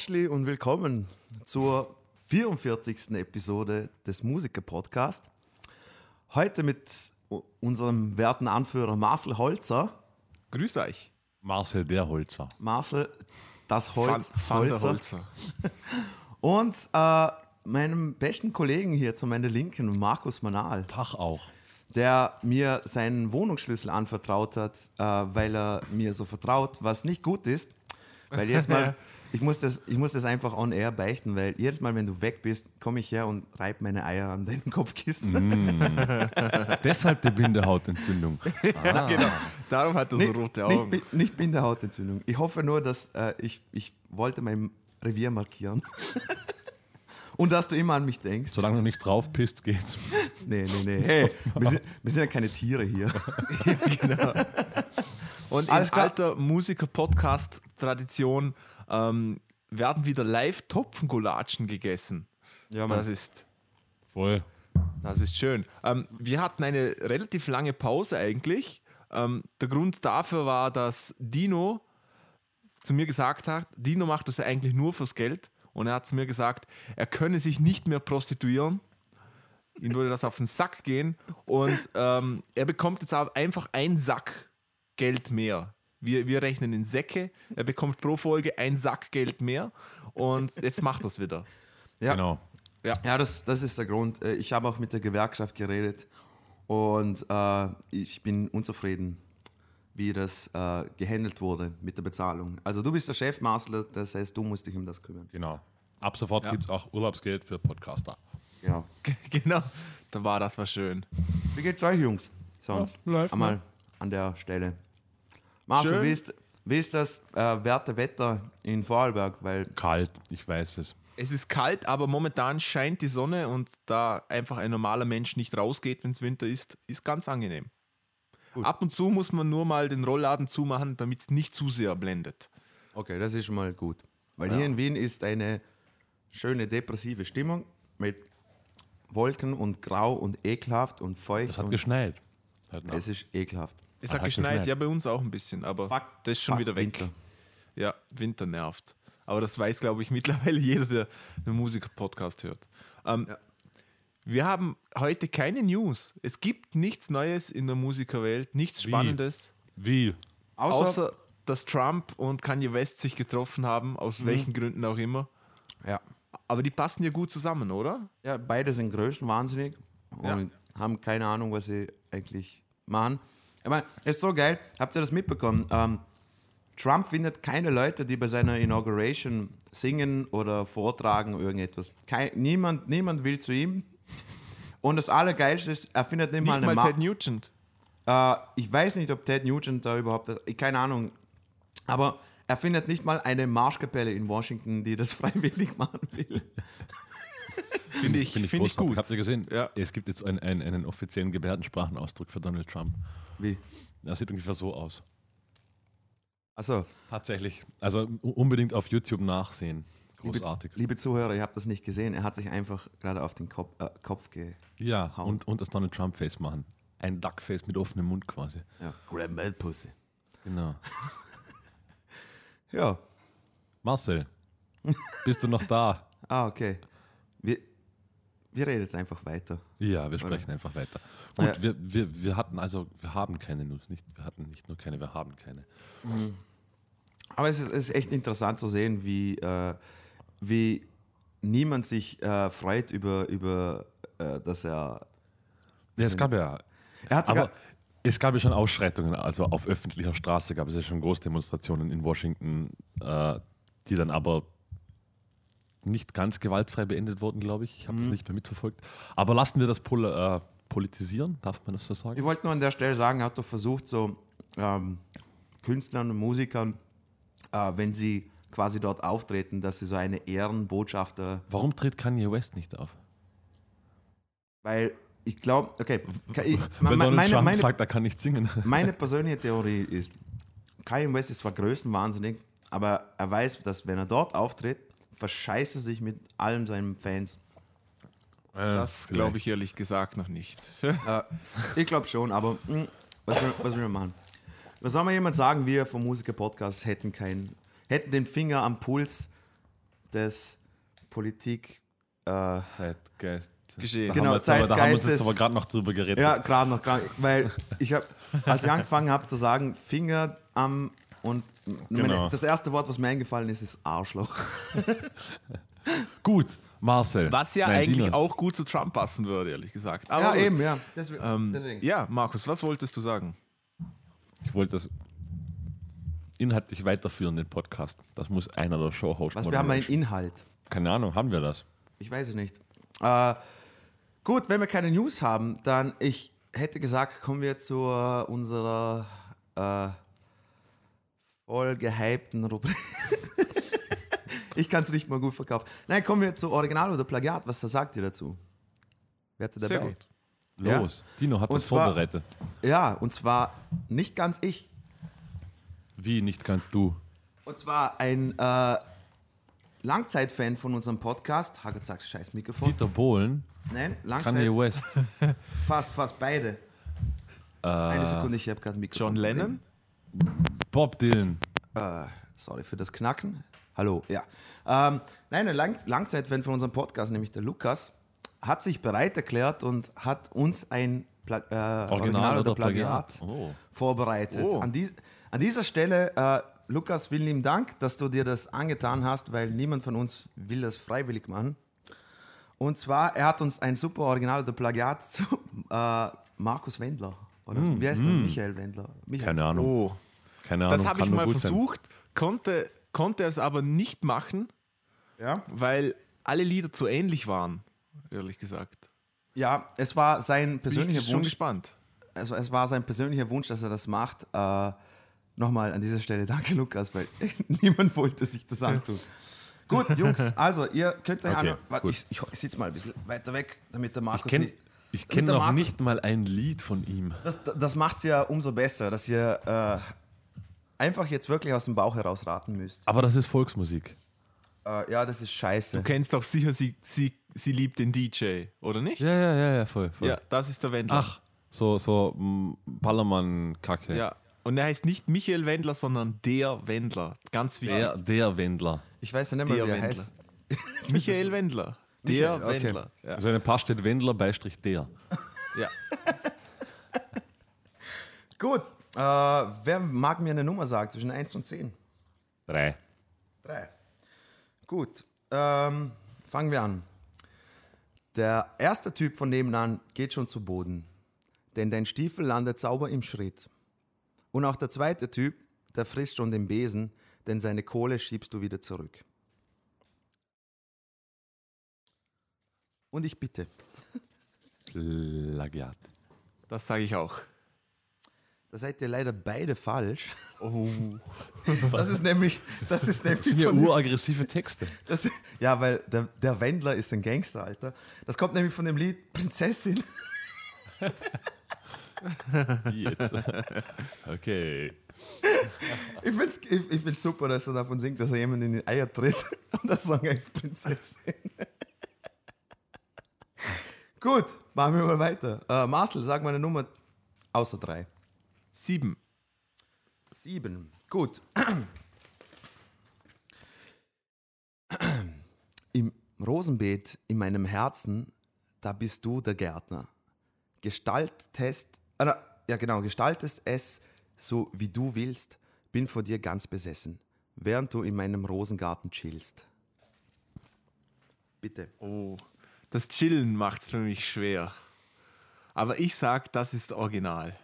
Droschli und willkommen zur 44. Episode des Musiker-Podcast. Heute mit unserem werten Anführer Marcel Holzer. Grüßt euch. Marcel der Holzer. Marcel, das Holz, Van, Holzer. Holzer. Und äh, meinem besten Kollegen hier zu meiner Linken, Markus Manal, Tag auch. der mir seinen Wohnungsschlüssel anvertraut hat, äh, weil er mir so vertraut, was nicht gut ist. Weil jedes Mal, ich muss, das, ich muss das einfach on air beichten, weil jedes Mal, wenn du weg bist, komme ich her und reibe meine Eier an deinem Kopfkissen. Deshalb die Bindehautentzündung. Ja, genau. Darum hat er so Nicht, rote nicht, Augen. Bi- nicht Bindehautentzündung. Ich hoffe nur, dass äh, ich, ich wollte mein Revier markieren. Und dass du immer an mich denkst. Solange du nicht drauf pisst, geht's. Nee, nee, nee. Hey, wir sind, wir sind ja keine Tiere hier. Und in Alles klar. alter Musiker-Podcast-Tradition ähm, werden wieder live Topfengulatschen gegessen. Ja, Das ist, Voll. das ist schön. Ähm, wir hatten eine relativ lange Pause eigentlich. Ähm, der Grund dafür war, dass Dino zu mir gesagt hat, Dino macht das ja eigentlich nur fürs Geld. Und er hat zu mir gesagt, er könne sich nicht mehr prostituieren. Ihm würde das auf den Sack gehen. Und ähm, er bekommt jetzt einfach einen Sack Geld mehr. Wir, wir rechnen in Säcke. Er bekommt pro Folge einen Sack Geld mehr. Und jetzt macht er es wieder. Ja. Genau. Ja, das, das ist der Grund. Äh, Ich habe auch mit der Gewerkschaft geredet und äh, ich bin unzufrieden, wie das äh, gehandelt wurde mit der Bezahlung. Also du bist der Chef, Marcel, das heißt, du musst dich um das kümmern. Genau. Ab sofort Ja. gibt's auch Urlaubsgeld für Podcaster. Ja. genau. Da war das was schön. Wie geht's euch, Jungs? Sonst Ja, läuft, einmal an der Stelle. Schön. wie ist, wie ist das äh, werte Wetter in Vorarlberg? Weil Kalt, ich weiß es. Es ist kalt, aber momentan scheint die Sonne und da einfach ein normaler Mensch nicht rausgeht, wenn es Winter ist, ist ganz angenehm. Gut. Ab und zu muss man nur mal den Rollladen zumachen, damit es nicht zu sehr blendet. Okay, das ist schon mal gut. Weil Ja. hier in Wien ist eine schöne depressive Stimmung mit Wolken und grau und ekelhaft und feucht. Es hat geschneit. Es ist ekelhaft. Es Ah, hat hat geschneit, geschneit. ja, bei uns auch ein bisschen, aber Fuck, das ist schon fuck, wieder weg. Winter. Ja, Winter nervt. Aber das weiß, glaube ich, mittlerweile jeder, der den Musiker-Podcast hört. Ähm, Ja. Wir haben heute keine News. Es gibt nichts Neues in der Musikerwelt, nichts Wie? Spannendes. Wie? Außer, Außer, dass Trump und Kanye West sich getroffen haben, aus welchen Gründen auch immer. ja. Aber die passen ja gut zusammen, oder? ja, beide sind größenwahnsinnig und Ja. haben keine Ahnung, was sie eigentlich machen. Ich meine, es ist so geil. Habt ihr das mitbekommen? Ähm, Trump findet keine Leute, die bei seiner Inauguration singen oder vortragen irgendetwas. Kein, niemand, niemand will zu ihm. Und das Allergeilste ist, er findet nicht, mal Nicht eine mal Ma Ted Nugent. Äh, ich weiß nicht, ob Ted Nugent da überhaupt, äh, keine Ahnung, aber er findet nicht mal eine Marschkapelle in Washington, die das freiwillig machen will. Finde ich, Finde ich, find ich gut. Habt ihr gesehen? Ja. Es gibt jetzt einen, einen, einen offiziellen Gebärdensprachenausdruck für Donald Trump. Wie? Das sieht ungefähr so aus. Achso, Tatsächlich. Also unbedingt auf YouTube nachsehen. liebe, Großartig. liebe Zuhörer, ihr habt das nicht gesehen, er hat sich einfach gerade auf den Kopf, äh, Kopf ge... Ja, und, und das Donald Trump-Face machen. Ein Duckface mit offenem Mund quasi. Ja, Grab my pussy. Genau. Ja, Marcel, bist du noch da? ah, okay. Wir, wir reden jetzt einfach weiter. Ja, wir sprechen einfach weiter. Gut, Ja. wir, wir, wir hatten also, wir haben keine News. Nicht, wir hatten nicht nur keine, wir haben keine. Aber es ist, es ist echt interessant zu sehen, wie, äh, wie niemand sich äh, freut über, über äh, dass er... Ja, es gab ja, Er hat aber es gab ja schon Ausschreitungen, also auf öffentlicher Straße gab es ja schon Großdemonstrationen in Washington, äh, die dann aber nicht ganz gewaltfrei beendet wurden, glaube ich. Ich habe das nicht mehr mitverfolgt. Aber lassen wir das pol äh, politisieren, darf man das so sagen? Ich wollte nur an der Stelle sagen, er hat doch versucht, so ähm, Künstlern und Musikern, äh, wenn sie quasi dort auftreten, dass sie so eine Ehrenbotschafter, Warum tritt Kanye West nicht auf? weil ich glaube, okay, ich, meine, Donald meine, Trump meine, sagt, er kann nicht singen. meine persönliche Theorie ist, Kanye West ist zwar größenwahnsinnig, aber er weiß, dass wenn er dort auftritt, verscheißt er sich mit allen seinen Fans. Das glaube ich ehrlich gesagt noch nicht. Äh, ich glaube schon, aber mh, was, will, was will man machen? Was soll mal jemand sagen, wir vom Musiker-Podcast hätten, kein, hätten den Finger am Puls des Politik. Äh, Zeitgeist. Geschehen. Da Genau, haben wir da haben wir uns jetzt aber gerade noch drüber geredet. ja, gerade noch, grad, weil ich habe, als ich angefangen habe zu sagen, Finger am und meine, Genau. das erste Wort, was mir eingefallen ist, ist Arschloch. Gut, Marcel. Was ja Nein, eigentlich Dino. auch gut zu Trump passen würde, ehrlich gesagt. Aber ja, gut. eben, ja. Deswegen. Ähm, deswegen. ja, Markus, was wolltest du sagen? Ich wollte das inhaltlich weiterführen, den Podcast. Das muss einer der Showhosts Was, wir haben einen. Inhalt. Keine Ahnung, haben wir das? Ich weiß es nicht. Äh, gut, wenn wir keine News haben, dann ich hätte gesagt, kommen wir zu äh, unserer äh, voll gehypten Rubrik. ich kann es nicht mal gut verkaufen. Nein, kommen wir zu Original oder Plagiat. Was sagt ihr dazu? Wer hat dabei? Sehr gut. Ja. Los, Dino hat Und das zwar- vorbereitet. Ja, und zwar nicht ganz ich. Wie nicht kannst du? Und zwar ein äh, Langzeitfan von unserem Podcast. Hagel sagt scheiß Mikrofon. Dieter Bohlen, Nein, Langzeit. Kanye West, Fast, fast beide. Eine Sekunde, ich habe gerade Mikrofon. John Lennon? Bob Dylan. Äh, sorry für das Knacken. Hallo, ja. Ähm, nein, ein Lang Langzeitfan von unserem Podcast, nämlich der Lukas, hat sich bereit erklärt und hat uns ein Pla äh, Original, oder Plagiat, Oh. vorbereitet. Oh. An, dies an dieser Stelle, äh, Lukas, vielen lieben Dank, dass du dir das angetan hast, weil niemand von uns will das freiwillig machen. Und zwar, er hat uns ein super Original oder Plagiat zu äh, Markus Wendler. Oder wie heißt der? Michael Wendler. Michael. Keine Ahnung. Oh, Keine Ahnung. das habe ich mal sein. versucht, konnte, konnte es aber nicht machen, Ja? weil alle Lieder zu ähnlich waren, ehrlich gesagt. ja, es war sein Bin persönlicher ich schon Wunsch. gespannt. Also es war sein persönlicher Wunsch, dass er das macht. Äh, Nochmal an dieser Stelle danke, Lukas, weil niemand wollte sich das antun. Gut, Jungs, also ihr könnt euch Okay, an. Ich, ich, ich sitze mal ein bisschen weiter weg, damit der Markus Ich kenne ich kenn der noch Markus- nicht mal ein Lied von ihm. Das, das macht es ja umso besser, dass ihr äh, einfach jetzt wirklich aus dem Bauch heraus raten müsst. Aber das ist Volksmusik. Äh, ja, das ist scheiße. Du kennst doch sicher, sie, sie, sie liebt den DJ, oder nicht? Ja, ja, ja, ja, voll. voll. Ja, das ist der Wendler. Ach, so, so mm, Ballermann-Kacke. Ja. Und er heißt nicht Michael Wendler, sondern der Wendler. Ganz wichtig. Der, der Wendler. Ich weiß ja nicht mal, Der wie er Wendler. heißt. Michael Wendler. Der Michael, okay. Wendler. Ja. Also eine Paar steht Wendler, Beistrich der. ja. Gut, äh, wer mag mir eine Nummer sagen zwischen 1 und 10? Drei. Drei. Gut, ähm, fangen wir an. Der erste Typ von nebenan geht schon zu Boden, denn dein Stiefel landet sauber im Schritt. Und auch der zweite Typ, der frisst schon den Besen, denn seine Kohle schiebst du wieder zurück. Und ich bitte. Plagiat. Das sage ich auch. Da seid ihr leider beide falsch. Oh. Das ist nämlich, das ist nämlich Das sind ja uraggressive Texte. Das, ja, weil der, der Wendler ist ein Gangster, Alter. Das kommt nämlich von dem Lied Prinzessin. Jetzt? Okay. Ich find's, ich, ich find's super, dass er davon singt, dass er jemand in die Eier tritt. Und der Song heißt Prinzessin. Gut, machen wir mal weiter. Äh, Marcel, sag mal eine Nummer außer drei. Sieben. Sieben. Gut. Im Rosenbeet in meinem Herzen, da bist du der Gärtner. Gestaltest, äh, ja genau, gestaltest es so wie du willst, bin vor dir ganz besessen, während du in meinem Rosengarten chillst. Bitte. Oh. Das Chillen macht es für mich schwer. Aber ich sag, das ist original.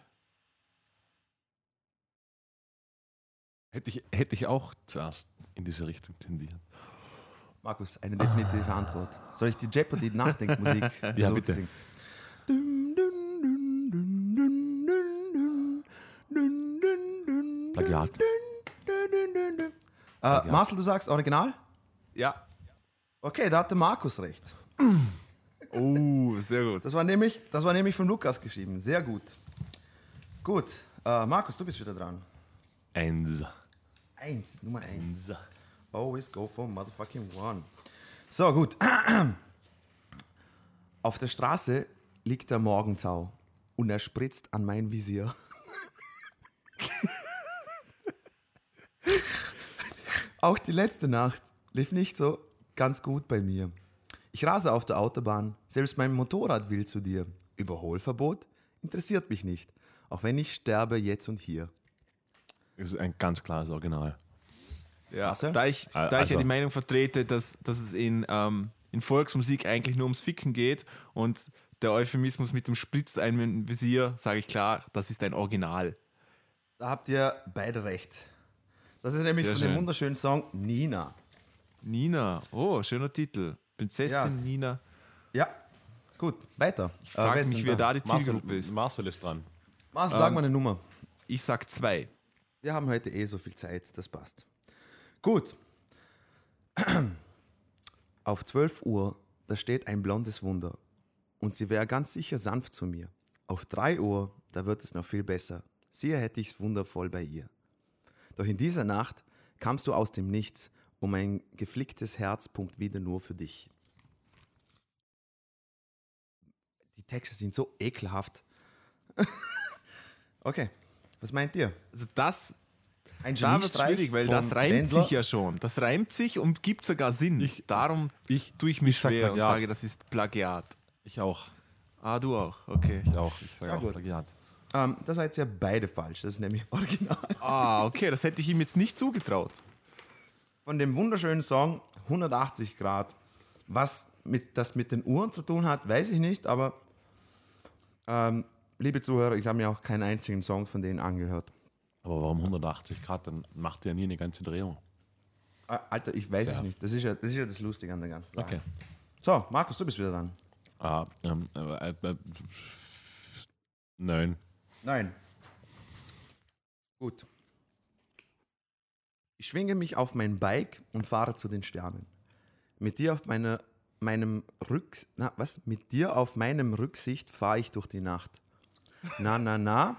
Hätte ich, hätte ich auch zuerst in diese Richtung tendiert. Markus, eine definitive ah. Antwort. Soll ich die Jeopardy Nachdenkmusik ja, bitte. singen? Plagiat. Äh, Plagiat. Marcel, du sagst Original? Ja. Okay, da hatte Markus recht. oh, sehr gut. Das war nämlich, das war nämlich von Lukas geschrieben. Sehr gut. Gut, äh, Markus, du bist wieder dran. Eins. Eins, Nummer eins. Always go for motherfucking one. So, gut. Auf der Straße liegt der Morgentau und er spritzt an mein Visier. Auch die letzte Nacht lief nicht so ganz gut bei mir. Ich rase auf der Autobahn, selbst mein Motorrad will zu dir. Überholverbot interessiert mich nicht, auch wenn ich sterbe jetzt und hier. Das ist ein ganz klares Original. Ja, ja? da ich, da ich Also- ja die Meinung vertrete, dass, dass es in, ähm, in Volksmusik eigentlich nur ums Ficken geht und der Euphemismus mit dem spritzt einem Visier, sage ich klar, das ist ein Original. Da habt ihr beide recht. Das ist nämlich Sehr von dem schön. wunderschönen Song Nina. Nina, oh, schöner Titel. Prinzessin Ja, s- Nina. Ja, gut, weiter. Ich frage mich, wer da die Marcel, Zielgruppe ist. Marcel ist dran. Marcel, sag mal eine Nummer. Ich sag zwei. Wir haben heute eh so viel Zeit, das passt. Gut. Auf 12 Uhr, da steht ein blondes Wunder. Und sie wäre ganz sicher sanft zu mir. Auf 3 Uhr, da wird es noch viel besser. Siehe hätte ich's wundervoll bei ihr. Doch in dieser Nacht kamst du aus dem Nichts und mein geflicktes Herz pumpt wieder nur für dich. Die Texte sind so ekelhaft. okay, was meint ihr? Also das, Ein da wird schwierig, weil das reimt Wendler. sich ja schon. Das reimt sich und gibt sogar Sinn. Darum Ich, tue ich mich ich schwer und sage, das ist Plagiat. ich auch. Ah, du auch, okay. Ich auch. Ich sage Ja, auch gut. Plagiat. Ähm, da seid ihr beide falsch. Das ist nämlich original. Ah, okay, das hätte ich ihm jetzt nicht zugetraut. Von dem wunderschönen Song 180 Grad. Was mit, das mit den Uhren zu tun hat, weiß ich nicht, aber ähm, liebe Zuhörer, ich habe mir auch keinen einzigen Song von denen angehört. Aber warum 180 Grad? Dann macht ihr ja nie eine ganze Drehung. Äh, Alter, ich weiß es nicht. Das ist, ja, das ist ja das Lustige an der ganzen Sache. Okay. So, Markus, du bist wieder dran. Ah, ähm, äh, äh, nein. Nein. Gut. Ich schwinge mich auf mein Bike und fahre zu den Sternen. Mit dir auf meiner, meinem Rücks na, was? Mit dir auf meinem Rücksicht fahre ich durch die Nacht. Na, na, na.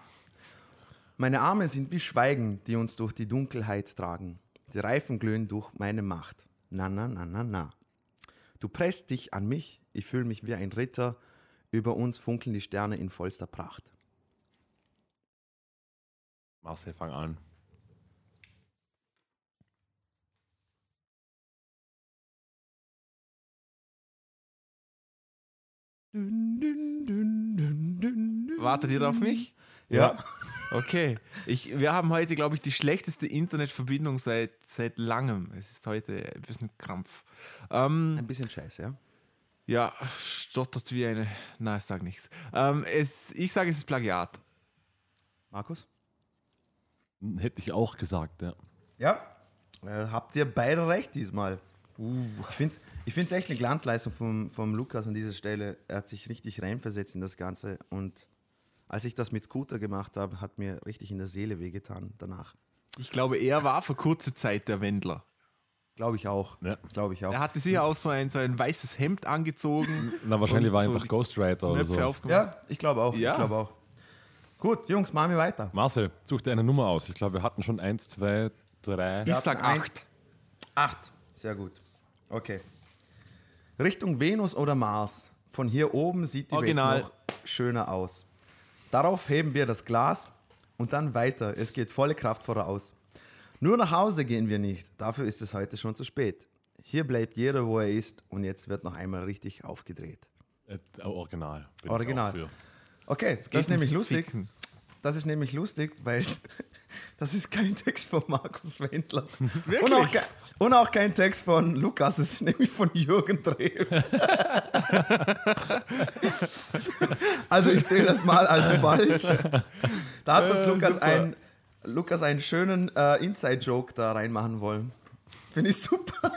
Meine Arme sind wie Schweigen, die uns durch die Dunkelheit tragen. Die Reifen glühen durch meine Macht. Na, na, na, na, na. Du presst dich an mich, ich fühle mich wie ein Ritter. Über uns funkeln die Sterne in vollster Pracht. Marcel, fang an. Wartet ihr auf mich? Ja. Okay. Ich, wir haben heute, glaube ich, die schlechteste Internetverbindung seit, seit langem. Es ist heute ein bisschen Krampf. Ähm, Ein bisschen scheiße, ja. ja, stottert wie eine. Nein, ich sage nichts. Ähm, es, ich sage, es ist Plagiat. Markus? Hätte ich auch gesagt, ja. Ja. Äh, habt ihr beide recht diesmal. Ich finde es ich find's echt eine Glanzleistung vom, vom Lukas an dieser Stelle. Er hat sich richtig reinversetzt in das Ganze. Und als ich das mit Scooter gemacht habe, hat mir richtig in der Seele wehgetan danach. Ich glaube, er war für kurze Zeit der Wendler. Glaube ich auch. Ja. Glaube ich auch. Er hatte sicher auch so ein, so ein weißes Hemd angezogen. Na, wahrscheinlich war so einfach Ghostwriter oder so. ja, ich glaube auch. Ja. Ich glaube auch. Gut, Jungs, machen wir weiter. Marcel, such dir eine Nummer aus. Ich glaube, wir hatten schon eins, zwei, drei. Ich sag acht. Acht. Sehr gut. Okay. Richtung Venus oder Mars. Von hier oben sieht die Original. Welt noch schöner aus. Darauf heben wir das Glas und dann weiter. Es geht volle Kraft voraus. Nur nach Hause gehen wir nicht. Dafür ist es heute schon zu spät. Hier bleibt jeder, wo er ist und jetzt wird noch einmal richtig aufgedreht. Äh, original. Bin ich Original. auch für. Okay, das Geht ist nämlich lustig. Ficken. Das ist nämlich lustig, weil das ist kein Text von Markus Wendler. Wirklich? Und auch, und auch kein Text von Lukas, es ist nämlich von Jürgen Drews. also ich zähle das mal als falsch. Da hat das Äh, Lukas, ein, Lukas einen schönen äh, Inside-Joke da reinmachen wollen. Finde ich super.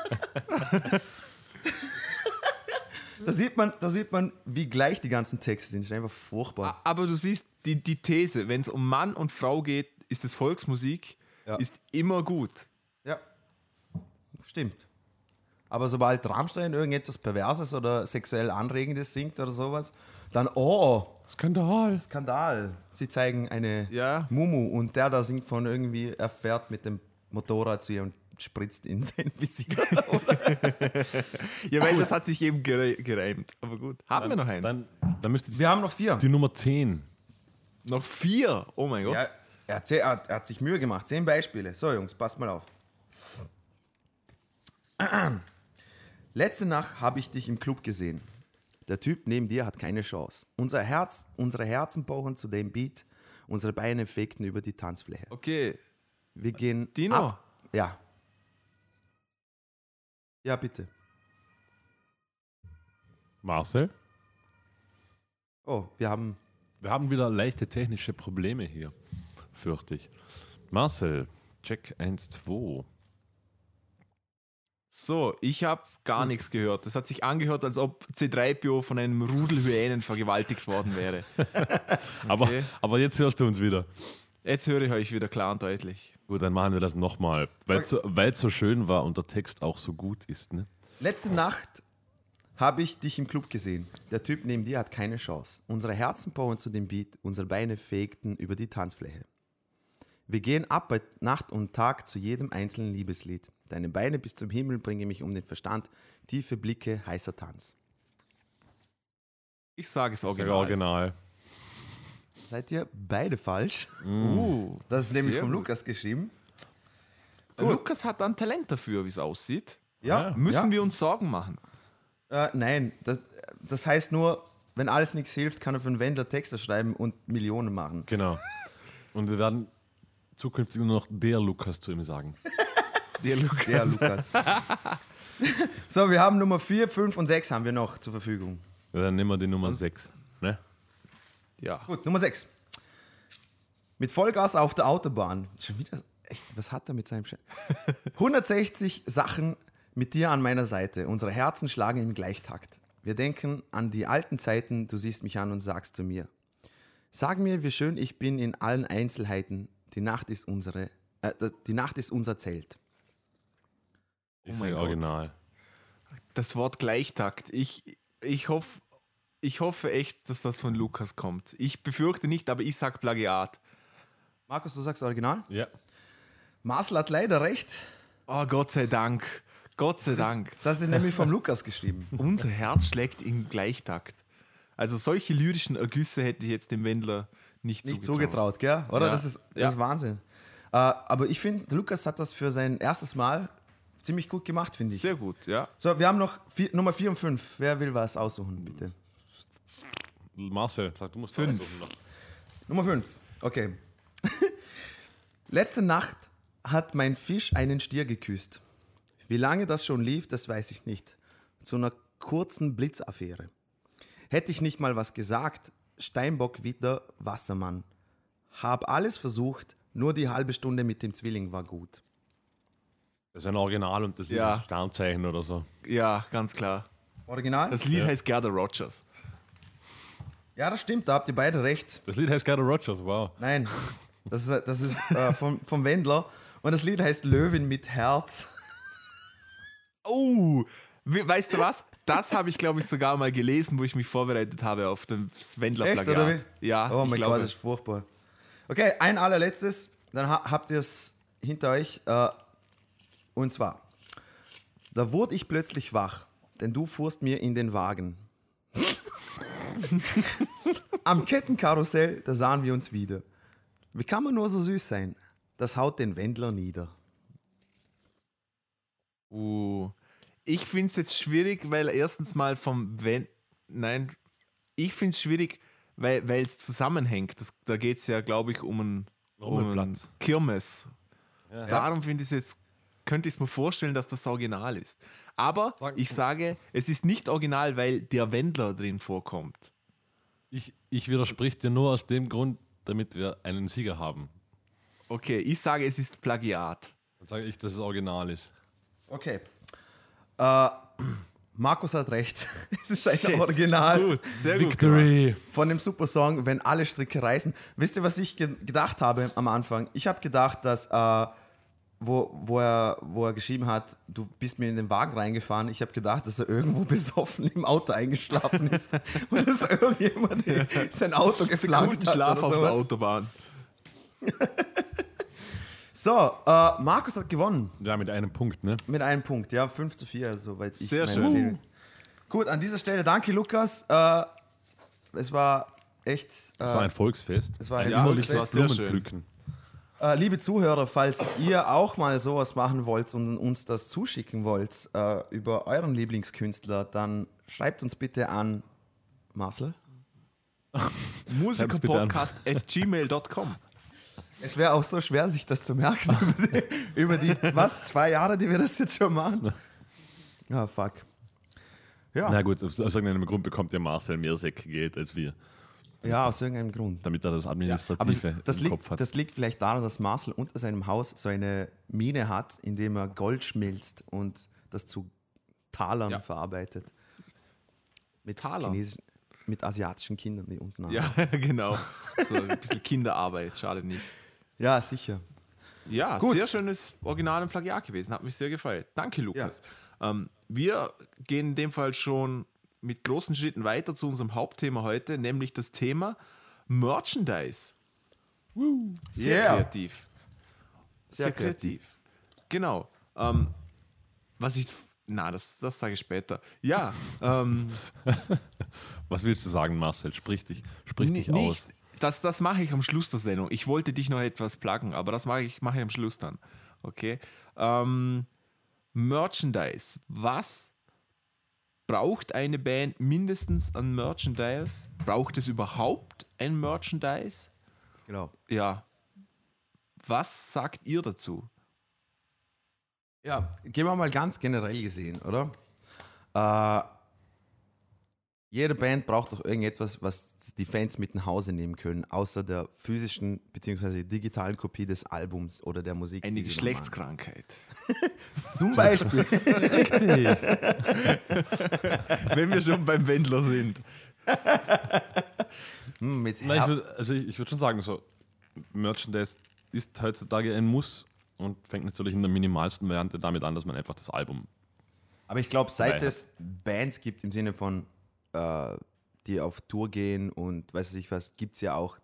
Da, sieht man, da sieht man, wie gleich die ganzen Texte sind. Das ist einfach furchtbar. Aber du siehst, die, die These, wenn es um Mann und Frau geht, ist es Volksmusik, Ja. ist immer gut. Ja, stimmt. Aber sobald Rammstein irgendetwas Perverses oder sexuell Anregendes singt oder sowas, dann, oh, Skandal. Skandal. Sie zeigen eine Ja. Mumu und der da singt von irgendwie, er fährt mit dem Motorrad zu ihr und spritzt in sein Visier. Ja, weil das hat sich eben gere gereimt. Aber gut. Haben wir noch eins? Dann, dann müsste Wir haben noch vier. die Nummer 10. noch vier. Oh mein Gott. Ja, er, hat, er, hat, er hat sich Mühe gemacht. Zehn Beispiele. So, Jungs, passt mal auf. Letzte Nacht habe ich dich im Club gesehen. Der Typ neben dir hat keine Chance. Unser Herz, unsere Herzen pochen zu dem Beat, unsere Beine fegten über die Tanzfläche. Okay, Wir gehen Dino. ab. Ja. Ja, bitte. Marcel? Oh, wir haben Wir haben wieder leichte technische Probleme hier, fürchte ich. Marcel, check 1, 2. so, ich habe gar nichts gehört. Das hat sich angehört, als ob C3PO von einem Rudel Hyänen vergewaltigt worden wäre. Aber, Okay. aber jetzt hörst du uns wieder. Jetzt höre ich euch wieder klar und deutlich. Gut, dann machen wir das nochmal, weil es so, so schön war und der Text auch so gut ist. Ne? Letzte Nacht habe ich dich im Club gesehen. Der Typ neben dir hat keine Chance. Unsere Herzen pochen zu dem Beat, unsere Beine fegten über die Tanzfläche. Wir gehen ab bei Nacht und Tag zu jedem einzelnen Liebeslied. Deine Beine bis zum Himmel bringen mich um den Verstand. Tiefe Blicke, heißer Tanz. Ich sage es original. original. Seid ihr beide falsch? Uh, Das ist nämlich gut. Lukas geschrieben. Lukas hat dann Talent dafür, wie es aussieht. Ja, Müssen ja. wir uns Sorgen machen? Äh, nein, das, das heißt nur, wenn alles nichts hilft, kann er für einen Wendler Texte schreiben und Millionen machen. Genau. Und wir werden zukünftig nur noch der Lukas zu ihm sagen. Der Lukas. Der Lukas. so, wir haben Nummer 4, 5 und 6 haben wir noch zur Verfügung. Ja, dann nehmen wir die Nummer 6. Ne? Ja. Gut, Nummer 6. Mit Vollgas auf der Autobahn. Schon wieder, echt, was hat er mit seinem Sch 160 Sachen mit dir an meiner Seite. Unsere Herzen schlagen im Gleichtakt. Wir denken an die alten Zeiten, du siehst mich an und sagst zu mir. Sag mir, wie schön ich bin in allen Einzelheiten. Die Nacht ist unsere, äh, die Nacht ist unser Zelt. Oh mein original. Das Wort Gleichtakt. Ich, ich, hoff, ich hoffe echt, dass das von Lukas kommt. Ich befürchte nicht, aber ich sag Plagiat. Markus, du sagst Original? Ja. Marcel hat leider recht. Oh, Gott sei Dank. Gott sei Dank. Das ist nämlich vom Lukas geschrieben. Unser Herz schlägt in Gleichtakt. Also solche lyrischen Ergüsse hätte ich jetzt dem Wendler nicht, Nicht zugetraut. zugetraut, gell? Oder? Ja. Das, ist, das Ja. ist Wahnsinn. Äh, aber ich finde, Lukas hat das für sein erstes Mal ziemlich gut gemacht, finde ich. Sehr gut, ja. So, wir haben noch vier, Nummer 4 und 5. Wer will was aussuchen, bitte? Marcel, sag, du musst Fünf. noch. Nummer 5. Okay. Letzte Nacht hat mein Fisch einen Stier geküsst. Wie lange das schon lief, das weiß ich nicht. Zu einer kurzen Blitzaffäre. Hätte ich nicht mal was gesagt, Steinbock wieder Wassermann. Hab alles versucht, nur die halbe Stunde mit dem Zwilling war gut. Das ist ein Original und das Ja. ist Sternzeichen oder so. Ja, ganz klar. Original? Das Lied heißt Gerda Rogers. Ja, das stimmt, da habt ihr beide recht. Das Lied heißt Gerda Rogers, wow. Nein, das ist, das ist äh, vom, vom Wendler. Und das Lied heißt Löwin mit Herz. Oh, we- weißt du was? Das habe ich, glaube ich, sogar mal gelesen, wo ich mich vorbereitet habe auf oder wie? Ja, Oh ich mein glaube. Gott, das ist furchtbar. Okay, ein allerletztes, dann ha habt ihr es hinter euch. Äh, und zwar, da wurde ich plötzlich wach, denn du fuhrst mir in den Wagen. Am Kettenkarussell, da sahen wir uns wieder. Wie kann man nur so süß sein? Das haut den Wendler nieder. Uh, ich finde es jetzt schwierig, weil erstens mal vom Wenn. Nein, ich finde es schwierig, weil es zusammenhängt. Das, da geht es ja, glaube ich, um einen, um einen. Kirmes. Ja. Darum finde ich es jetzt, könnte ich es mir vorstellen, dass das Original ist. Aber Sag- ich sage, es ist nicht original, weil der Wendler drin vorkommt. Ich, ich widersprich dir nur aus dem Grund, damit wir einen Sieger haben. Okay, ich sage, es ist Plagiat. Dann sage ich, dass es original ist. Okay. Äh, Markus hat recht. Es ist ein Shit. Original. Gut, sehr gut. Victory! von dem Supersong, wenn alle Stricke reißen. Wisst ihr, was ich ge gedacht habe am Anfang? Ich habe gedacht, dass, äh, wo, wo, er, wo er geschrieben hat, du bist mir in den Wagen reingefahren, ich habe gedacht, dass er irgendwo besoffen im Auto eingeschlafen ist und dass irgendjemand sein Auto geflankt hat Schlaf auf der. Autobahn. So, äh, Markus hat gewonnen Ja, mit einem Punkt, ne? mit einem Punkt, ja, 5 zu 4, soweit ich Sehr schön. Zählung- Gut, an dieser Stelle danke, Lukas. Äh, es war echt... Es äh, war ein Volksfest. es war ein Ja, Volksfest. sehr schön. Äh, liebe Zuhörer, falls ihr auch mal sowas machen wollt und uns das zuschicken wollt äh, über euren Lieblingskünstler, dann schreibt uns bitte an Marcel. Musikerpodcast at gmail.com. Es wäre auch so schwer, sich das zu merken über die, über die, was, zwei Jahre, die wir das jetzt schon machen. Ah, fuck. Ja, Na gut, aus, irgendeinem Grund bekommt der Marcel mehr Säckgeld als wir, ja aus irgendeinem Grund. damit er das Administrative das im Kopf liegt, hat. das liegt vielleicht daran, dass Marcel unter seinem Haus so eine Mine hat, in dem er Gold schmilzt und das zu Talern Ja. verarbeitet. Mit, Taler? chinesischen- mit asiatischen Kindern, die unten haben. Ja, genau. So ein bisschen Kinderarbeit, schade nicht. ja, sicher. Ja, Gut. sehr schönes Original und Plagiat gewesen. Hat mich sehr gefreut. Danke, Lukas. Ähm, wir gehen in dem Fall schon mit großen Schritten weiter zu unserem Hauptthema heute, nämlich das Thema Merchandise. Sehr Yeah. kreativ. Sehr, Sehr kreativ. Genau. Ähm, was ich. Na, das, das sage ich später. Ja, ähm, Was willst du sagen, Marcel? Sprich dich, sprich dich aus. Das, das mache ich am Schluss der Sendung. Ich wollte dich noch etwas pluggen, aber das mache ich, mache ich am Schluss dann. Okay. Ähm, Merchandise. Was braucht eine Band mindestens an Merchandise? Braucht es überhaupt ein Merchandise? Genau. Ja. Was sagt ihr dazu? Ja, gehen wir mal ganz generell gesehen, oder? Äh, jede Band braucht doch irgendetwas, was die Fans mit nach Hause nehmen können, außer der physischen bzw. digitalen Kopie des Albums oder der Musik. Eine Geschlechtskrankheit. Zum Beispiel. Wenn wir schon beim Wendler sind. Hm, mit Nein, ich würd, also ich, ich würde schon sagen, so Merchandise ist heutzutage ein Muss und fängt natürlich in der minimalsten Variante damit an, dass man einfach das Album. Aber ich glaube, seit es Bands gibt im Sinne von, äh, die auf Tour gehen und weiß ich was, gibt es ja auch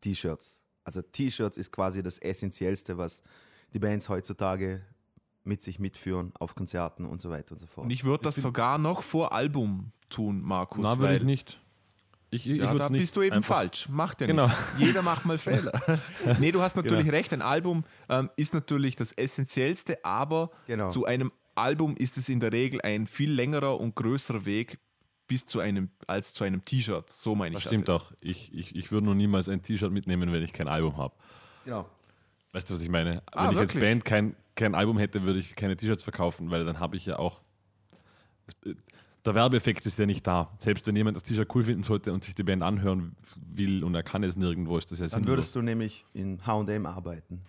T-Shirts. Also T-Shirts ist quasi das Essentiellste, was die Bands heutzutage mit sich mitführen auf Konzerten und so weiter und so fort. Und ich würde das sogar noch vor Album tun, Markus. Na, würde ich weil- nicht. Ich, ich, Ja, ich würde da nicht. bist du eben falsch. Macht ja Genau. nichts. Jeder macht mal Fehler. nee, du hast natürlich Genau. recht. Ein Album ähm, ist natürlich das Essentiellste, aber Genau. zu einem Album ist es in der Regel ein viel längerer und größerer Weg bis zu einem als zu einem T-Shirt. So meine ich Das stimmt auch. Ich, ich, ich würde noch niemals ein T-Shirt mitnehmen, wenn ich kein Album habe. Genau. Weißt du, was ich meine? Ah, wenn ich als wirklich? Band kein, kein Album hätte, würde ich keine T-Shirts verkaufen, weil dann habe ich ja auch. Der Werbeeffekt ist ja nicht da. Selbst wenn jemand das T-Shirt cool finden sollte und sich die Band anhören will und er kann es nirgendwo, ist das ja Dann sinnlos. würdest du nämlich in HM arbeiten,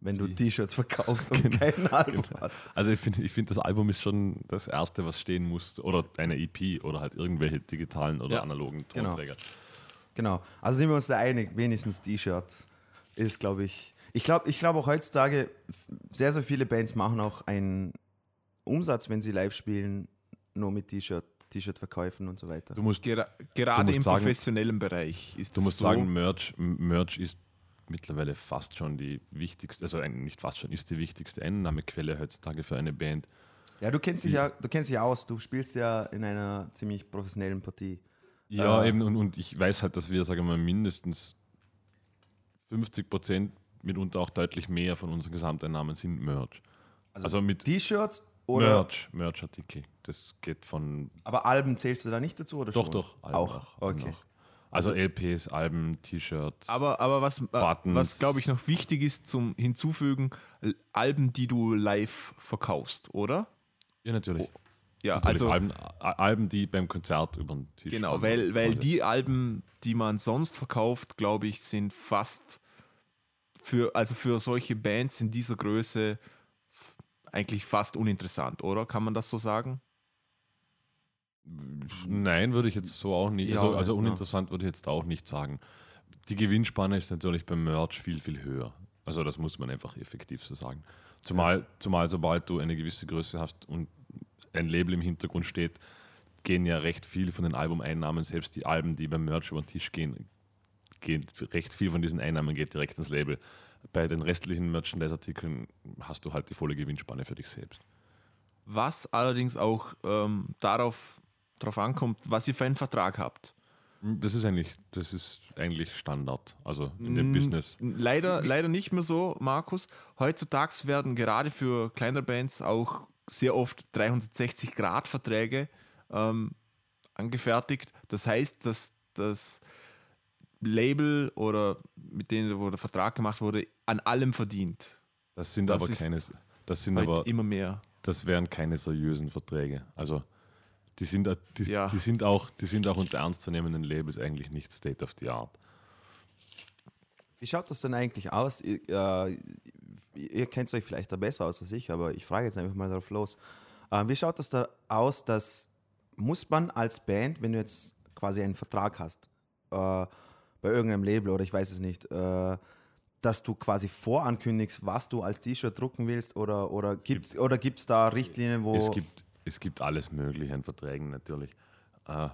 wenn du T-Shirts verkaufst und Genau. kein Album hast. Also ich finde, ich find, das Album ist schon das Erste, was stehen muss. Oder eine EP oder halt irgendwelche digitalen oder Ja. analogen Genau. Tonträger. Genau. Also sind wir uns da einig, wenigstens T-Shirt ist, glaube ich. Ich glaube ich glaub auch heutzutage, sehr, sehr viele Bands machen auch einen Umsatz, wenn sie live spielen, nur mit T-Shirt, T-Shirt-Verkäufen und so weiter. Du musst, Gera gerade musst im sagen- professionellen Bereich ist du das musst so. sagen, Merch, Merch ist mittlerweile fast schon die wichtigste, also nicht fast schon, ist die wichtigste Einnahmequelle heutzutage für eine Band. Ja, du kennst dich ja, du kennst dich aus, du spielst ja in einer ziemlich professionellen Partie. Ja, Äh, eben, und, und ich weiß halt, dass wir, sagen wir mal, mindestens 50 Prozent, mitunter auch deutlich mehr von unseren Gesamteinnahmen sind Merch. Also, mit T-Shirts oder. Merch, Merch-Artikel. Das geht von Aber Alben zählst du da nicht dazu oder Doch, schon? doch. Alben Auch. Okay. noch. Also, LPs, Alben, T-Shirts. Aber, aber was, äh, Buttons. was glaube ich noch wichtig ist zum Hinzufügen, Alben, die du live verkaufst, oder? ja, natürlich. Ja, Natürlich also Alben, Alben, die beim Konzert über den Tisch genau, weil, weil Also, die Alben, die man sonst verkauft, glaube ich, sind fast für, also für solche Bands in dieser Größe eigentlich fast uninteressant, oder? Kann man das so sagen? Nein, würde ich jetzt so auch nicht. Ja, also, also ja. uninteressant würde ich jetzt auch nicht sagen. Die Gewinnspanne ist natürlich beim Merch viel, viel höher. Also das muss man einfach effektiv so sagen. Zumal, zumal sobald du eine gewisse Größe hast und ein Label im Hintergrund steht, gehen ja recht viel von den Albumeinnahmen, selbst die Alben, die beim Merch über den Tisch gehen, gehen recht viel von diesen Einnahmen geht direkt ins Label. Bei den restlichen Merchandise-Artikeln hast du halt die volle Gewinnspanne für dich selbst. Was allerdings auch ähm, darauf, darauf ankommt, was ihr für einen Vertrag habt. Das ist eigentlich, das ist eigentlich Standard. Also in dem Business. Leider, leider nicht mehr so, Markus. Heutzutage werden gerade für kleinere Bands auch sehr oft 360-Grad-Verträge ähm, angefertigt. Das heißt, dass das Label oder mit denen wo der Vertrag gemacht wurde, an allem verdient. Das sind Das aber keine, das sind aber, immer mehr. das wären keine seriösen Verträge. Also die sind, die, Ja. die sind auch, die sind auch unter ernstzunehmenden Labels eigentlich nicht State of the Art. Wie schaut das denn eigentlich aus? Ihr, äh, ihr kennt euch vielleicht da besser aus als ich, aber ich frage jetzt einfach mal darauf los. Äh, wie schaut das da aus, dass muss man als Band, wenn du jetzt quasi einen Vertrag hast, äh, bei irgendeinem Label oder ich weiß es nicht, äh, dass du quasi vorankündigst, was du als T-Shirt drucken willst oder, oder gibt es oder gibt's da Richtlinien, wo... Es, gibt, es gibt alles Mögliche an Verträgen natürlich. Äh,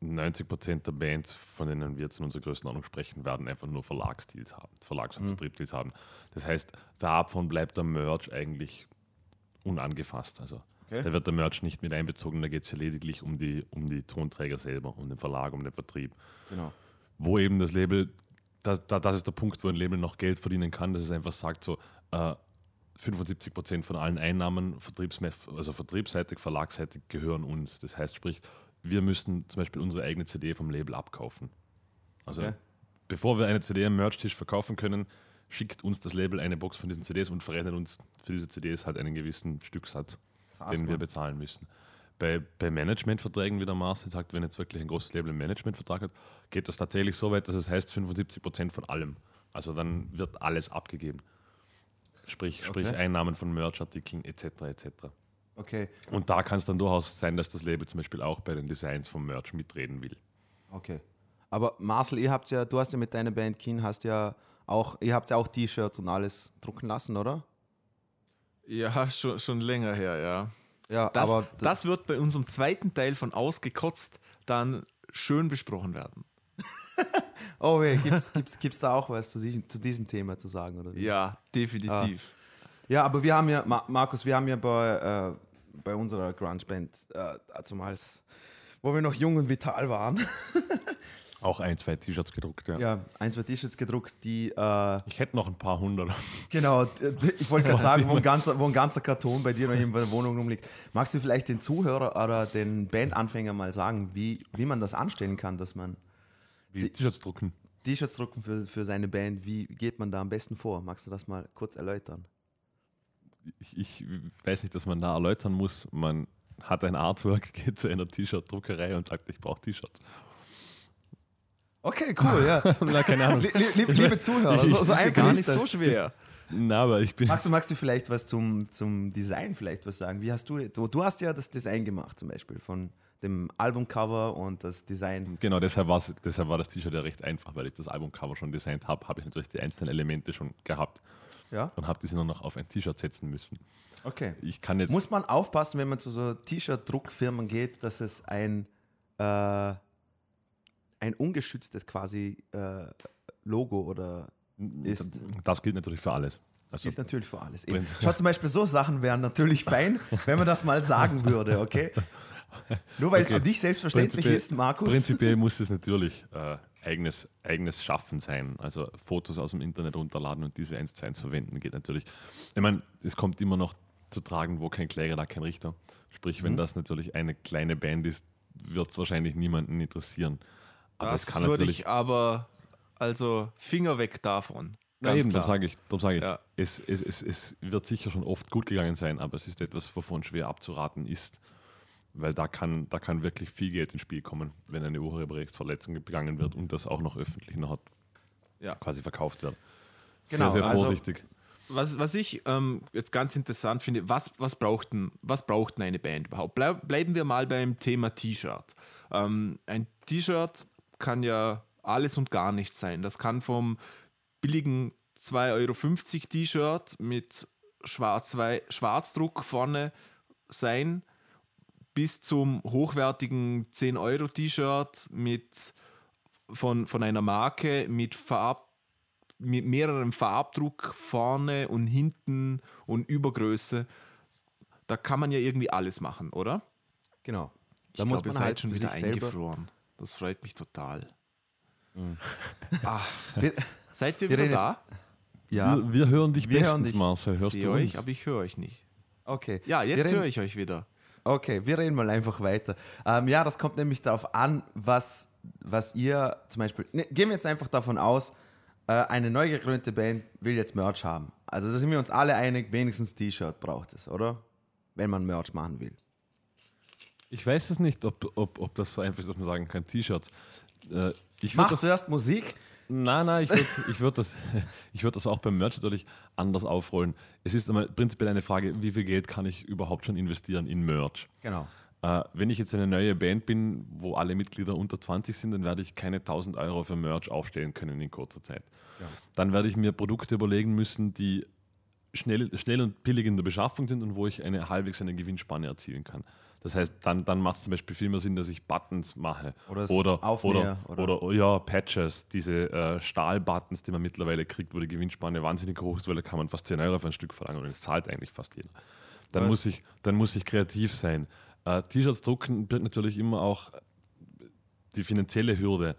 90 Prozent der Bands, von denen wir jetzt in unserer Größenordnung sprechen, werden einfach nur Verlagsdeals haben, Verlags- und Vertriebsdeals haben. Das heißt, davon bleibt der Merch eigentlich unangefasst. Also Okay. da wird der Merch nicht mit einbezogen, da geht es ja lediglich um die, um die Tonträger selber, um den Verlag, um den Vertrieb. genau. Wo eben das Label, das, da- das ist der Punkt, wo ein Label noch Geld verdienen kann, dass es einfach sagt, so äh, 75 Prozent von allen Einnahmen, also vertriebsseitig, verlagsseitig, gehören uns. Das heißt, sprich, wir müssen zum Beispiel unsere eigene CD vom Label abkaufen. Also Okay. bevor wir eine CD am Merch-Tisch verkaufen können, schickt uns das Label eine Box von diesen CDs und verrechnet uns für diese CDs halt einen gewissen Stücksatz, Krass, den wir bezahlen müssen. Bei, bei Managementverträgen, wie der Marcel sagt, wenn jetzt wirklich ein großes Label einen Managementvertrag hat, geht das tatsächlich so weit, dass es heißt 75 Prozent von allem. Also dann wird alles abgegeben. Sprich, sprich Okay. Einnahmen von Merchartikeln etc. etc. Okay, Und da kann es dann durchaus sein, dass das Label zum Beispiel auch bei den Designs vom Merch mitreden will. okay. Aber Marcel, ihr habt ja, du hast ja mit deiner Band Keen, hast ja auch, ihr habt ja auch T-Shirts und alles drucken lassen, oder? Ja, schon, schon länger her, ja. Ja, Das, aber das wird bei unserem zweiten Teil von Ausgekotzt dann schön besprochen werden. Oh, okay. gibt's, gibt's, gibt's da auch was zu, diesem- zu diesem Thema zu sagen? Oder? wie? Ja, definitiv. Ja, aber wir haben ja, Ma Markus, wir haben ja bei, äh, bei unserer Grunge-Band, äh, zumals, wo wir noch jung und vital waren, Auch ein, zwei T-Shirts gedruckt, ja. ja, ein, zwei T-Shirts gedruckt, die, äh, Ich hätte noch ein paar hundert. genau, ich wollte gerade sagen, wo ein, ganzer, wo ein ganzer Karton bei dir noch in der Wohnung rumliegt. Magst du vielleicht den Zuhörer oder den Bandanfänger mal sagen, wie, wie man das anstellen kann, dass man T-Shirts drucken. T-Shirts drucken für, für seine Band, wie geht man da am besten vor? Magst du das mal kurz erläutern? Ich, ich weiß nicht, dass man da erläutern muss. Man hat ein Artwork, geht zu einer T-Shirt-Druckerei und sagt, ich brauche T-Shirts. Okay, cool, ja. Na, keine Ahnung. Lie- lie- liebe Zuhörer, so, so ist ja einfach gar ist nicht das. so schwer. Na, aber ich bin. Magst du, magst du vielleicht was zum, zum Design vielleicht was sagen? Wie hast du, du, du hast ja das Design gemacht zum Beispiel von dem Albumcover und das Design. Genau, deshalb, deshalb war das T-Shirt ja recht einfach, weil ich das Albumcover schon designt habe, habe ich natürlich die einzelnen Elemente schon gehabt Ja, und habe diese nur noch auf ein T-Shirt setzen müssen. okay. Ich kann jetzt. Muss man aufpassen, wenn man zu so T-Shirt-Druckfirmen geht, dass es ein, äh, ein ungeschütztes quasi äh, Logo oder ist. das gilt natürlich für alles. Also, Gilt natürlich für alles. Eben. Prinz- Schau zum Beispiel, so Sachen wären natürlich fein, wenn man das mal sagen würde, okay? Nur weil es Okay. für dich selbstverständlich ist, Markus. Prinzipiell muss es natürlich äh, eigenes, eigenes Schaffen sein. Also Fotos aus dem Internet runterladen und diese eins zu eins verwenden geht natürlich. Ich meine, es kommt immer noch zu tragen, wo kein Kläger, da kein Richter. Sprich, Mhm. wenn das natürlich eine kleine Band ist, wird es wahrscheinlich niemanden interessieren. Aber Das es kann würde natürlich. ich aber, also Finger weg davon. Ja, Ganz eben, darum klar. sage ich, darum sage ich Ja. es, es, es, es wird sicher schon oft gut gegangen sein, aber es ist etwas, wovon schwer abzuraten ist. Weil da kann, da kann wirklich viel Geld ins Spiel kommen, wenn eine Urheberrechtsverletzung begangen wird und das auch noch öffentlich noch Ja. quasi verkauft wird. Genau, sehr, sehr also- vorsichtig. Was, was ich ähm, jetzt ganz interessant finde, was, was, braucht denn, was braucht denn eine Band überhaupt? Bleib, bleiben wir mal beim Thema T-Shirt. Ähm, ein T-Shirt kann ja alles und gar nichts sein. Das kann vom billigen 2,50 Euro T-Shirt mit Schwarz Schwarzdruck vorne sein, bis zum hochwertigen 10 Euro T-Shirt mit von, von einer Marke mit Farb mit mehrerem Farbdruck vorne und hinten und Übergröße. Da kann man ja irgendwie alles machen, oder? Genau. Da Ich muss glaub, ihr man halt seid schon wieder selber. eingefroren. Das freut mich total. Wir, Seid ihr Wir wieder reden da? ja, Wir, wir hören dich Wir bestens, hören dich. Marcel. Hörst du euch, uns? aber ich höre euch nicht. okay. Ja, jetzt höre ich euch wieder. Okay, wir reden mal einfach weiter. Ähm, ja, das kommt nämlich darauf an, was, was ihr zum Beispiel. Ne, gehen wir jetzt einfach davon aus, äh, eine neu gegründete Band will jetzt Merch haben. Also da sind wir uns alle einig, wenigstens T-Shirt braucht es, oder? Wenn man Merch machen will. Ich weiß es nicht, ob, ob, ob das so einfach ist, dass man sagen kann, T-Shirts. Äh, ich Mach zuerst Musik. Nein, nein, ich würde ich würd das, ich würd das auch beim Merch natürlich anders aufrollen. Es ist einmal prinzipiell eine Frage, wie viel Geld kann ich überhaupt schon investieren in Merch? Genau. Äh, wenn ich jetzt eine neue Band bin, wo alle Mitglieder unter 20 sind, dann werde ich keine 1000 Euro für Merch aufstellen können in kurzer Zeit. Dann werde ich mir Produkte überlegen müssen, die schnell, schnell und billig in der Beschaffung sind und wo ich eine halbwegs eine Gewinnspanne erzielen kann. Das heißt, dann, dann macht es zum Beispiel viel mehr Sinn, dass ich Buttons mache. Oder oder, Aufnäher, oder, oder- oder, ja, Patches, diese äh, Stahlbuttons, die man mittlerweile kriegt, wo die Gewinnspanne wahnsinnig hoch ist, weil da kann man fast 10 Euro für ein Stück verlangen und das zahlt eigentlich fast jeder. Dann, Was? muss ich, dann muss ich kreativ sein. Äh, T-Shirts drucken birgt natürlich immer auch die finanzielle Hürde.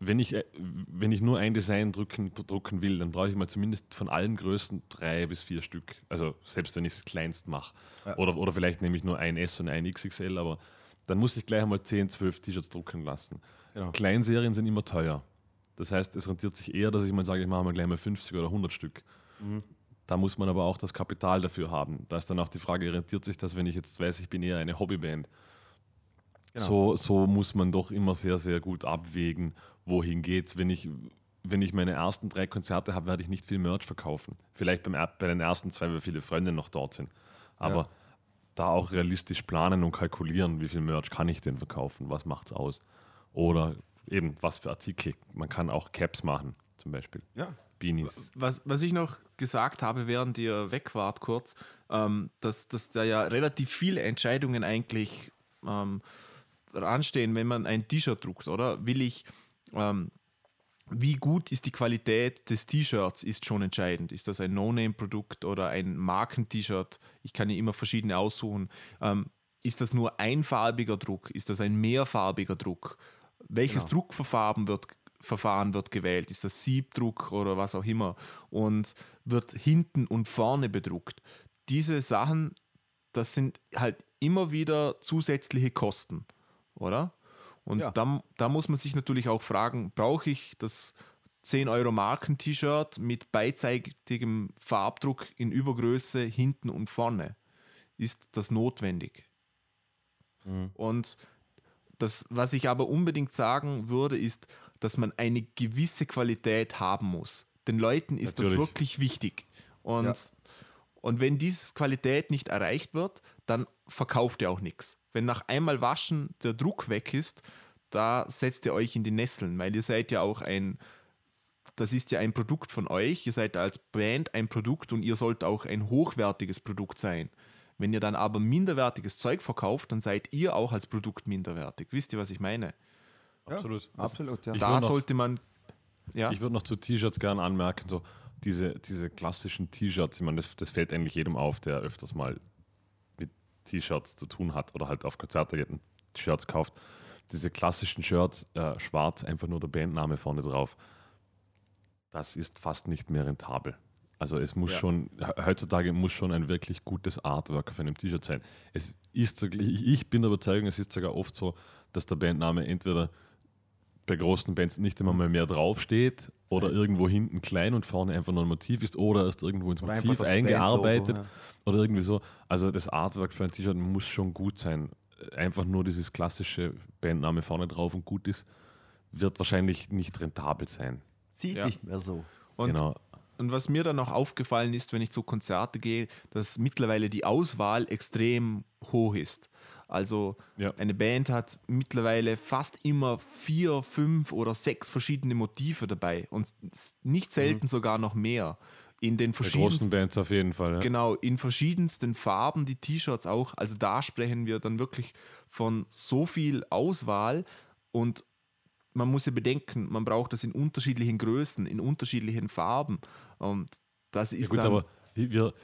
Wenn ich, äh, wenn ich nur ein Design drucken, drucken will, dann brauche ich mal zumindest von allen Größen drei bis vier Stück. Also selbst wenn ich es kleinst mache. Oder, oder vielleicht nehme ich nur ein S und ein XXL, aber dann muss ich gleich einmal 10, 12 T-Shirts drucken lassen. Genau. Kleinserien sind immer teuer. Das heißt, es rentiert sich eher, dass ich mal sage, ich mache mal gleich mal 50 oder 100 Stück. Da muss man aber auch das Kapital dafür haben. Da ist dann auch die Frage, rentiert sich das, wenn ich jetzt weiß, ich bin eher eine Hobbyband. Genau. So, so muss man doch immer sehr, sehr gut abwägen, wohin geht's. Wenn ich, wenn ich meine ersten drei Konzerte habe, werde ich nicht viel Merch verkaufen. Vielleicht beim, bei den ersten zwei, weil viele Freunde noch dort sind. Aber Ja. da auch realistisch planen und kalkulieren, wie viel Merch kann ich denn verkaufen, was macht's aus. Oder eben, was für Artikel. Man kann auch Caps machen, zum Beispiel. Ja. Beanies. Was, was ich noch gesagt habe, während ihr weg wart kurz, ähm, dass, dass da ja relativ viele Entscheidungen eigentlich ähm, anstehen, wenn man ein T-Shirt druckt, oder? Will ich, ähm, wie gut ist die Qualität des T-Shirts, ist schon entscheidend. Ist das ein No-Name-Produkt oder ein Marken-T-Shirt? Ich kann ja immer verschiedene aussuchen. Ähm, ist das nur einfarbiger Druck? Ist das ein mehrfarbiger Druck? Welches Druckverfahren wird, Verfahren wird gewählt? Ist das Siebdruck oder was auch immer? Und wird hinten und vorne bedruckt? Diese Sachen, das sind halt immer wieder zusätzliche Kosten, oder? Und Ja. da, da muss man sich natürlich auch fragen, brauche ich das 10 Euro Marken-T-Shirt mit beidseitigem Farbdruck in Übergröße hinten und vorne? Ist das notwendig? Und das, was ich aber unbedingt sagen würde, ist, dass man eine gewisse Qualität haben muss. Den Leuten ist das Natürlich. wirklich wichtig. Und, Ja. und wenn diese Qualität nicht erreicht wird, dann verkauft ihr auch nichts. Wenn nach einmal Waschen der Druck weg ist, da setzt ihr euch in die Nesseln, weil ihr seid ja auch ein, das ist ja ein Produkt von euch, ihr seid als Band ein Produkt und ihr sollt auch ein hochwertiges Produkt sein. Wenn ihr dann aber minderwertiges Zeug verkauft, dann seid ihr auch als Produkt minderwertig. Wisst ihr, was ich meine? Absolut. Absolut, ja. Ich da noch- sollte man. Ja, Ich würde noch zu T-Shirts gerne anmerken, so diese, diese klassischen T-Shirts, ich meine, das, das fällt eigentlich jedem auf, der öfters mal T-Shirts zu tun hat oder halt auf Konzerte geht und Shirts kauft. Diese klassischen Shirts, äh, schwarz, einfach nur der Bandname vorne drauf, das ist fast nicht mehr rentabel. Also es muss Ja. schon, he- heutzutage muss schon ein wirklich gutes Artwork auf einem T-Shirt sein. Es ist, ich bin der Überzeugung, es ist sogar oft so, dass der Bandname entweder bei großen Bands nicht immer mal mehr draufsteht oder irgendwo hinten klein und vorne einfach nur ein Motiv ist oder erst irgendwo ins Motiv eingearbeitet Bandlogo, oder irgendwie so. Also das Artwork für ein T-Shirt muss schon gut sein. Einfach nur dieses klassische Bandname vorne drauf und gut ist, wird wahrscheinlich nicht rentabel sein. Zieht Ja. nicht mehr so. und, genau. und was mir dann noch aufgefallen ist, wenn ich zu Konzerte gehe, dass mittlerweile die Auswahl extrem hoch ist. Also Ja. eine Band hat mittlerweile fast immer vier, fünf oder sechs verschiedene Motive dabei und nicht selten sogar noch mehr. In den Bei großen verschiedensten Bands auf jeden Fall. Ja. Genau, in verschiedensten Farben, die T-Shirts auch. Also da sprechen wir dann wirklich von so viel Auswahl und man muss ja bedenken, man braucht das in unterschiedlichen Größen, in unterschiedlichen Farben und das Ja, ist gut, dann, aber wir,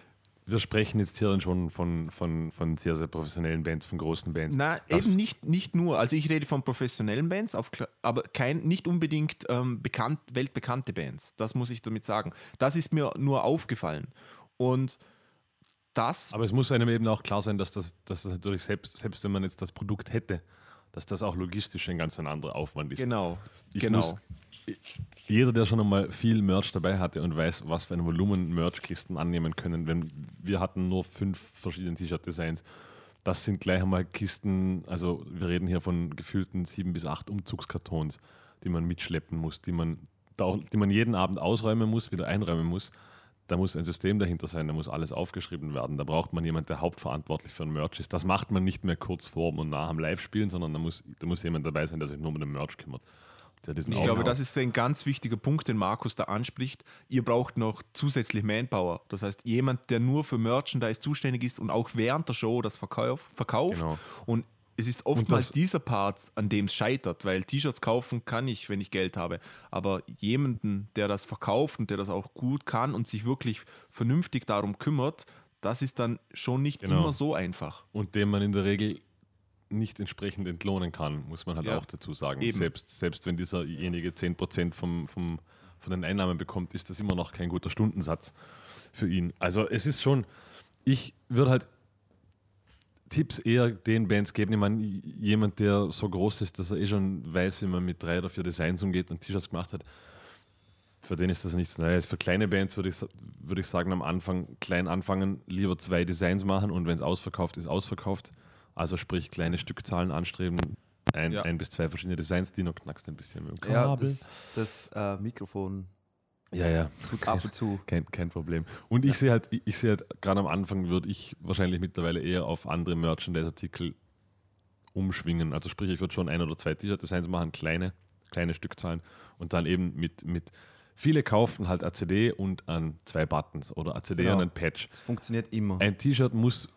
wir sprechen jetzt hier dann schon von, von, von sehr, sehr professionellen Bands, von großen Bands. Na, Das- eben nicht, nicht nur. Also ich rede von professionellen Bands, auf, aber kein, nicht unbedingt ähm, bekannt, weltbekannte Bands. Das muss ich damit sagen. Das ist mir nur aufgefallen. Und das, Aber es muss einem eben auch klar sein, dass das, dass das natürlich selbst, selbst wenn man jetzt das Produkt hätte, dass das auch logistisch ein ganz anderer Aufwand ist. genau, Ich genau. muss- Jeder, der schon einmal viel Merch dabei hatte und weiß, was für ein Volumen Merch-Kisten annehmen können, wenn wir hatten nur fünf verschiedene T-Shirt-Designs, das sind gleich einmal Kisten, also wir reden hier von gefühlten sieben bis acht Umzugskartons, die man mitschleppen muss, die man, die man jeden Abend ausräumen muss, wieder einräumen muss. Da muss ein System dahinter sein, da muss alles aufgeschrieben werden. Da braucht man jemanden, der hauptverantwortlich für ein Merch ist. Das macht man nicht mehr kurz vor und nach am Live-Spielen, sondern da muss, da muss jemand dabei sein, der sich nur um den Merch kümmert. Ich glaube, Aufbau- das ist ein ganz wichtiger Punkt, den Markus da anspricht. Ihr braucht noch zusätzlich Manpower. Das heißt, jemand, der nur für Merchandise zuständig ist und auch während der Show das verkauf, verkauft. Genau. Und es ist oftmals dieser Part, an dem es scheitert, weil T-Shirts kaufen kann ich, wenn ich Geld habe. Aber jemanden, der das verkauft und der das auch gut kann und sich wirklich vernünftig darum kümmert, das ist dann schon nicht Genau. immer so einfach. und den man in der Regel nicht entsprechend entlohnen kann, muss man halt Ja. auch dazu sagen. Eben. Selbst, selbst wenn dieserjenige 10% vom, vom, von den Einnahmen bekommt, ist das immer noch kein guter Stundensatz für ihn. Also es ist schon, ich würde halt Tipps eher den Bands geben. Ich meine, jemand, der so groß ist, dass er eh schon weiß, wie man mit drei oder vier Designs umgeht und T-Shirts gemacht hat, für den ist das nichts Neues. Für kleine Bands würde ich, würde ich sagen, am Anfang klein anfangen, lieber zwei Designs machen und wenn es ausverkauft ist, ausverkauft. Also sprich, kleine Stückzahlen anstreben, ein, Ja. ein bis zwei verschiedene Designs, die noch knackst ein bisschen mit dem Ja, Kabel. das, das äh, Mikrofon Ja, ja, tut ab und zu. kein, kein Problem. Und ich sehe halt, ich, ich sehe halt, gerade am Anfang würde ich wahrscheinlich mittlerweile eher auf andere Merchandise-Artikel umschwingen. Also sprich, ich würde schon ein oder zwei T-Shirt-Designs machen, kleine, kleine Stückzahlen und dann eben mit, mit viele kaufen halt ACD und an zwei Buttons oder ACD Genau. und ein Patch. Das funktioniert immer. Ein T-Shirt muss,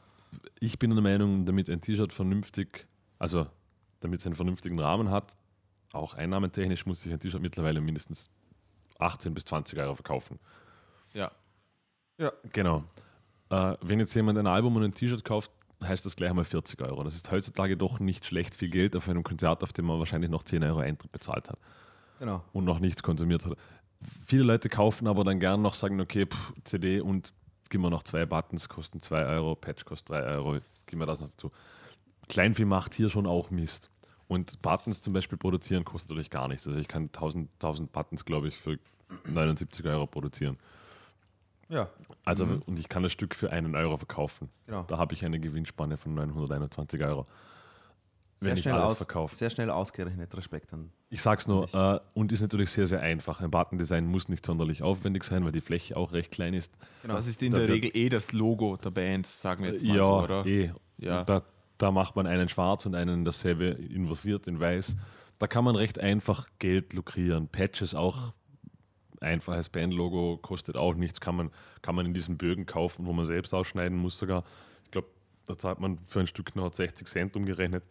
ich bin der Meinung, damit ein T-Shirt vernünftig, also damit es einen vernünftigen Rahmen hat, auch einnahmentechnisch muss sich ein T-Shirt mittlerweile mindestens 18 bis 20 Euro verkaufen. Ja. Ja. Genau. Äh, wenn jetzt jemand ein Album und ein T-Shirt kauft, heißt das gleich einmal 40 Euro. Das ist heutzutage doch nicht schlecht viel Geld auf einem Konzert, auf dem man wahrscheinlich noch 10 Euro Eintritt bezahlt hat Genau. und noch nichts konsumiert hat. Viele Leute kaufen aber dann gern noch, sagen, okay, pff, CD und gib mir noch zwei Buttons, kosten 2 Euro, Patch kostet 3 Euro, gib mir das noch dazu. Kleinvieh macht hier schon auch Mist. Und Buttons zum Beispiel produzieren kostet natürlich gar nichts. Also ich kann 1000, 1000 Buttons, glaube ich, für 79 Euro produzieren. Ja, Also, und ich kann das Stück für einen Euro verkaufen. genau. Da habe ich eine Gewinnspanne von 921 Euro. Sehr wenn ich schnell, alles aus, verkaufe. sehr schnell ausgerechnet. Respekt an. Ich sag's nur, äh, und ist natürlich sehr, sehr einfach. Ein Button-Design muss nicht sonderlich aufwendig sein, weil die Fläche auch recht klein ist. Genau. Das ist in Da der Regel eh das Logo der Band, sagen wir jetzt mal ja, so, oder? eh. Ja. Da, da macht man einen schwarz und einen dasselbe inversiert in weiß. Da kann man recht einfach Geld lukrieren. Patches auch einfaches Bandlogo, kostet auch nichts, kann man, kann man in diesen Bögen kaufen, wo man selbst ausschneiden muss sogar. Ich glaube, da zahlt man für ein Stück noch 60 Cent umgerechnet.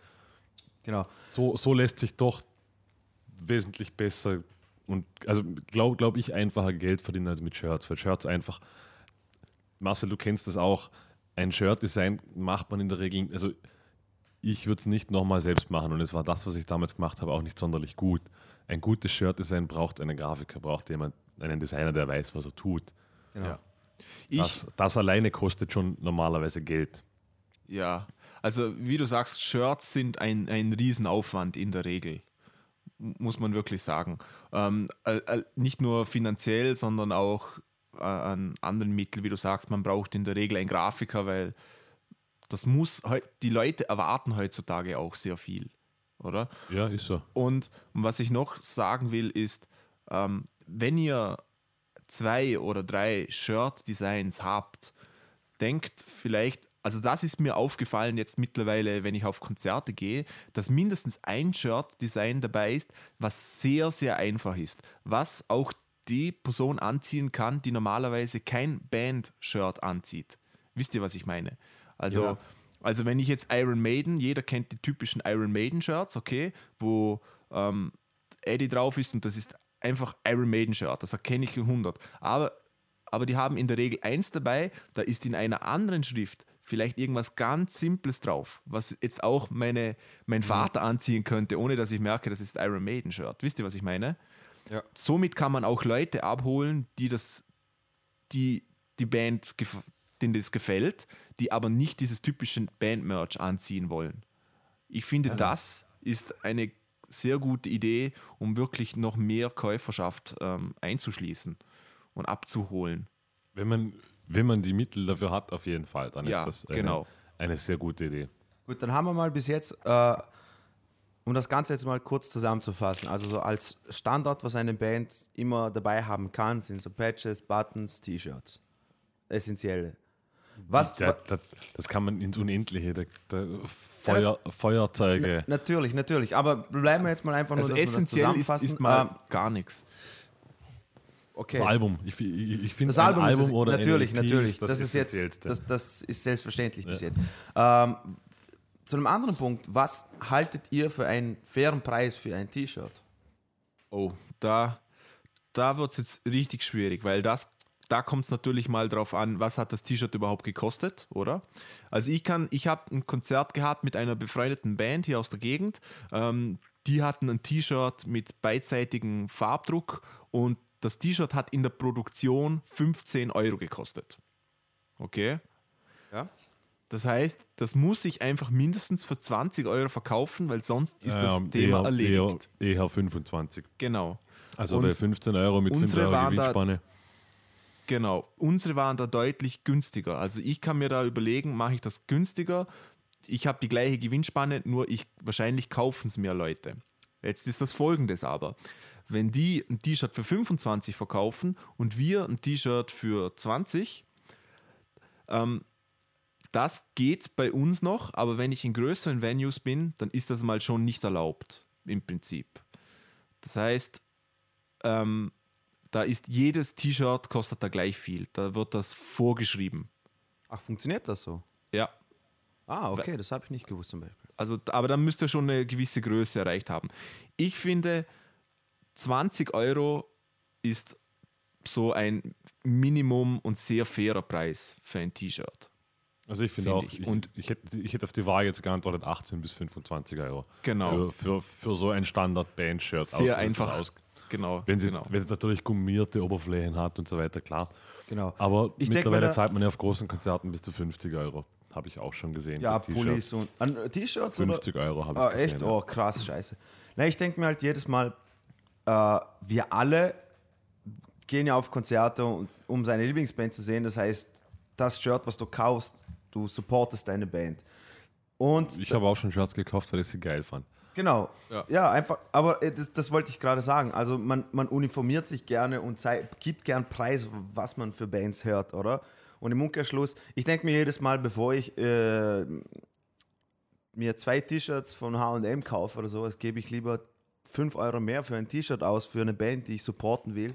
Genau. So, so lässt sich doch wesentlich besser und also glaube glaub ich einfacher Geld verdienen als mit Shirts, weil Shirts einfach, Marcel, du kennst das auch, ein Shirt-Design macht man in der Regel, also ich würde es nicht nochmal selbst machen und es war das, was ich damals gemacht habe, auch nicht sonderlich gut. Ein gutes Shirt-Design braucht einen Grafiker, braucht jemand, einen Designer, der weiß, was er tut. genau. Ja. Ich, Das, das alleine kostet schon normalerweise Geld. Ja, also wie du sagst, Shirts sind ein, ein Riesenaufwand in der Regel, muss man wirklich sagen. Ähm, äh, äh, nicht nur finanziell, sondern auch äh, an anderen Mitteln, wie du sagst, man braucht in der Regel einen Grafiker, weil das muss, die Leute erwarten heutzutage auch sehr viel, oder? Ja, ist so. Und was ich noch sagen will, ist, ähm, wenn ihr zwei oder drei Shirt-Designs habt, denkt vielleicht, also das ist mir aufgefallen jetzt mittlerweile, wenn ich auf Konzerte gehe, dass mindestens ein Shirt-Design dabei ist, was sehr, sehr einfach ist, was auch die Person anziehen kann, die normalerweise kein Band-Shirt anzieht. Wisst ihr, was ich meine? Also, Ja. also wenn ich jetzt Iron Maiden, jeder kennt die typischen Iron Maiden-Shirts, okay, wo ähm, Eddie drauf ist und das ist einfach Iron Maiden-Shirt, das erkenne ich 100. Aber aber die haben in der Regel eins dabei, da ist in einer anderen Schrift vielleicht irgendwas ganz Simples drauf, was jetzt auch meine, mein Vater anziehen könnte, ohne dass ich merke, das ist Iron Maiden Shirt. Wisst ihr, was ich meine? Ja. Somit kann man auch Leute abholen, die das, die die Band, denen das gefällt, die aber nicht dieses typische Band-Merch anziehen wollen. Ich finde, das ist eine sehr gute Idee, um wirklich noch mehr Käuferschaft ähm, einzuschließen und abzuholen. Wenn man, wenn man die Mittel dafür hat, auf jeden Fall, dann Ja, ist das eine, genau. eine sehr gute Idee. Gut, dann haben wir mal bis jetzt, äh, um das Ganze jetzt mal kurz zusammenzufassen, also so als Standard, was eine Band immer dabei haben kann, sind so Patches, Buttons, T-Shirts. Essentielle. Was, Da, da, das kann man ins Unendliche, da, da Feuer, Feuerzeuge. Natürlich, natürlich. Aber bleiben wir jetzt mal einfach nur, Also dass wir das essentiell ist, zusammenfassen. ist mal Ähm, gar nichts. okay. Das Album. Ich, ich, ich finde Das Album, ein Album ist, oder natürlich, eine EP natürlich. ist Das, ist jetzt, das, das ist selbstverständlich bis jetzt. Ähm, zu einem anderen Punkt, was haltet ihr für einen fairen Preis für ein T-Shirt? Oh, da, da wird es jetzt richtig schwierig, weil das, da kommt es natürlich mal drauf an, was hat das T-Shirt überhaupt gekostet, oder? Also ich kann, ich habe ein Konzert gehabt mit einer befreundeten Band hier aus der Gegend. Ähm, die hatten ein T-Shirt mit beidseitigem Farbdruck und das T-Shirt hat in der Produktion 15 Euro gekostet. Okay? Ja? Das heißt, das muss ich einfach mindestens für 20 Euro verkaufen, weil sonst ist das Ähm, Thema eher, erledigt. Eher, eher 25. Genau. Also Und bei 15 Euro mit 5 unsere Euro waren da- Gewinnspanne. Genau, unsere waren da deutlich günstiger. Also ich kann mir da überlegen, mache ich das günstiger? Ich habe die gleiche Gewinnspanne, nur ich wahrscheinlich kaufen es mehr Leute. Jetzt ist das folgendes aber. Wenn die ein T-Shirt für 25 verkaufen und wir ein T-Shirt für 20, ähm, das geht bei uns noch, aber wenn ich in größeren Venues bin, dann ist das mal schon nicht erlaubt, im Prinzip. Das heißt, ähm, da ist jedes T-Shirt kostet da gleich viel. Da wird das vorgeschrieben. Ach, funktioniert das so? Ja. Ah, okay, das habe ich nicht gewusst zum Beispiel. Also, aber dann müsst ihr schon eine gewisse Größe erreicht haben. Ich finde, 20 Euro ist so ein Minimum und sehr fairer Preis für ein T-Shirt. Also ich finde Finde auch, ich. ich, Und- ich, hätte, ich hätte auf die Waage jetzt geantwortet 18 bis 25 Euro. Genau. Für, für, für so ein Standard-Band-Shirt. Sehr einfach. Genau. Wenn es genau. jetzt, wenn es natürlich gummierte Oberflächen hat und so weiter, klar. Genau. Aber Ich mittlerweile da- zahlt man ja auf großen Konzerten bis zu 50 Euro. Habe ich auch schon gesehen. Ja. Pullis und äh, T-Shirts oder? 50 Euro habe ich Ah, gesehen. echt? ja. Oh, krass, scheiße. Na, ich denke mir halt jedes Mal, äh, wir alle gehen ja auf Konzerte, um, um seine Lieblingsband zu sehen. Das heißt, das Shirt, was du kaufst, du supportest deine Band. Und Ich habe auch schon Shirts gekauft, weil ich sie geil fand. Genau. Ja. Ja, einfach, aber äh, das, das wollte ich gerade sagen. Also man, man uniformiert sich gerne und sei, gibt gern Preis, was man für Bands hört, oder? Und im Umkehrschluss, ich denke mir jedes Mal, bevor ich äh, mir zwei T-Shirts von HM kaufe oder sowas, gebe ich lieber 5 Euro mehr für ein T-Shirt aus für eine Band, die ich supporten will.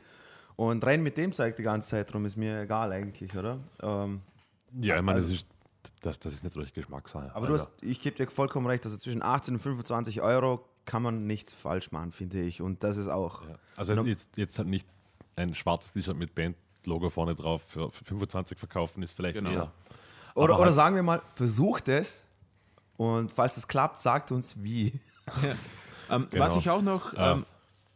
Und rein mit dem Zeug die ganze Zeit rum, ist mir egal eigentlich, oder? Ähm, Ja, ich meine, Also- das, ist, das, das ist natürlich Geschmackssache. aber du hast, ich gebe dir vollkommen recht, also zwischen 18 und 25 Euro kann man nichts falsch machen, finde ich. Und das ist auch. Ja. Also jetzt, jetzt halt nicht ein schwarzes T-Shirt mit Band-Logo vorne drauf für, für 25 verkaufen, ist vielleicht Genau. eher. Oder, oder halt- sagen wir mal, versucht es. Und falls es klappt, sagt uns wie. Ähm, Genau. Was ich auch noch Ja. ähm,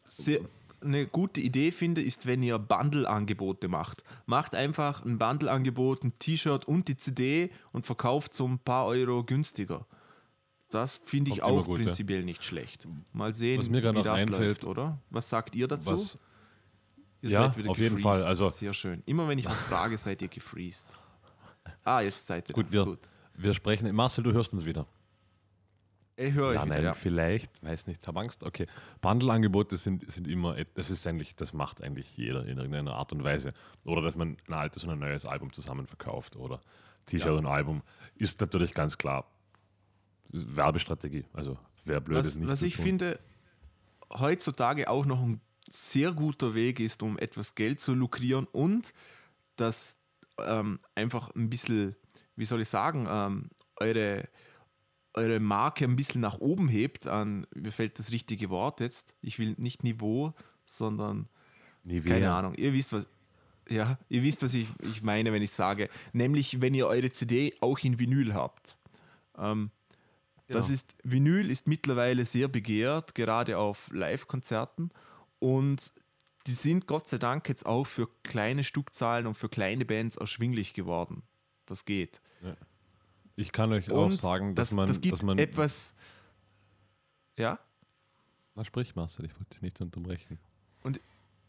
sehr, eine gute Idee finde, ist, wenn ihr Bundle-Angebote macht. Macht einfach ein Bundle-Angebot, ein T-Shirt und die CD und verkauft so ein paar Euro günstiger. Das finde ich Kommt auch gut, ja. prinzipiell nicht schlecht. Mal sehen, Was mir wie das einfällt- läuft, oder? Was sagt ihr dazu? Was, Ihr Ja, seid wieder auf jeden. Fall, also- Sehr schön. Immer wenn ich was frage, seid ihr gefreezed. Ah, jetzt seid ihr gut, da. wir, wir sprechen. Marcel, du hörst uns wieder. Ich höre euch Ja, wieder, nein, ja. vielleicht, weiß nicht, habe Angst. Okay, Bundle-Angebote sind, sind immer, das ist eigentlich, das macht eigentlich jeder in irgendeiner Art und Weise. Oder dass man ein altes und ein neues Album zusammen verkauft oder T-Shirt Ja. und Album, ist natürlich ganz klar Werbestrategie. Also wer blöd ist Was, nicht was ich tun. finde, heutzutage auch noch ein sehr guter Weg ist, um etwas Geld zu lukrieren und das ähm, einfach ein bisschen, wie soll ich sagen, ähm, eure, eure Marke ein bisschen nach oben hebt an, mir fällt das richtige Wort jetzt, ich will nicht Niveau, sondern Nivea. keine Ahnung, ihr wisst was, Ja, ihr wisst, was ich, ich meine, wenn ich sage. Nämlich, wenn ihr eure CD auch in Vinyl habt. Ähm, Das Genau. ist, Vinyl ist mittlerweile sehr begehrt, gerade auf Live-Konzerten. Und die sind Gott sei Dank jetzt auch für kleine Stückzahlen und für kleine Bands erschwinglich geworden. Das geht. Ich kann euch auch Und sagen, dass das, man, das gibt dass man etwas. Ja? Na, sprich, Marcel, ich wollte dich nicht unterbrechen.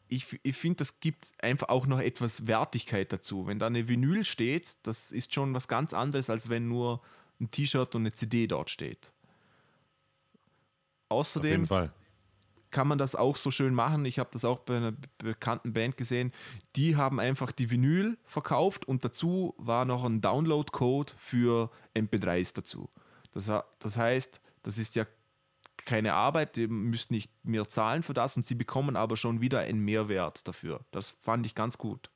ich, ich finde, das gibt einfach auch noch etwas Wertigkeit dazu. Wenn da eine Vinyl steht, das ist schon was ganz anderes, als wenn nur ein T-Shirt und eine CD dort steht. Auf Außerdem jeden Fall. Kann man das auch so schön machen. Ich habe das auch bei einer bekannten Band gesehen. Die haben einfach die Vinyl verkauft und dazu war noch ein Download-Code für MP3s dazu. Das, das heißt, das ist ja keine Arbeit, ihr müsst nicht mehr zahlen für das und sie bekommen aber schon wieder einen Mehrwert dafür. Das fand ich ganz gut.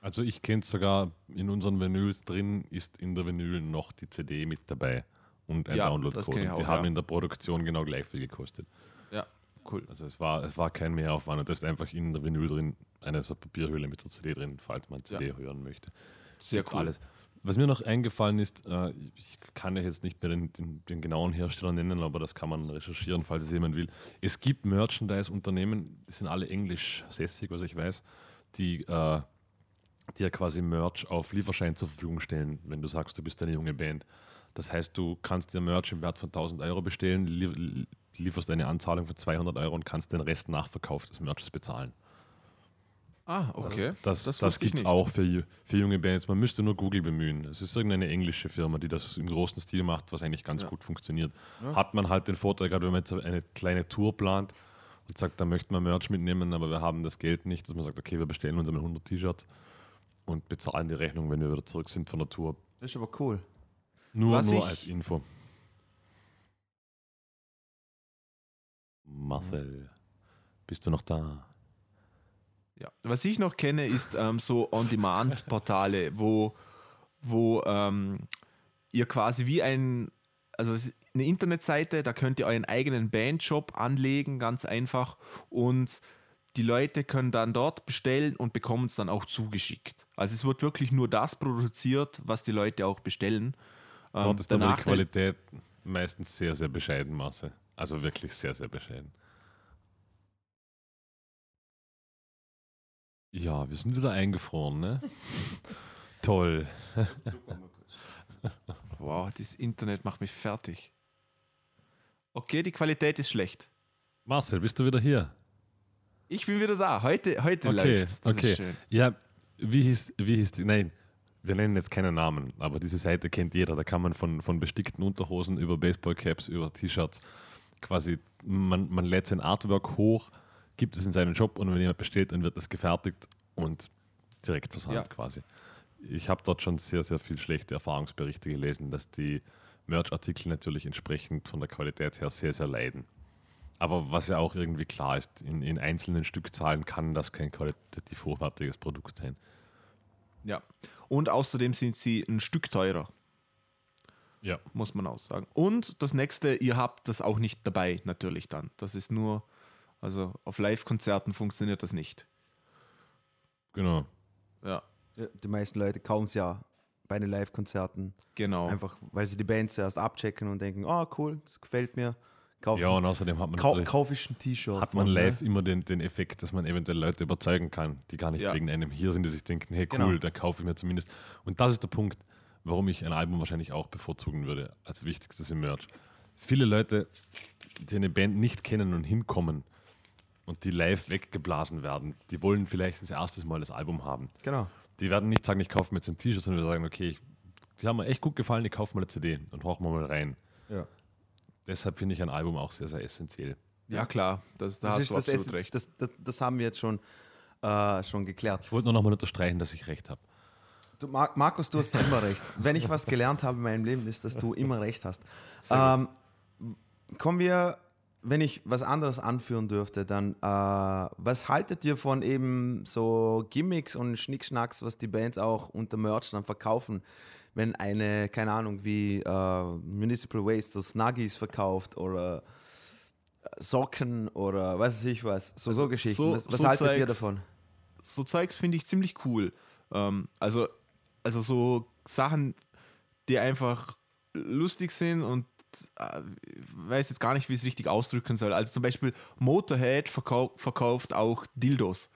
Also ich kenne sogar in unseren Vinyls drin ist in der Vinyl noch die CD mit dabei und ein Ja, Download-Code. Die auch, haben ja. in der Produktion genau gleich viel gekostet. Ja, cool. Also es war, es war kein Mehraufwand. Da ist einfach in der Vinyl drin eine so Papierhülle mit der CD drin, falls man CD Ja. hören möchte. Sehr cool. Alles. Was mir noch eingefallen ist, äh, ich kann euch jetzt nicht mehr den, den, den genauen Hersteller nennen, aber das kann man recherchieren, falls es jemand will. Es gibt Merchandise-Unternehmen, die sind alle englisch sässig, was ich weiß, die, äh, die ja quasi Merch auf Lieferschein zur Verfügung stellen, wenn du sagst, du bist eine junge Band. Das heißt, du kannst dir Merch im Wert von 1000 Euro bestellen, lieferst eine Anzahlung von 200 Euro und kannst den Rest nach Verkauf des Merches bezahlen. Ah, okay. Das, das, wusste ich gibt es auch für, für junge Bands. Man müsste nur Google bemühen. Es ist irgendeine englische Firma, die das im großen Stil macht, was eigentlich ganz gut funktioniert. Hat man halt den Vorteil, gerade wenn man jetzt eine kleine Tour plant und sagt, da möchte man Merch mitnehmen, aber wir haben das Geld nicht, dass man sagt, okay, wir bestellen uns einmal 100 T-Shirts und bezahlen die Rechnung, wenn wir wieder zurück sind von der Tour. Das ist aber cool. Nur, Was nur als Info. Marcel, bist du noch da? Ja. Was ich noch kenne, ist ähm, so On-Demand-Portale, wo, wo ähm, ihr quasi wie ein, also ist eine Internetseite, da könnt ihr euren eigenen Bandshop anlegen, ganz einfach. Und die Leute können dann dort bestellen und bekommen es dann auch zugeschickt. Also es wird wirklich nur das produziert, was die Leute auch bestellen. Ähm, Dort ist der aber die Qualität meistens sehr, sehr bescheiden, Marcel. Also wirklich sehr, sehr bescheiden. Ja, wir sind wieder eingefroren, ne? Toll. Wow, das Internet macht mich fertig. Okay, die Qualität ist schlecht. Marcel, bist du wieder hier? Ich bin wieder da. Heute, heute Okay, läuft's. Das okay. ist schön. Ja, wie hieß, wie hieß die? Nein, wir nennen jetzt keinen Namen, aber diese Seite kennt jeder. Da kann man von, von bestickten Unterhosen über Baseballcaps, über T-Shirts quasi, man, man lädt sein Artwork hoch, gibt es in seinen Shop und wenn jemand bestellt, dann wird es gefertigt und direkt versandt Ja. quasi. Ich habe dort schon sehr, sehr viel schlechte Erfahrungsberichte gelesen, dass die Merch-Artikel natürlich entsprechend von der Qualität her sehr, sehr leiden. Aber was ja auch irgendwie klar ist, in, in einzelnen Stückzahlen kann das kein qualitativ hochwertiges Produkt sein. Ja. Und außerdem sind sie ein Stück teurer, Ja. muss man auch sagen. Und das nächste, ihr habt das auch nicht dabei, natürlich dann. Das ist nur, also auf Live-Konzerten funktioniert das nicht. Genau. Ja, Ja, Die meisten Leute kaufen es ja bei den Live-Konzerten. genau. Einfach, weil sie die Band zuerst abchecken und denken, oh cool, das gefällt mir. Kauf, Ja, und außerdem hat man, kau natürlich, kauf ich ein T-Shirt. hat man von, ne? live immer den, den Effekt, dass man eventuell Leute überzeugen kann, die gar nicht Ja. wegen einem hier sind, die sich denken, hey cool, Genau. dann kaufe ich mir zumindest. Und das ist der Punkt, warum ich ein Album wahrscheinlich auch bevorzugen würde, als wichtigstes im Merch. Viele Leute, die eine Band nicht kennen und hinkommen und die live weggeblasen werden, die wollen vielleicht das erste Mal das Album haben. Genau. Die werden nicht sagen, ich kaufe mir jetzt ein T-Shirt, sondern wir sagen, okay, ich, die haben mir echt gut gefallen, ich kaufe mal eine CD und horchen wir mal rein. Ja. Deshalb finde ich ein Album auch sehr, sehr essentiell. ja, klar, das, da Das, hast ist du das, absolut recht. das, das, das haben wir jetzt schon, äh, schon geklärt. Ich wollte nur noch mal unterstreichen, dass ich recht habe. Du, Mar Markus, du hast immer recht. Wenn ich was gelernt habe in meinem Leben, ist, dass du immer recht hast. Ähm, kommen wir, wenn ich was anderes anführen dürfte, dann, äh, was haltet ihr von eben so Gimmicks und Schnickschnacks, was die Bands auch unter Merch dann verkaufen? Wenn eine, keine Ahnung, wie äh, Municipal Waste so Snuggies verkauft oder Socken oder was weiß ich was, so, so Geschichten. was was so haltet ihr davon? so Zeugs finde ich ziemlich cool. Ähm, also, also so Sachen, die einfach lustig sind und äh, weiß jetzt gar nicht, wie ich es richtig ausdrücken soll. Also zum Beispiel Motorhead verkau verkauft auch Dildos,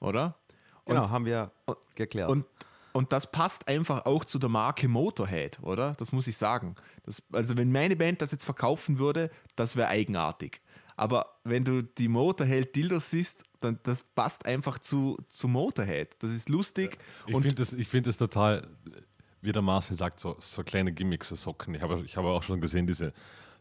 oder? Genau, Und- haben wir geklärt. Und, und das passt einfach auch zu der Marke Motorhead, oder? Das muss ich sagen. Das, also wenn meine Band das jetzt verkaufen würde, das wäre eigenartig. Aber wenn du die Motorhead Dildos siehst, das passt einfach zu, zu Motorhead. Das ist lustig. Ich und finde das, ich find das total, wie der Marcel sagt, so, so kleine Gimmicks, so Socken. Ich habe ich habe auch schon gesehen, diese,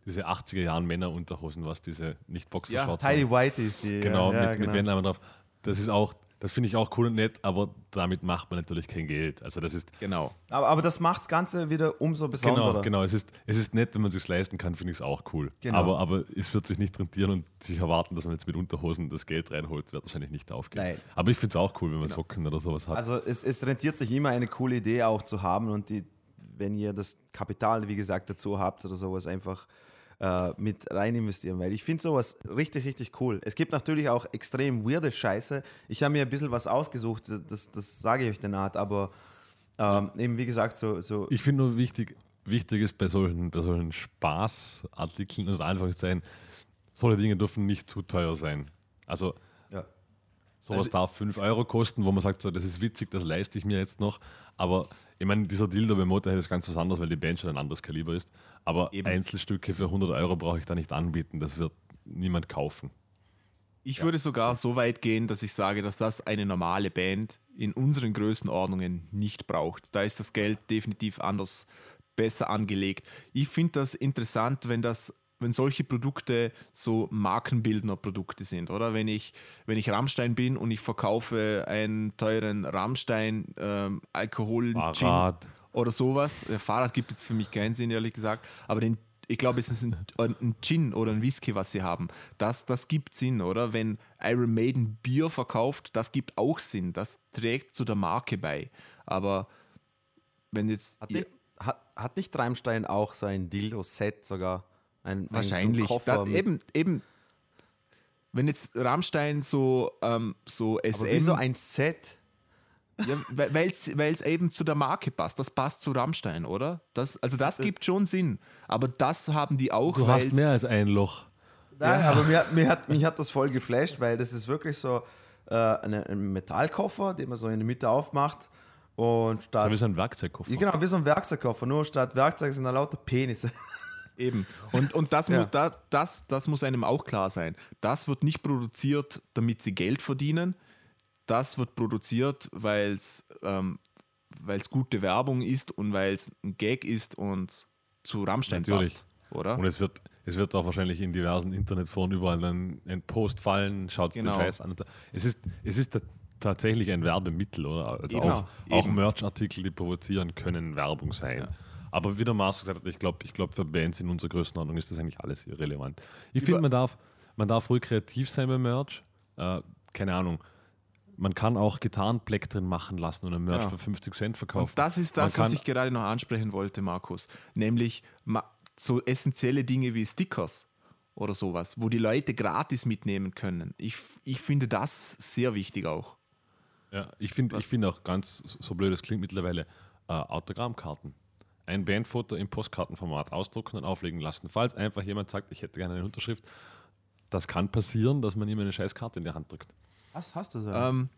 diese 80er Jahren Männerunterhosen, was diese nicht Boxershorts Tidy sind. White ist die. Genau, ja, ja, mit, mit Bandnamen drauf. Das ist auch, das finde ich auch cool und nett, aber damit macht man natürlich kein Geld. Also das ist, genau. Aber, aber das macht das Ganze wieder umso besonderer. genau, genau, es ist, es ist nett, wenn man es sich leisten kann, finde ich es auch cool. Genau. Aber, aber es wird sich nicht rentieren und sich erwarten, dass man jetzt mit Unterhosen das Geld reinholt, wird wahrscheinlich nicht aufgehen. Nein. Aber ich finde es auch cool, wenn man Socken oder sowas hat. Also es, es rentiert sich immer eine coole Idee auch zu haben und die, wenn ihr das Kapital, wie gesagt, dazu habt oder sowas, einfach äh, mit rein investieren, weil ich finde sowas richtig, richtig cool. Es gibt natürlich auch extrem weirde Scheiße. Ich habe mir ein bisschen was ausgesucht, das, das sage ich euch dann Art, aber ähm, eben wie gesagt, so, so Ich finde nur wichtig, wichtig ist bei solchen, bei solchen Spaßartikeln, also einfach sein, solche Dinge dürfen nicht zu teuer sein. Also ja. sowas Also- darf 5 Euro kosten, wo man sagt, so, das ist witzig, das leiste ich mir jetzt noch. Aber ich meine, dieser Dildo bei Motorhead ist ganz was anderes, weil die Band schon ein anderes Kaliber ist. Aber Eben. Einzelstücke für 100 Euro brauche ich da nicht anbieten. Das wird niemand kaufen. Ich würde sogar so weit gehen, dass ich sage, dass das eine normale Band in unseren Größenordnungen nicht braucht. Da ist das Geld definitiv anders besser angelegt. Ich finde das interessant, wenn das wenn solche Produkte so markenbildner Produkte sind, oder? Wenn ich, wenn ich Rammstein bin und ich verkaufe einen teuren Rammstein ähm, Alkohol Fahrrad. Oder sowas. Der Fahrrad gibt jetzt für mich keinen Sinn, ehrlich gesagt. Aber den, ich glaube, es ist ein, ein Gin oder ein Whisky, was sie haben. Das, das gibt Sinn, oder? Wenn Iron Maiden Bier verkauft, das gibt auch Sinn. Das trägt zu der Marke bei. Aber wenn jetzt. Hat nicht, hat, hat nicht Reimstein auch so ein Dildo-Set sogar? Ein, wahrscheinlich. Ein so Koffer da, eben, eben. Wenn jetzt Rammstein so, ähm, so SM. aber wie so ein Set? Ja, weil es eben zu der Marke passt. Das passt zu Rammstein, oder? Das, also das gibt schon Sinn. Aber das haben die auch, Du hast mehr als ein Loch. Nein, aber mir, mir hat, mich hat das voll geflasht, weil das ist wirklich so äh, eine, ein Metallkoffer, den man so in der Mitte aufmacht. Und statt, ist ein Werkzeugkoffer. ja, genau, wie so ein Werkzeugkoffer, nur statt Werkzeug sind da lauter Penisse. Eben. Und, und das, Ja. muss, da, das, das muss einem auch klar sein. Das wird nicht produziert, damit sie Geld verdienen. Das wird produziert, weil es ähm, weil's gute Werbung ist und weil es ein Gag ist und zu Rammstein Natürlich. passt. Oder? Und es wird, es wird auch wahrscheinlich in diversen Internetforen überall dann ein Post fallen, schaut Genau. den Scheiß an. Es ist, es ist ta- tatsächlich ein Werbemittel, oder? Also Eben. auch, auch. Merch-Artikel, die provozieren, können Werbung sein. Aber wie der Mars gesagt hat, ich glaube, ich glaub, für Bands in unserer Größenordnung ist das eigentlich alles irrelevant. Ich finde, man darf, man darf ruhig kreativ sein beim Merch. Äh, keine Ahnung. Man kann auch Gitarrenbleck drin machen lassen und ein Merch Genau. für 50 Cent verkaufen. Und das ist das, was ich gerade noch ansprechen wollte, Markus. Nämlich so essentielle Dinge wie Stickers oder sowas, wo die Leute gratis mitnehmen können. Ich, ich finde das sehr wichtig auch. Ja, ich finde ich find auch ganz, so blöd es klingt mittlerweile, äh, Autogrammkarten. Ein Bandfoto im Postkartenformat ausdrucken und auflegen lassen. Falls einfach jemand sagt, ich hätte gerne eine Unterschrift, das kann passieren, dass man ihm eine scheiß Karte in die Hand drückt. Was hast du so? Ähm,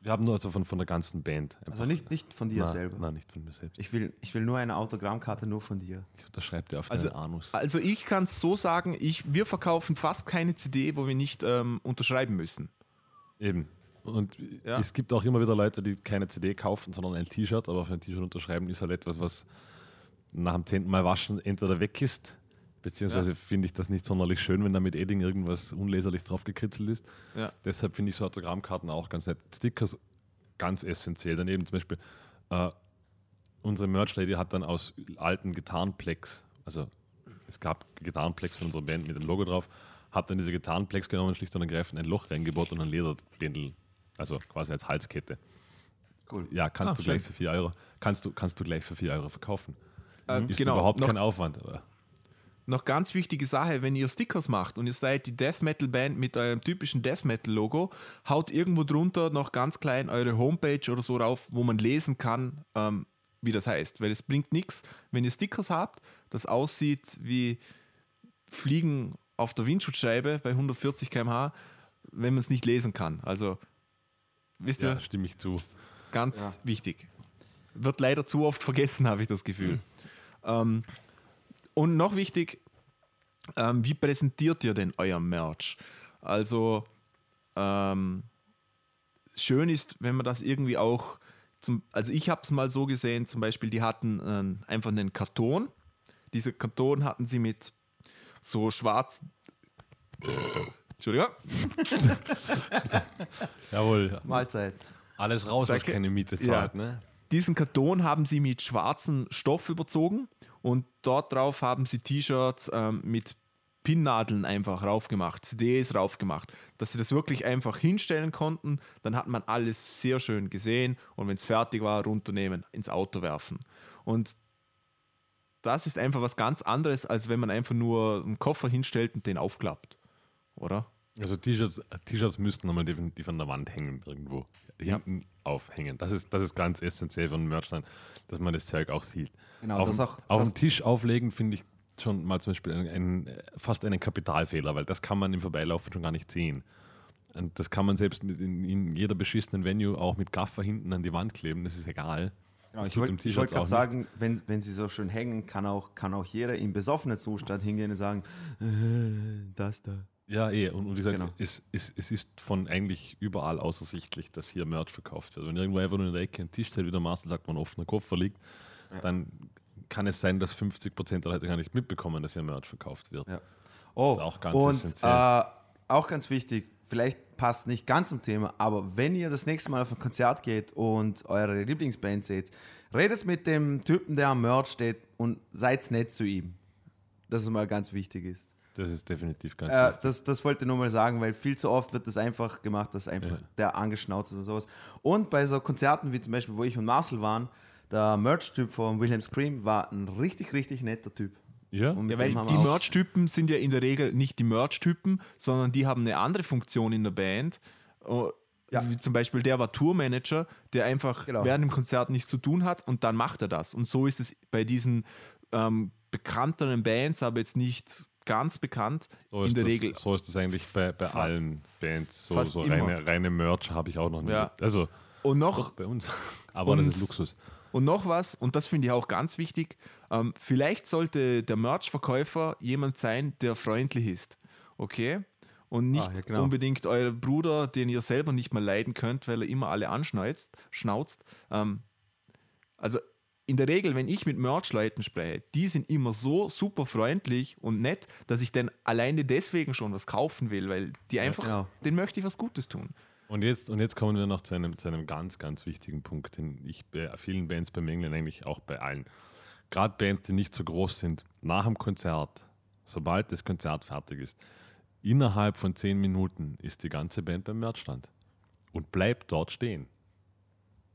Wir haben nur also von, von der ganzen Band. Einfach, also nicht, nicht von dir nein, selber. Nein, nicht von mir selbst. Ich will, ich will nur eine Autogrammkarte nur von dir. Ich unterschreibe dir auf Also- deinen Anus. also ich kann es so sagen, ich, wir verkaufen fast keine CD, wo wir nicht ähm, unterschreiben müssen. Eben. Und Ja. es gibt auch immer wieder Leute, die keine CD kaufen, sondern ein T-Shirt, aber auf ein T-Shirt unterschreiben ist halt etwas, was nach dem zehnten Mal waschen entweder weg ist, beziehungsweise finde ich das nicht sonderlich schön, wenn da mit Edding irgendwas unleserlich drauf gekritzelt ist. Ja. Deshalb finde ich so Autogrammkarten auch ganz nett. Stickers ganz essentiell. Daneben zum Beispiel, äh, unsere Merch-Lady hat dann aus alten Gitarrenplex, also es gab Gitarrenplex von unserer Band mit dem Logo drauf, hat dann diese Gitarrenplex genommen, schlicht und ergreifend ein Loch reingebaut und ein Lederbändel, also quasi als Halskette. Cool. Ja, kannst Ah, du schön. gleich für 4 Euro, kannst du, kannst du gleich für 4 Euro verkaufen. Ähm, Ist genau, überhaupt kein Aufwand. Aber noch ganz wichtige Sache, wenn ihr Stickers macht und ihr seid die Death Metal Band mit eurem typischen Death Metal Logo, haut irgendwo drunter noch ganz klein eure Homepage oder so rauf, wo man lesen kann, ähm, wie das heißt. Weil es bringt nichts, wenn ihr Stickers habt, das aussieht wie Fliegen auf der Windschutzscheibe bei 140 km/h, wenn man es nicht lesen kann. Also, wisst ihr, Ja, stimme ich zu. ganz Ja. wichtig. Wird leider zu oft vergessen, habe ich das Gefühl. Ähm, und noch wichtig, ähm, wie präsentiert ihr denn euer Merch? Also, ähm, schön ist, wenn man das irgendwie auch, zum, also ich habe es mal so gesehen, zum Beispiel, die hatten ähm, einfach einen Karton. Diese Karton hatten sie mit so schwarz. Entschuldigung. Jawohl, Mahlzeit. alles raus, was keine Miete zahlt. Ne? Diesen Karton haben sie mit schwarzem Stoff überzogen und dort drauf haben sie T-Shirts ähm, mit Pinnnadeln einfach raufgemacht, CDs raufgemacht, dass sie das wirklich einfach hinstellen konnten. Dann hat man alles sehr schön gesehen und wenn es fertig war, runternehmen, ins Auto werfen. Und das ist einfach was ganz anderes, als wenn man einfach nur einen Koffer hinstellt und den aufklappt. Oder? Also T-Shirts T-Shirts müssten nochmal definitiv an der Wand hängen irgendwo. Hinten aufhängen. Das ist, das ist ganz essentiell für einen Merchstand, dass man das Zeug auch sieht. Genau, auf das auch- auf dem Tisch auflegen finde ich schon mal zum Beispiel ein, ein, fast einen Kapitalfehler, weil das kann man im Vorbeilaufen schon gar nicht sehen. Und das kann man selbst in, in jeder beschissenen Venue auch mit Gaffer hinten an die Wand kleben, das ist egal. Genau, Das ich wollte wollt gerade sagen, wenn, wenn sie so schön hängen, kann auch, kann auch jeder im besoffenen Zustand hingehen und sagen, äh, das da. Ja, eh. Und, und wie gesagt, Genau. es, es, es ist von eigentlich überall außersichtlich, dass hier Merch verkauft wird. Wenn irgendwo einfach nur in der Ecke ein Tisch steht, wie der Marcel sagt, wo ein offener Koffer liegt, dann kann es sein, dass 50% der Leute gar nicht mitbekommen, dass hier Merch verkauft wird. Ja. Oh, ist auch ganz und äh, auch ganz wichtig, vielleicht passt nicht ganz zum Thema, aber wenn ihr das nächste Mal auf ein Konzert geht und eure Lieblingsband seht, redet mit dem Typen, der am Merch steht und seid nett zu ihm. Das ist mal ganz wichtig ist. Das ist definitiv ganz Äh, wichtig. das, das wollte ich nur mal sagen, weil viel zu oft wird das einfach gemacht, dass einfach Ja. der angeschnauzt ist und sowas. Und bei so Konzerten wie zum Beispiel, wo ich und Marcel waren, der Merch-Typ von Wilhelm Scream war ein richtig, richtig netter Typ. Ja, Ja, weil die Merch-Typen sind ja in der Regel nicht die Merch-Typen, sondern die haben eine andere Funktion in der Band. Oh, Ja. Wie zum Beispiel der war Tourmanager, der einfach Genau. während dem Konzert nichts zu tun hat und dann macht er das. Und so ist es bei diesen ähm, bekannteren Bands, aber jetzt nicht ganz bekannt, so ist, in der das, Regel. so ist das eigentlich bei, bei allen Bands. So, so reine, reine Merch habe ich auch noch nie. Ja. Also Und noch, bei uns. Aber das Und- ist Luxus. Und noch was, und das finde ich auch ganz wichtig, ähm, vielleicht sollte der Merch-Verkäufer jemand sein, der freundlich ist. Okay? Und nicht Ah, ja, genau. unbedingt euer Bruder, den ihr selber nicht mal leiden könnt, weil er immer alle anschnauzt. Schnauzt. Ähm, also in der Regel, wenn ich mit Merch-Leuten spreche, die sind immer so super freundlich und nett, dass ich dann alleine deswegen schon was kaufen will, weil die einfach, genau. denen möchte ich was Gutes tun. Und jetzt, und jetzt kommen wir noch zu einem, zu einem ganz, ganz wichtigen Punkt, den ich bei vielen Bands bemängle, eigentlich auch bei allen. Gerade Bands, die nicht so groß sind, nach dem Konzert, sobald das Konzert fertig ist, innerhalb von zehn Minuten ist die ganze Band beim Merchstand und bleibt dort stehen.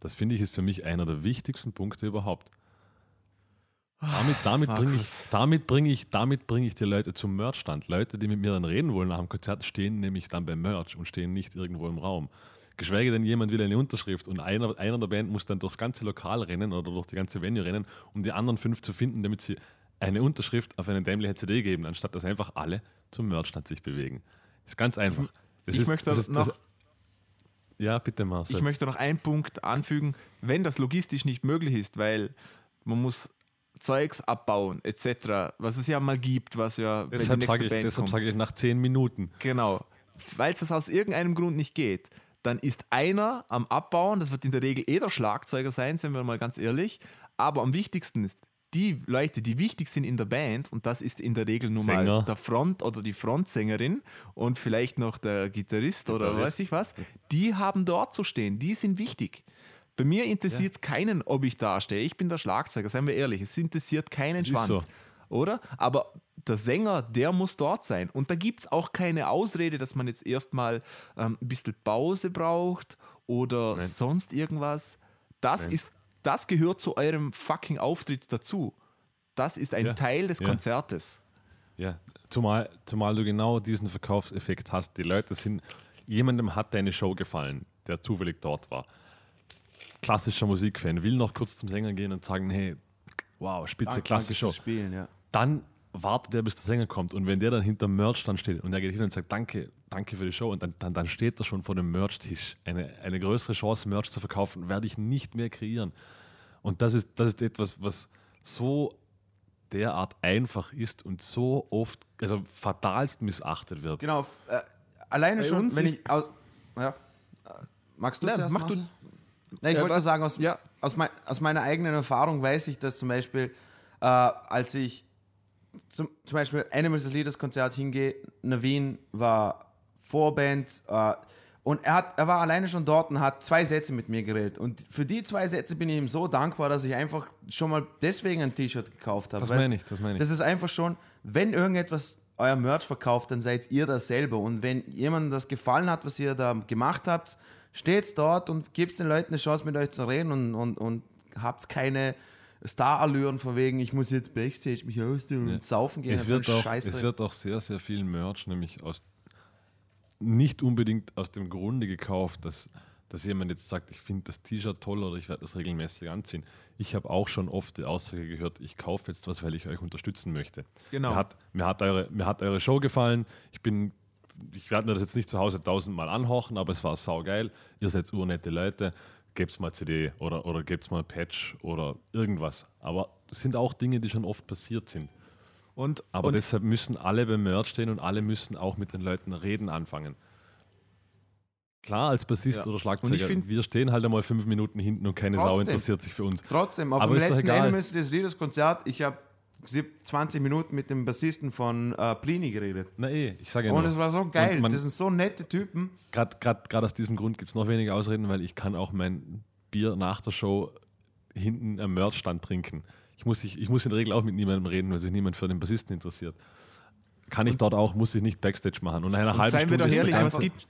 Das finde ich ist für mich einer der wichtigsten Punkte überhaupt. Damit, damit bringe ich, damit bring ich, damit bring ich die Leute zum Merchstand. Leute, die mit mir dann reden wollen nach dem Konzert, stehen nämlich dann beim Merch und stehen nicht irgendwo im Raum. Geschweige denn, jemand will eine Unterschrift und einer, einer der Band muss dann durchs ganze Lokal rennen oder durch die ganze Venue rennen, um die anderen fünf zu finden, damit sie eine Unterschrift auf eine dämliche CD geben, anstatt dass einfach alle zum Merchstand sich bewegen. Ist ganz einfach. Das ich ist, möchte das ist, noch das, Ja, bitte, Marcel. Ich möchte noch einen Punkt anfügen, wenn das logistisch nicht möglich ist, weil man muss Zeugs abbauen etc., was es ja mal gibt, was ja wenn deshalb sage ich, Band deshalb kommt. sage ich nach zehn Minuten. Genau. Weil es das aus irgendeinem Grund nicht geht, dann ist einer am Abbauen, das wird in der Regel eh der Schlagzeuger sein, sind wir mal ganz ehrlich, aber am wichtigsten ist, die Leute, die wichtig sind in der Band, und das ist in der Regel nun Sänger. mal der Front oder die Frontsängerin und vielleicht noch der Gitarrist, oder Gitarrist. weiß ich was, die haben dort zu stehen, die sind wichtig. Bei mir interessiert es keinen, ob ich da stehe. Ich bin der Schlagzeuger, seien wir ehrlich. Es interessiert keinen ist Schwanz. so. Oder? Aber der Sänger, der muss dort sein. Und da gibt es auch keine Ausrede, dass man jetzt erstmal ähm, ein bisschen Pause braucht oder Nein. sonst irgendwas. Das, Nein. ist, das gehört zu eurem fucking Auftritt dazu. Das ist ein Ja, Teil des ja. Konzertes. Ja, zumal, zumal du genau diesen Verkaufseffekt hast. Die Leute sind, jemandem hat deine Show gefallen, der zufällig dort war. Klassischer Musikfan, will noch kurz zum Sänger gehen und sagen, hey, wow, spitze, Danke klasse Show. Spielen, ja. Dann wartet er, bis der Sänger kommt. Und wenn der dann hinter Merch dann steht und er geht hin und sagt, danke, danke für die Show, und dann, dann, dann steht er schon vor dem Merch-Tisch. Eine, eine größere Chance, Merch zu verkaufen, werde ich nicht mehr kreieren. Und das ist, das ist etwas, was so derart einfach ist und so oft, also fatalst missachtet wird. Genau, äh, alleine Bei schon, wenn ich aus, ja, magst du Nein, zuerst mach du-? Nein, ich wollte was? sagen, aus, Ja. aus, mei aus meiner eigenen Erfahrung weiß ich, dass zum Beispiel, äh, als ich zum, zum Beispiel Animals des Leaders Konzert hingehe, Navin war Vorband äh, und er, hat, er war alleine schon dort und hat zwei Sätze mit mir geredet. Und für die zwei Sätze bin ich ihm so dankbar, dass ich einfach schon mal deswegen ein T-Shirt gekauft habe. Das meine ich, das meine ich. Das ist einfach schon, wenn irgendetwas euer Merch verkauft, dann seid ihr das selber. Und wenn jemandem das gefallen hat, was ihr da gemacht habt, steht dort und gebt den Leuten eine Chance, mit euch zu reden und, und, und habt keine Star-Allüren von wegen, ich muss jetzt Backstage mich ausdrücken und saufen gehen. Es wird, auch, es wird auch sehr, sehr viel Merch, nämlich aus nicht unbedingt aus dem Grunde gekauft, dass, dass jemand jetzt sagt, ich finde das T-Shirt toll oder ich werde das regelmäßig anziehen. Ich habe auch schon oft die Aussage gehört, ich kaufe jetzt was, weil ich euch unterstützen möchte. Genau. Mir hat, mir hat, eure, mir hat eure Show gefallen. Ich bin, ich werde mir das jetzt nicht zu Hause tausendmal anhorchen, aber es war saugeil. Ihr seid urnette Leute. Gebt's mal CD oder, oder gebt's mal Patch oder irgendwas. Aber es sind auch Dinge, die schon oft passiert sind. Und, Aber und deshalb müssen alle beim Merch stehen und alle müssen auch mit den Leuten reden anfangen. Klar, als Bassist Ja. oder Schlagzeuger, find- wir stehen halt einmal fünf Minuten hinten und keine Sau Trotzdem. interessiert sich für uns. Trotzdem, auf Aber dem letzten. Animals des Leaders Konzert, ich habe 20 Minuten mit dem Bassisten von äh, Plini geredet. Na eh, ich sage ja Und es war so geil. Man- das sind so nette Typen. gerade aus diesem Grund gibt es noch weniger Ausreden, weil ich kann auch mein Bier nach der Show hinten am Merchstand trinken. Ich muss, ich, ich muss in der Regel auch mit niemandem reden, weil sich niemand für den Bassisten interessiert. Kann ich dort auch, muss ich nicht Backstage machen. Und nach einer Und seien wir Stunde doch ehrlich, was gibt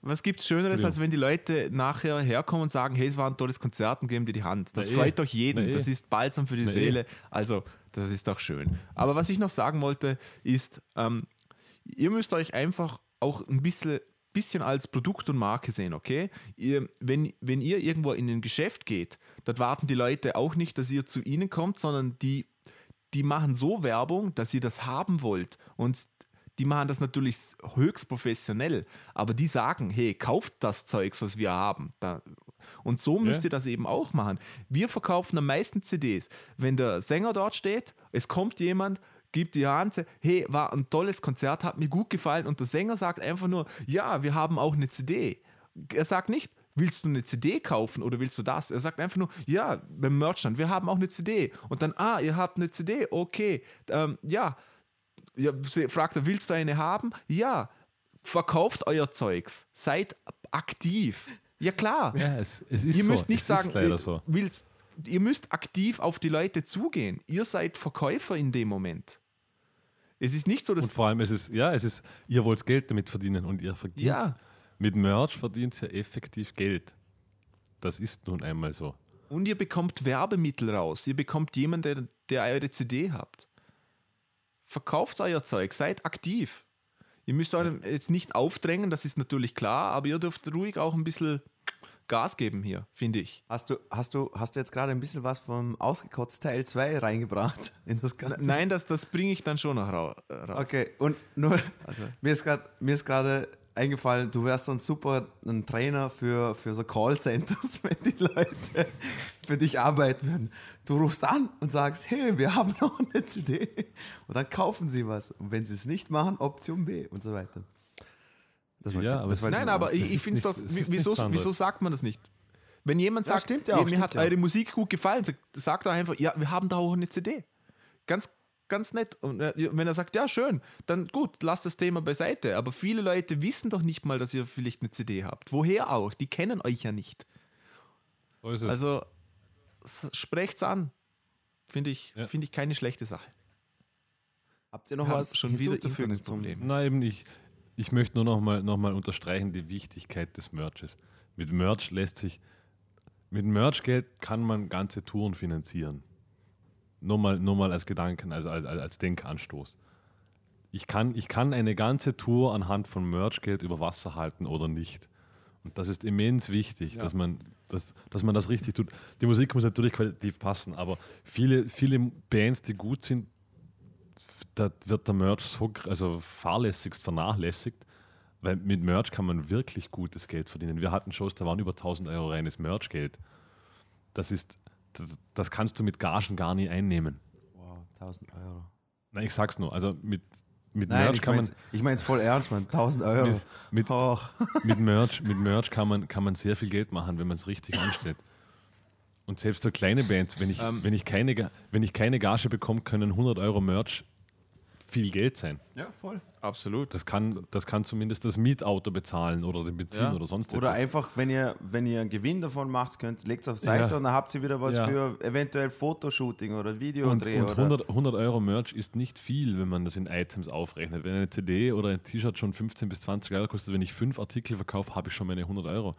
was gibt's Schöneres, als wenn die Leute nachher herkommen und sagen, hey, es war ein tolles Konzert und geben dir die Hand. Das Na eh. freut doch jeden. Na eh. Das ist balsam für die Na eh. Seele. Also, das ist doch schön. Aber was ich noch sagen wollte, ist, ähm, ihr müsst euch einfach auch ein bisschen, bisschen als Produkt und Marke sehen, okay? Ihr, wenn, wenn ihr irgendwo in ein Geschäft geht, dort warten die Leute auch nicht, dass ihr zu ihnen kommt, sondern die, die machen so Werbung, dass ihr das haben wollt. Und die machen das natürlich höchst professionell, aber die sagen, hey, kauft das Zeugs, was wir haben. Und so müsst Ja. ihr das eben auch machen. Wir verkaufen am meisten CDs. Wenn der Sänger dort steht, es kommt jemand, gibt die Hand, hey, war ein tolles Konzert, hat mir gut gefallen und der Sänger sagt einfach nur, ja, wir haben auch eine CD. Er sagt nicht, willst du eine CD kaufen oder willst du das? Er sagt einfach nur, ja, beim Merchant, wir haben auch eine CD. Und dann, ah, ihr habt eine CD, okay, ähm, ja, ja, fragt er, willst du eine haben? Ja. Verkauft euer Zeugs. Seid aktiv. Ja, klar. Ja, es, es ist ihr so. müsst nicht es sagen, ist leider so. willst, ihr müsst aktiv auf die Leute zugehen. Ihr seid Verkäufer in dem Moment. Es ist nicht so, dass Und vor allem, es ist, ja, es ist, ihr wollt Geld damit verdienen und ihr verdient Ja. mit Merch verdient ihr effektiv Geld. Das ist nun einmal so. und ihr bekommt Werbemittel raus. Ihr bekommt jemanden, der, der eure CD habt. Verkauft euer Zeug, seid aktiv. Ihr müsst euch jetzt nicht aufdrängen, das ist natürlich klar, aber ihr dürft ruhig auch ein bisschen Gas geben hier, finde ich. Hast du, hast, du, hast du jetzt gerade ein bisschen was vom Ausgekotzt Teil 2 reingebracht in das Ganze? Nein, das, das bringe ich dann schon noch äh, raus. Okay, und nur, Also- mir ist grad- mir ist gerade eingefallen, du wärst so ein super ein Trainer für, für so Callcenters, wenn die Leute für dich arbeiten würden. Du rufst an und sagst, hey, wir haben noch eine CD. Und dann kaufen sie was. Und wenn sie es nicht machen, Option B und so weiter. Das wollte Ja, das wollte Nein, aber ich, ich finde es doch, nicht- wieso, wieso sagt man das nicht? Wenn jemand Ja, sagt, stimmt ja "Hey, auch, mir stimmt hat ja. eure Musik gut gefallen, sagt, sagt doch einfach, ja, wir haben da auch eine CD. Ganz, ganz nett. Und äh, wenn er sagt, ja, schön, dann gut, lasst das Thema beiseite. Aber viele Leute wissen doch nicht mal, dass ihr vielleicht eine CD habt. Woher auch? Die kennen euch ja nicht. So ist es. Also sprecht's an. Finde ich, Ja. finde ich keine schlechte Sache. Habt ihr noch Wir was schon wieder Internetprobleme. Na eben, ich, ich möchte nur noch mal, noch mal unterstreichen die Wichtigkeit des Merches. Mit Merch lässt sich, mit Merchgeld kann man ganze Touren finanzieren. Nur mal, nur mal als Gedanken, also als, als Denkanstoß. ich kann, ich kann eine ganze Tour anhand von Merchgeld über Wasser halten oder nicht. Und das ist immens wichtig, dass, man, dass, dass man das richtig tut. Die Musik muss natürlich qualitativ passen, aber viele, viele Bands, die gut sind, da wird der Merch so also fahrlässigst vernachlässigt, weil mit Merch kann man wirklich gutes Geld verdienen. Wir hatten Shows, da waren über 1000 Euro reines Merchgeld. Das ist, das, das kannst du mit Gagen gar nie einnehmen. Wow, 1000 Euro. Nein, ich sag's nur. Also mit, mit Nein, Merch kann man ich mein's voll ernst, Mann. 1000 Euro. Mit- mit- mit Merch, mit Merch kann, man, kann man sehr viel Geld machen, wenn man es richtig anstellt. Und selbst so kleine Bands, wenn ich, Ähm. wenn, ich keine, wenn ich keine Gage bekomme, können 100 Euro Merch viel Geld sein. Ja, voll. Absolut. Das kann, das kann zumindest das Mietauto bezahlen oder den Benzin Ja. oder sonst Oder etwas. einfach, wenn ihr, wenn ihr einen Gewinn davon macht, könnt, legt es auf Seite Ja. und dann habt ihr wieder was Ja. für eventuell Fotoshooting oder Und, Videodreh. und oder? 100, 100 Euro Merch ist nicht viel, wenn man das in Items aufrechnet. Wenn eine CD oder ein T-Shirt schon 15 bis 20 Euro kostet, wenn ich fünf Artikel verkaufe, habe ich schon meine 100 Euro.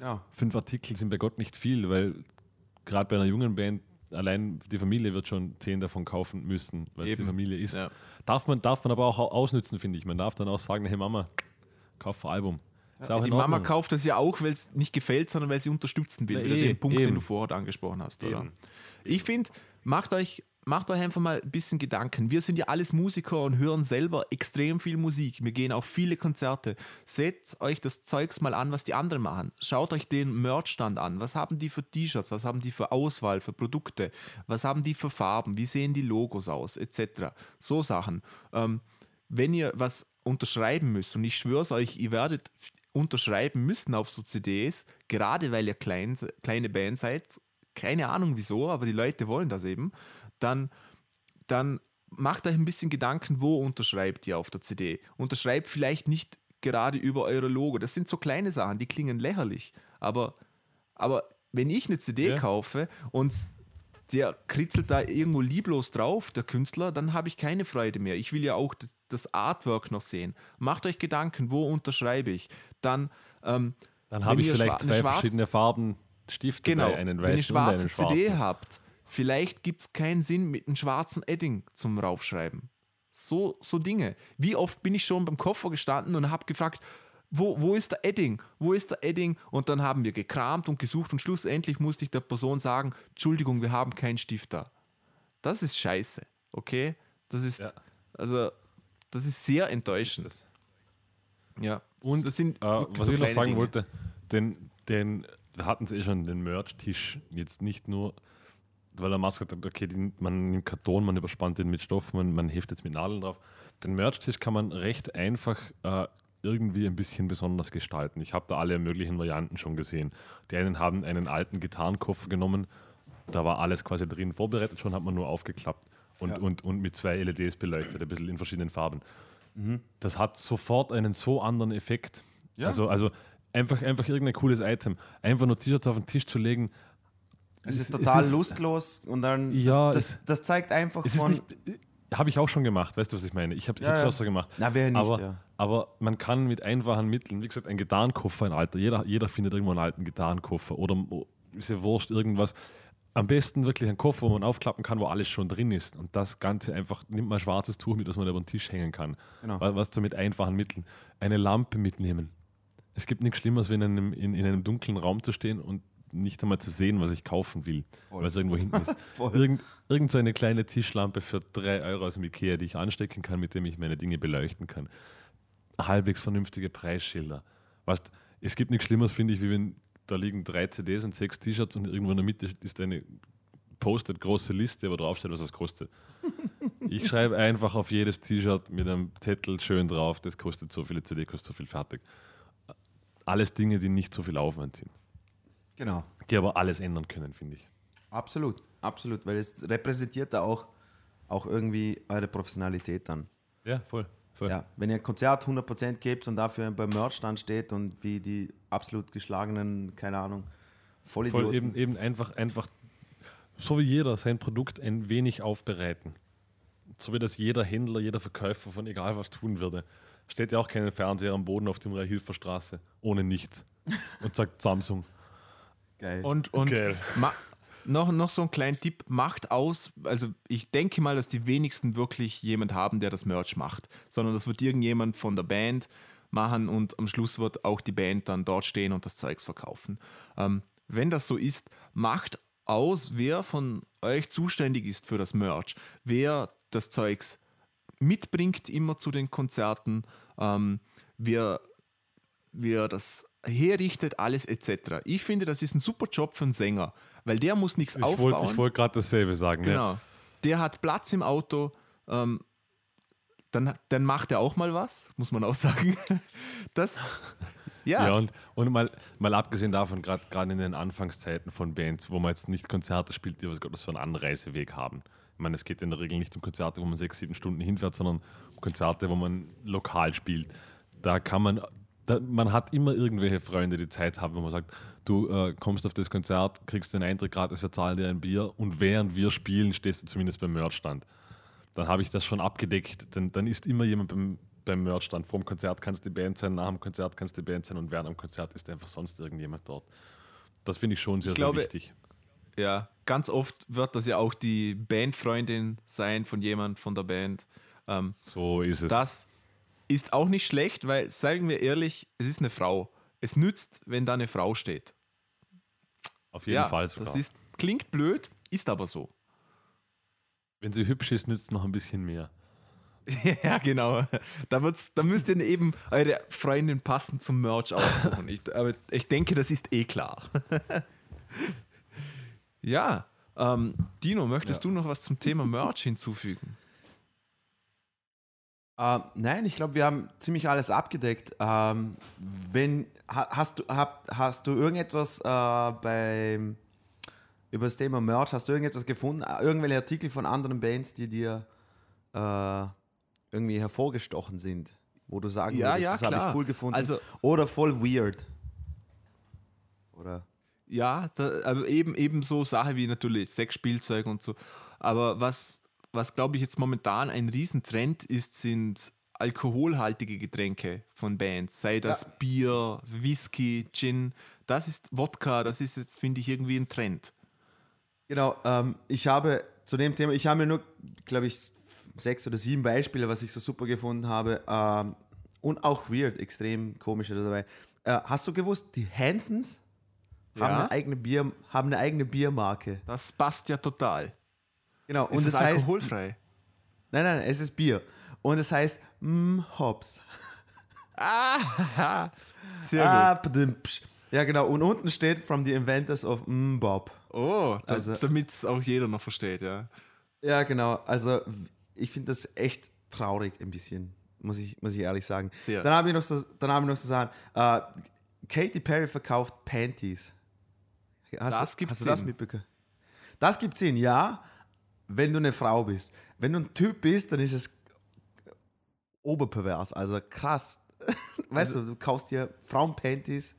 Ja. fünf Artikel sind bei Gott nicht viel, weil gerade bei einer jungen Band allein die Familie wird schon zehn davon kaufen müssen, weil es die. Familie ist. Ja. Darf, man, darf man aber auch au- ausnützen, finde ich. Man darf dann auch sagen, hey Mama, kauf ein Album. Auch Die Mama kauft das ja auch, weil es nicht gefällt, sondern weil sie unterstützen will. Na, Wieder eh, den Punkt, eben. den du vorher angesprochen hast. Ich finde, macht euch, macht euch einfach mal ein bisschen Gedanken. Wir sind ja alles Musiker und hören selber extrem viel Musik. Wir gehen auf viele Konzerte. Seht euch das Zeugs mal an, was die anderen machen. Schaut euch den Merchstand an. Was haben die für T-Shirts? Was haben die für Auswahl, für Produkte? Was haben die für Farben? Wie sehen die Logos aus? Etc. So Sachen. Ähm, wenn ihr was unterschreiben müsst, und ich schwöre es euch, ihr werdet unterschreiben müssen auf so CDs, gerade weil ihr klein, kleine Band seid, keine Ahnung wieso, aber die Leute wollen das eben, dann, dann macht euch ein bisschen Gedanken, wo unterschreibt ihr auf der CD. Unterschreibt vielleicht nicht gerade über eure Logo. Das sind so kleine Sachen, die klingen lächerlich. Aber, aber wenn ich eine CD Ja. kaufe und der kritzelt da irgendwo lieblos drauf, der Künstler, dann habe ich keine Freude mehr. Ich will ja auch das Artwork noch sehen. Macht euch Gedanken, wo unterschreibe ich. Dann, ähm, Dann habe ich vielleicht zwei verschiedene Farben Stift Genau, dabei, einen wenn ihr weißen und schwarze einen CD habt, vielleicht gibt es keinen Sinn mit einem schwarzen Edding zum Raufschreiben. So, so Dinge. Wie oft bin ich schon beim Koffer gestanden und habe gefragt, wo, wo ist der Edding? Wo ist der Edding? Und dann haben wir gekramt und gesucht und schlussendlich musste ich der Person sagen, Entschuldigung, wir haben keinen Stift da. Das ist scheiße, okay? Das ist, Ja. also, das ist sehr enttäuschend. Das. Ja. Und das sind äh, was so ich noch sagen Dinge. wollte, den, den, wir hatten es eh schon, den Merch-Tisch, jetzt nicht nur, weil der Maske hat, okay, den, man nimmt Karton, man überspannt den mit Stoff, man, man heftet jetzt mit Nadeln drauf. Den Merch-Tisch kann man recht einfach äh, irgendwie ein bisschen besonders gestalten. Ich habe da alle möglichen Varianten schon gesehen. Die einen haben einen alten Gitarrenkoffer genommen, da war alles quasi drin vorbereitet, schon hat man nur aufgeklappt und, Ja. und, und mit zwei LEDs beleuchtet, ein bisschen in verschiedenen Farben. Mhm. Das hat sofort einen so anderen Effekt. Ja. Also, also einfach, einfach irgendein cooles Item. Einfach nur T-Shirts auf den Tisch zu legen. Es ist es total ist- lustlos und dann Ja, das, es- das, das zeigt einfach Es ist von. nicht. Habe ich auch schon gemacht, weißt du, was ich meine? Ich habe es Ja, ja. auch so gemacht. Na, wer nicht, aber, ja. aber man kann mit einfachen Mitteln, wie gesagt, ein Gitarrenkoffer, ein alter, jeder, jeder findet irgendwo einen alten Gitarrenkoffer oder ist ja wurscht, irgendwas. Am besten wirklich ein Koffer, wo man aufklappen kann, wo alles schon drin ist. Und das Ganze einfach, nimmt mal ein schwarzes Tuch mit, das man über den Tisch hängen kann. Genau. Wa- Was du mit einfachen Mitteln. Eine Lampe mitnehmen. Es gibt nichts Schlimmeres, wie in einem, in, in einem dunklen Raum zu stehen und nicht einmal zu sehen, was ich kaufen will, weil es irgendwo hinten ist. Irgend, irgend so eine kleine Tischlampe für drei Euro aus dem Ikea, die ich anstecken kann, mit dem ich meine Dinge beleuchten kann. Halbwegs vernünftige Preisschilder. Weißt, es gibt nichts Schlimmeres, finde ich, wie wenn da liegen drei CDs und sechs T-Shirts und irgendwo in der Mitte ist eine postet große Liste, wo draufsteht, was das kostet. Ich schreibe einfach auf jedes T-Shirt mit einem Zettel schön drauf, das kostet so viele CD, kostet so viel fertig. Alles Dinge, die nicht so viel Aufwand sind, Genau. die aber alles ändern können, finde ich. Absolut, absolut, weil es repräsentiert da auch, auch irgendwie eure Professionalität dann. Ja, voll. voll. Ja, wenn ihr ein Konzert 100% gebt und dafür beim Merchstand steht und wie die absolut geschlagenen, keine Ahnung, Vollidioten. Voll eben, eben einfach, einfach, so wie jeder sein Produkt ein wenig aufbereiten. So wie das jeder Händler, jeder Verkäufer von egal was tun würde. Steht ja auch kein Fernseher am Boden auf dem Hilferstraße ohne nichts und sagt Samsung. Geil. Und, und Geil. noch, noch so ein kleiner Tipp, macht aus, also ich denke mal, dass die wenigsten wirklich jemand haben, der das Merch macht, sondern das wird irgendjemand von der Band machen und am Schluss wird auch die Band dann dort stehen und das Zeugs verkaufen. Ähm, wenn das so ist, macht aus, wer von euch zuständig ist für das Merch, wer das Zeugs mitbringt immer zu den Konzerten, ähm, wer, wer das herrichtet, alles etc. Ich finde, das ist ein super Job für einen Sänger, weil der muss nichts Ich aufbauen. wollte wollt gerade dasselbe sagen. Ne? Genau. Der hat Platz im Auto. Ähm, dann, dann macht er auch mal was, muss man auch sagen. Das, ja, Ja, und, und mal, mal abgesehen davon, gerade in den Anfangszeiten von Bands, wo man jetzt nicht Konzerte spielt, die was Gottes für einen Anreiseweg haben. Ich meine, es geht in der Regel nicht um Konzerte, wo man sechs, sieben Stunden hinfährt, sondern um Konzerte, wo man lokal spielt. Da kann man, da, man hat immer irgendwelche Freunde, die Zeit haben, wo man sagt, du äh, kommst auf das Konzert, kriegst den Eintritt gratis, wir zahlen dir ein Bier und während wir spielen, stehst du zumindest beim Merchstand. Dann habe ich das schon abgedeckt, denn dann ist immer jemand beim, beim Merchstand. Vor dem Konzert kannst du die Band sein, nach dem Konzert kannst du die Band sein und während dem Konzert ist einfach sonst irgendjemand dort. Das finde ich schon sehr, Ich glaube, sehr wichtig. ja, ganz oft wird das ja auch die Bandfreundin sein von jemand von der Band. Ähm, So ist es. das ist auch nicht schlecht, weil, sagen wir ehrlich, es ist eine Frau. Es nützt, wenn da eine Frau steht. Auf jeden ja, Fall sogar. das ist, klingt blöd, ist aber so. Wenn sie hübsch ist, nützt es noch ein bisschen mehr. Ja, genau. Da, wird's, da müsst ihr eben eure Freundin passend zum Merch aussuchen. Ich, aber ich denke, das ist eh klar. ja, ähm, Dino, möchtest du noch was zum Thema Merch hinzufügen? Äh, nein, ich glaube, wir haben ziemlich alles abgedeckt. Ähm, wenn, ha, hast, du, hab, hast du irgendetwas äh, beim, über das Thema Merch, hast du irgendetwas gefunden? Äh, Irgendwelche Artikel von anderen Bands, die dir äh, irgendwie hervorgestochen sind? Wo du sagen Ja, würdest, ja, das habe ich cool gefunden. Also- Oder voll weird. Oder? Ja, da, aber eben, eben so Sachen wie natürlich Sexspielzeug und so. Aber was, was glaube ich jetzt momentan ein Riesentrend ist, sind alkoholhaltige Getränke von Bands. Sei das Ja. Bier, Whisky, Gin. Das ist Wodka, das ist jetzt, finde ich, irgendwie ein Trend. Genau, ähm, ich habe zu dem Thema, ich habe mir nur, glaube ich, sechs oder sieben Beispiele, was ich so super gefunden habe. Ähm, und auch weird, extrem komische dabei. Äh, hast du gewusst, die Hansons haben, Ja. eine eigene Bier, haben eine eigene Biermarke. Das passt ja total. Genau, Ist und es heißt, alkoholfrei? nein, nein, es ist Bier. Und es heißt mm, Hops. Ah, sehr psch. ja, genau. Und unten steht from the inventors of mm, Bob. gut. Oh, Also- damit es auch jeder noch versteht, ja. Ja, genau. Also ich finde das echt traurig ein bisschen, muss ich, muss ich ehrlich sagen. Sehr. Dann habe ich noch so, dann habe ich noch so sagen, äh, Katy Perry verkauft Panties. Hast, Das du- gibt hast du das mitbekommen? Das gibt Sinn, ja, wenn du eine Frau bist. Wenn du ein Typ bist, dann ist es oberpervers, also krass. Weißt du, du kaufst dir Frauenpanties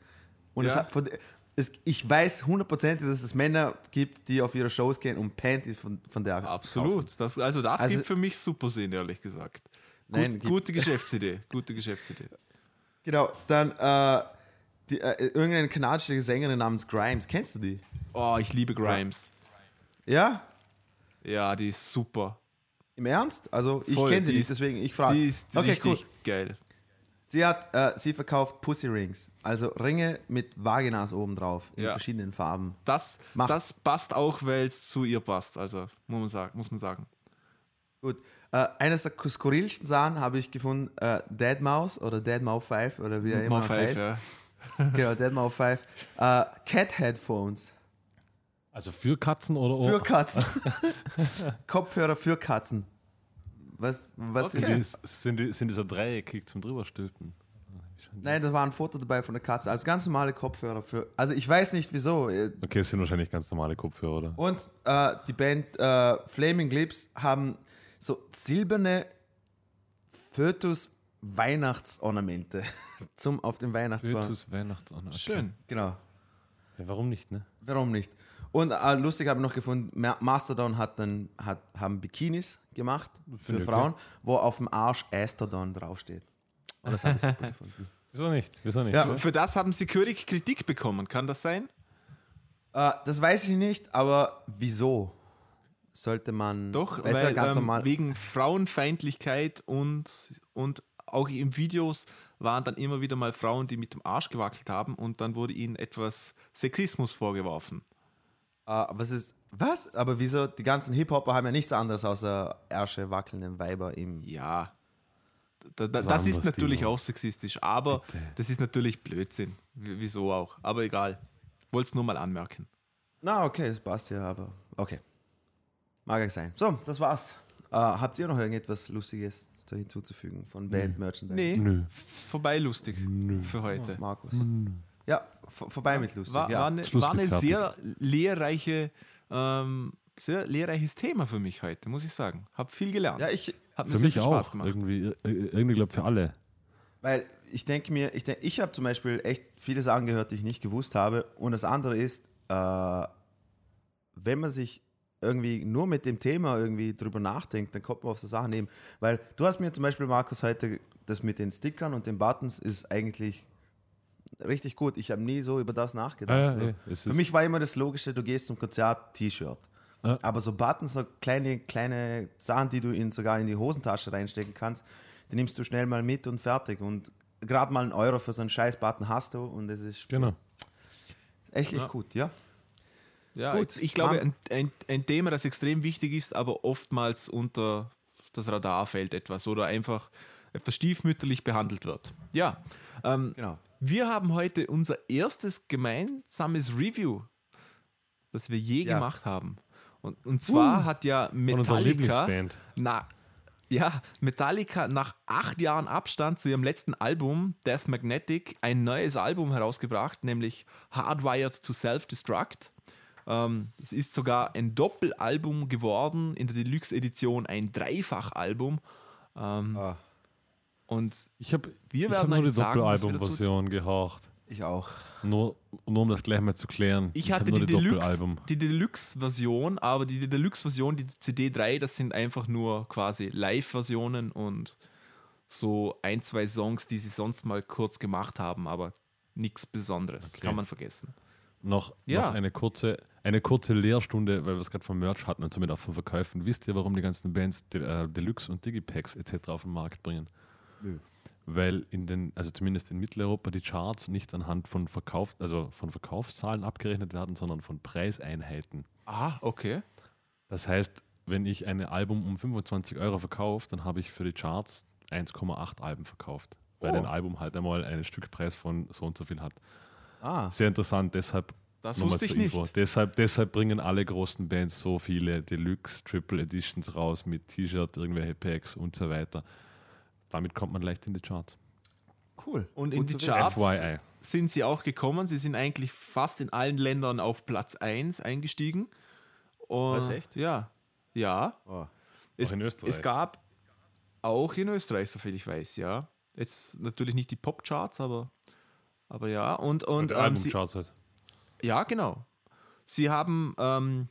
und Ja. von, es, ich weiß hundertprozentig, dass es Männer gibt, die auf ihre Shows gehen und Panties von, von der kaufen. Absolut. Das, also das Also- gibt für mich super Sinn, ehrlich gesagt. Nein, Gut, gibt's- gute Geschäftsidee. Gute Geschäftsidee. Genau, dann äh, die, äh, irgendeine kanadische Sängerin namens Grimes. Kennst du die? Oh, ich liebe Grimes. Ja? Ja, die ist super. Im Ernst? Also ich kenne sie nicht, deswegen ich frage. Die ist Okay, richtig cool. geil. Sie hat, äh, sie verkauft Pussy Rings, also Ringe mit Vaginas oben drauf in Ja. verschiedenen Farben. Das, Macht. das passt auch, weil es zu ihr passt. Also muss man sagen. Muss man sagen. Gut. Äh, eines der skurrilsten Sachen habe ich gefunden, äh, Deadmau5 oder Deadmau5 oder wie er immer five, heißt. ja. Genau, Deadmau5. Äh, Cat Headphones Also für Katzen oder Oh. für Ohr? Katzen. Kopfhörer für Katzen. Was, was Okay. ist Sind, sind, die- sind dieser Dreieckig zum drüberstülpen? Nein, da war ein Foto dabei von der Katze. Also ganz normale Kopfhörer für. Also ich weiß nicht wieso. Okay, es sind wahrscheinlich ganz normale Kopfhörer, oder? Und äh, die Band äh, Flaming Lips haben so silberne Fötus Weihnachtsornamente zum auf dem Weihnachtsbaum. Fötus Weihnachten. Okay. Schön. Genau. Ja, warum nicht, ne? Warum nicht? Und äh, lustig habe ich noch gefunden, Ma- Mastodon hat dann hat, haben Bikinis gemacht für Finde Frauen, wo auf dem Arsch Astrodon draufsteht. Und das habe ich super gefunden. Wieso nicht? Wieso nicht? Ja. Für, für das haben sie gehörig Kritik bekommen. Kann das sein? Äh, das weiß ich nicht, aber wieso sollte man. Doch, Weil es ja ganz ähm, normal. wegen Frauenfeindlichkeit und, und auch in Videos waren dann immer wieder mal Frauen, die mit dem Arsch gewackelt haben und dann wurde ihnen etwas Sexismus vorgeworfen. Äh, was ist. Was? Aber wieso? Die ganzen Hip-Hopper haben ja nichts anderes außer Ärsche wackelnden Weiber im. Ja, da, da, das ist natürlich auch sexistisch, aber Bitte. das ist natürlich Blödsinn. W wieso auch? Aber egal. Wollte es nur mal anmerken. Na, okay, das passt ja, aber. Okay. Mag ja sein. So, das war's. Äh, habt ihr noch irgendetwas Lustiges da hinzuzufügen von Band Merchandise? Nee, Nö. vorbei lustig für heute. Markus. Ja, vorbei mit lustig. War, ja. war eine, Schluss war eine sehr lehrreiche, ähm, sehr lehrreiches Thema für mich heute, muss ich sagen. Hab viel gelernt. ja, ich, Hat mir Für sehr mich viel Spaß auch. gemacht. Irgendwie, äh, irgendwie glaube für alle. Weil ich denke mir, ich, denk, ich habe zum Beispiel echt viele Sachen gehört, die ich nicht gewusst habe. Und das andere ist, äh, wenn man sich irgendwie nur mit dem Thema irgendwie drüber nachdenkt, dann kommt man auf so Sachen eben. Weil du hast mir zum Beispiel, Markus, heute das mit den Stickern und den Buttons ist eigentlich richtig gut. Ich habe nie so über das nachgedacht. Ja, ja, Also, eh, es für mich war immer das Logische, du gehst zum Konzert, T-Shirt. Ja. Aber so Buttons, so kleine, kleine Sachen, die du in, sogar in die Hosentasche reinstecken kannst, die nimmst du schnell mal mit und fertig. Und gerade mal einen Euro für so einen scheiß Button hast du und es ist Genau. echt, echt Ja. gut, ja. Ja, Gut, ich glaube, Mann. ein, ein, ein Thema, das extrem wichtig ist, aber oftmals unter das Radar fällt etwas oder einfach etwas stiefmütterlich behandelt wird. Ja, ähm, Genau. Wir haben heute unser erstes gemeinsames Review, das wir je Ja. gemacht haben. Und, und zwar hat ja Metallica, na, ja, Metallica nach acht Jahren Abstand zu ihrem letzten Album, Death Magnetic, ein neues Album herausgebracht, nämlich Hardwired to Self-Destruct. Ähm, es ist sogar ein Doppelalbum geworden, in der Deluxe-Edition ein Dreifachalbum. Ähm, Ah, und Ich habe Wir ich werden hab nur die Doppelalbum-Version gehorcht. ich auch. Nur, nur um das gleich mal zu klären. ich, hab hatte nur die, die Deluxe, Doppelalbum. die Deluxe-Version, aber die Deluxe-Version, die CD3, das sind einfach nur quasi Live-Versionen und so ein, zwei Songs, die sie sonst mal kurz gemacht haben, aber nichts Besonderes. Okay. Kann man vergessen. Noch, Ja. noch eine, kurze, eine kurze Lehrstunde, weil wir es gerade vom Merch hatten und somit auch von Verkäufen. Wisst ihr, warum die ganzen Bands äh, Deluxe und Digipacks etc. auf den Markt bringen? Nö. Weil in den, also zumindest in Mitteleuropa, die Charts nicht anhand von Verkauf, also von Verkaufszahlen abgerechnet werden, sondern von Preiseinheiten. Ah, okay. Das heißt, wenn ich ein Album um 25 Euro verkaufe, dann habe ich für die Charts 1,8 Alben verkauft. Weil Oh. ein Album halt einmal einen Stückpreis von so und so viel hat. Ah, Sehr interessant, deshalb Das wusste ich Info. nicht. Deshalb, deshalb bringen alle großen Bands so viele Deluxe, Triple Editions raus mit T-Shirt, irgendwelche Packs und so weiter. Damit kommt man leicht in die Charts. cool. Und in Gut die. Charts FYI. sind sie auch gekommen. Sie sind eigentlich fast in allen Ländern auf Platz 1 eingestiegen. Und, Was, echt? Ja. Ja. Oh. Es, Auch in Österreich. Es gab auch in Österreich, soviel ich weiß, ja. Jetzt natürlich nicht die Popcharts, aber, aber ja. Und, und Und ähm, Albumcharts halt. ja, genau. Sie haben ähm,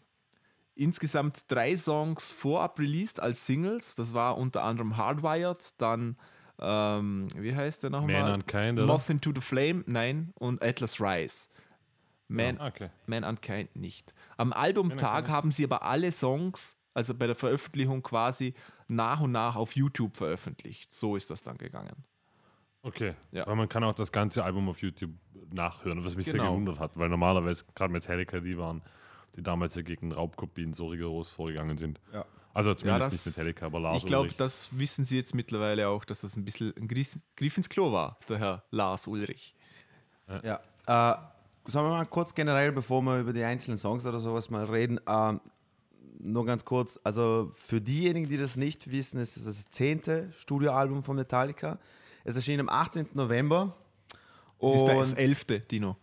insgesamt drei Songs vorab released als Singles. Das war unter anderem Hardwired, dann, ähm, wie heißt der nochmal? Man Unkind, oder? Moth into the Flame, nein, und Atlas Rise. Man, Ah, Okay. Man Unkind nicht. Am Albumtag haben sie aber alle Songs, also bei der Veröffentlichung quasi nach und nach auf YouTube veröffentlicht. So ist das dann gegangen. Okay. Ja. Aber man kann auch das ganze Album auf YouTube nachhören, was mich sehr Genau. gewundert hat, weil normalerweise gerade Metallica die waren, die damals ja gegen Raubkopien so rigoros vorgegangen sind. Ja. Also zumindest das- nicht Metallica, aber Lars ich glaube, das wissen sie jetzt mittlerweile auch, dass das ein bisschen ein Griff ins Klo war, der Herr Lars Ulrich. Ja. Äh, sollen wir mal kurz generell, bevor wir über die einzelnen Songs oder sowas mal reden, ähm, nur ganz kurz, also für diejenigen, die das nicht wissen, ist es das zehnte Studioalbum von Metallica. Es erschien am 18. November. Das ist das elfte, Dino.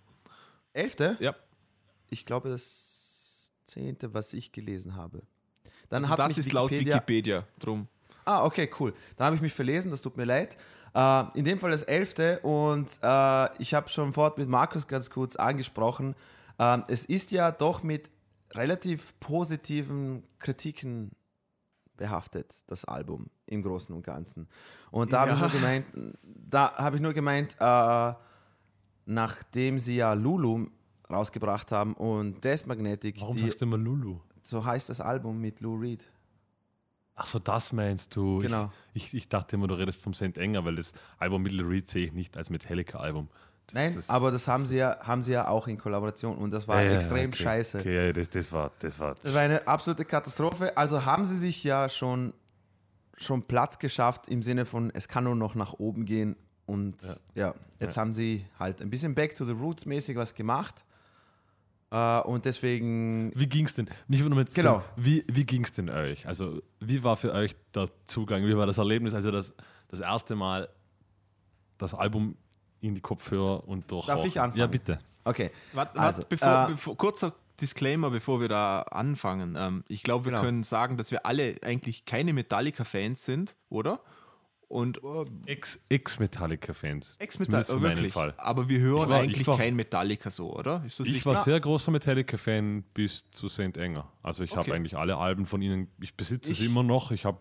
11. Ja. Ich glaube, das zehnte, was ich gelesen habe. Dann Also hat das mich ist laut Wikipedia drum. Ah, okay, cool. Dann habe ich mich verlesen, das tut mir leid. Äh, in dem Fall das elfte und äh, ich habe schon vorhin mit Markus ganz kurz angesprochen. Ähm, es ist ja doch mit relativ positiven Kritiken behaftet, das Album im Großen und Ganzen. Und da habe ich Ja. nur gemeint, da habe ich nur gemeint, äh, nachdem sie ja Lulu rausgebracht haben und Death Magnetic, Warum die, sagst du immer Lulu? so heißt das Album mit Lou Reed. Ach so, das meinst du. Genau. Ich, ich, ich dachte immer, du redest vom St. Enger, weil das Album Middle Reed sehe ich nicht als Metallica-Album. Nein, ist- aber das haben sie ja, haben sie ja auch in Kollaboration und das war Ja, ja, extrem okay. scheiße. Okay, ja, das, das war, das war. Das war eine absolute Katastrophe. Also haben sie sich ja schon, schon Platz geschafft im Sinne von, es kann nur noch nach oben gehen. Und ja, jetzt haben sie halt ein bisschen Back to the Roots mäßig was gemacht. Äh, und deswegen, Wie ging es denn? Mich würde mal jetzt Genau. so, wie, wie ging es denn euch? Also, wie war für euch der Zugang? Wie war das Erlebnis, also das, das erste Mal das Album in die Kopfhörer und durch? Darf ich anfangen? Ja, bitte. okay. Warte, Also, bevor, äh, bevor, kurzer Disclaimer, bevor wir da anfangen. Ähm, ich glaube, wir Genau. können sagen, dass wir alle eigentlich keine Metallica-Fans sind, oder? Und Ex- Ex-Metallica-Fans. Ex-Metallica, Zumindest für meinen wirklich. Fall. Aber wir hören war- eigentlich ich war- kein Metallica so, oder? Ist das Ich war sehr großer Metallica-Fan bis zu St. Enger. Also ich habe Okay. eigentlich alle Alben von ihnen, ich besitze Ich- es immer noch. Ich habe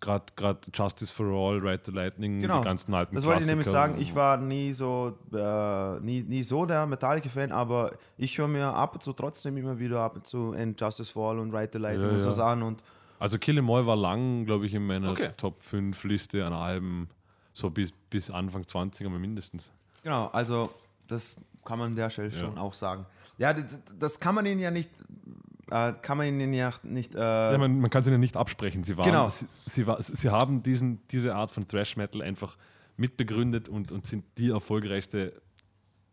gerade Justice for All, Ride the Lightning, Genau. die ganzen alten Das wollte ich nämlich sagen. Ich war nie so, äh, nie, nie so der Metallica-Fan, aber ich höre mir ab und zu trotzdem immer wieder ab und zu And Justice for All und Ride the Lightning Ja, und so ja. Sachen. Und Also Kill 'Em All war lang, glaube ich, in meiner Okay. Top 5 Liste an Alben. So bis, bis Anfang 20 aber mindestens. Genau, also das kann man an der Stelle Ja. schon auch sagen. Ja, das, das kann man ihnen ja nicht, äh, kann man ihnen ja nicht. Äh, Ja, man, man kann sie ja nicht absprechen. Sie, waren, Genau. sie, sie, war, sie haben diesen, diese Art von Thrash Metal einfach mitbegründet und, und sind die erfolgreichste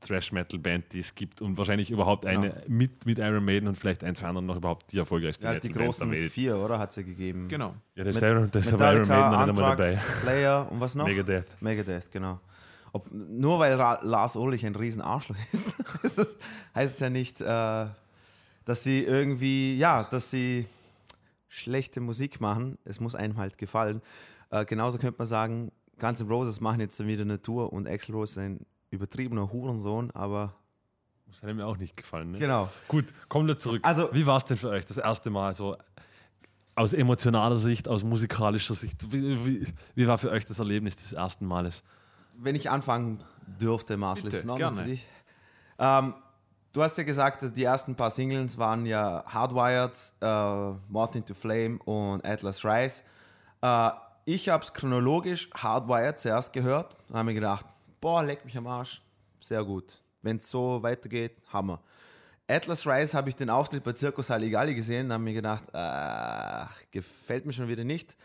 Thrash Metal Band, die es gibt und wahrscheinlich überhaupt eine mit, mit Iron Maiden und vielleicht ein, zwei anderen noch überhaupt die erfolgreichste ja, die großen der Welt. vier, oder? Hat sie gegeben. Genau. Ja, das ist Met- Iron, das ist aber Iron Maiden Metallica, noch nicht dabei. Slayer und was noch? Megadeth. Megadeth, genau. Ob, nur weil Ra Lars Ulrich ein riesen Arschloch ist, ist das, heißt es ja nicht, äh, dass sie irgendwie, ja, dass sie schlechte Musik machen. Es muss einem halt gefallen. Äh, genauso könnte man sagen, Guns N' Roses machen jetzt wieder eine Tour und Axl Rose ist ein übertriebener Hurensohn, aber Das hat mir auch nicht gefallen. Ne? genau. Gut, kommen wir zurück. Also- Wie war es denn für euch das erste Mal so aus emotionaler Sicht, aus musikalischer Sicht? Wie, wie, wie war für euch das Erlebnis des ersten Males? Wenn ich anfangen dürfte, Marcel, gerne. für dich? Ähm, du hast ja gesagt, dass die ersten paar Singles waren ja Hardwired, äh, Moth into Flame und Atlas Rise. Äh, ich habe es chronologisch Hardwired zuerst gehört und habe mir gedacht, boah, leck mich am Arsch, sehr gut. Wenn es so weitergeht, Hammer. Atlas Rise habe ich den Auftritt bei Circus Halligalli gesehen und habe mir gedacht, äh, gefällt mir schon wieder nicht.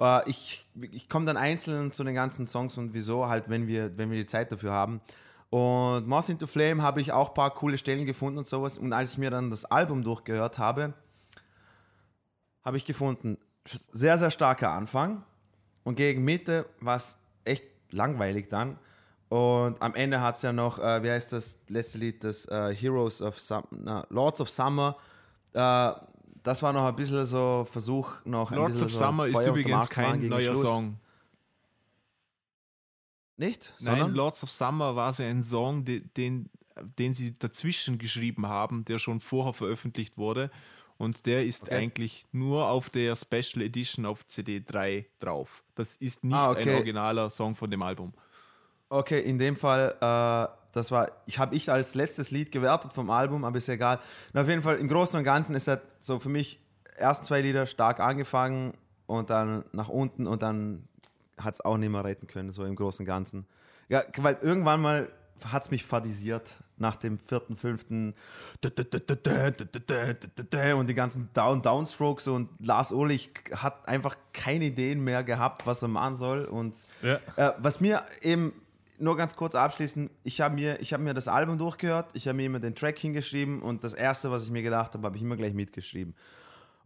Äh, ich ich komme dann einzeln zu den ganzen Songs und wieso, halt, wenn wir, wenn wir die Zeit dafür haben. Und Moth into Flame habe ich auch ein paar coole Stellen gefunden und sowas. Und als ich mir dann das Album durchgehört habe, habe ich gefunden, sehr, sehr starker Anfang. Und gegen Mitte war es echt langweilig dann. Und am Ende hat es ja noch, äh, wie heißt das letzte Lied, das äh, Heroes of Summer, na, Lords of Summer. Äh, das war noch ein bisschen so Versuch, noch ein Lords of so Summer ist Feuer unterm übrigens kein neuer Schluss. Song. Nicht? Nein, Sondern? Lords of Summer war so ein Song, den, den, den sie dazwischen geschrieben haben, der schon vorher veröffentlicht wurde. Und der ist Okay. eigentlich nur auf der Special Edition auf CD 3 drauf. Das ist nicht Ah, ein okay. originaler Song von dem Album. Okay, in dem Fall, äh, das war, ich habe ich als letztes Lied gewertet vom Album, aber ist egal. Und auf jeden Fall, im Großen und Ganzen ist halt so für mich erst zwei Lieder stark angefangen und dann nach unten und dann hat es auch nicht mehr retten können, so im Großen und Ganzen. Ja, weil irgendwann mal hat es mich fadisiert nach dem vierten, fünften und die ganzen Down Downstrokes und Lars Ulrich hat einfach keine Ideen mehr gehabt, was er machen soll und Ja. äh, was mir eben nur ganz kurz abschließen, ich habe mir, ich hab mir das Album durchgehört, ich habe mir immer den Track hingeschrieben und das erste, was ich mir gedacht habe, habe ich immer gleich mitgeschrieben.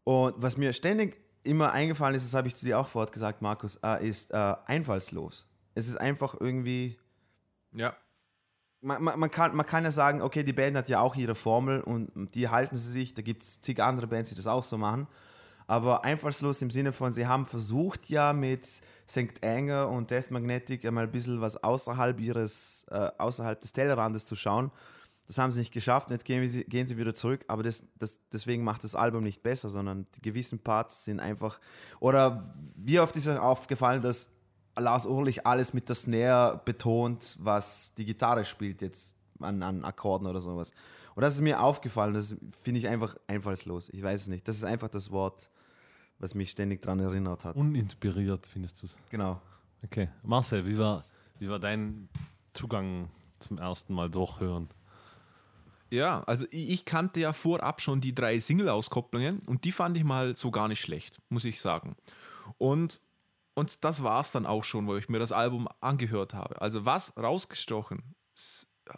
Und was mir ständig immer eingefallen ist, das habe ich zu dir auch vorher gesagt, Markus, äh, ist äh, einfallslos. Es ist einfach irgendwie, Ja. man, man, man, kann, man kann ja sagen, okay, die Band hat ja auch ihre Formel und die halten sie sich, da gibt es zig andere Bands, die das auch so machen. Aber einfallslos im Sinne von, sie haben versucht ja mit St. Anger und Death Magnetic einmal ein bisschen was außerhalb ihres, äh, außerhalb des Tellerrandes zu schauen. Das haben sie nicht geschafft und jetzt gehen, sie, gehen sie wieder zurück. Aber das, das, deswegen macht das Album nicht besser, sondern die gewissen Parts sind einfach. Oder wie oft ist euch aufgefallen, dass Lars Ulrich alles mit der Snare betont, was die Gitarre spielt jetzt an, an Akkorden oder sowas. Und das ist mir aufgefallen, das finde ich einfach einfallslos. Ich weiß es nicht. Das ist einfach das Wort, was mich ständig daran erinnert hat. Uninspiriert findest du es. Genau. Okay. Marcel, wie war, wie war dein Zugang zum ersten Mal durchhören? Ja, also ich, kannte ja vorab schon die drei Single-Auskopplungen und die fand ich mal so gar nicht schlecht, muss ich sagen. Und, und das war es dann auch schon, wo ich mir das Album angehört habe. Also was rausgestochen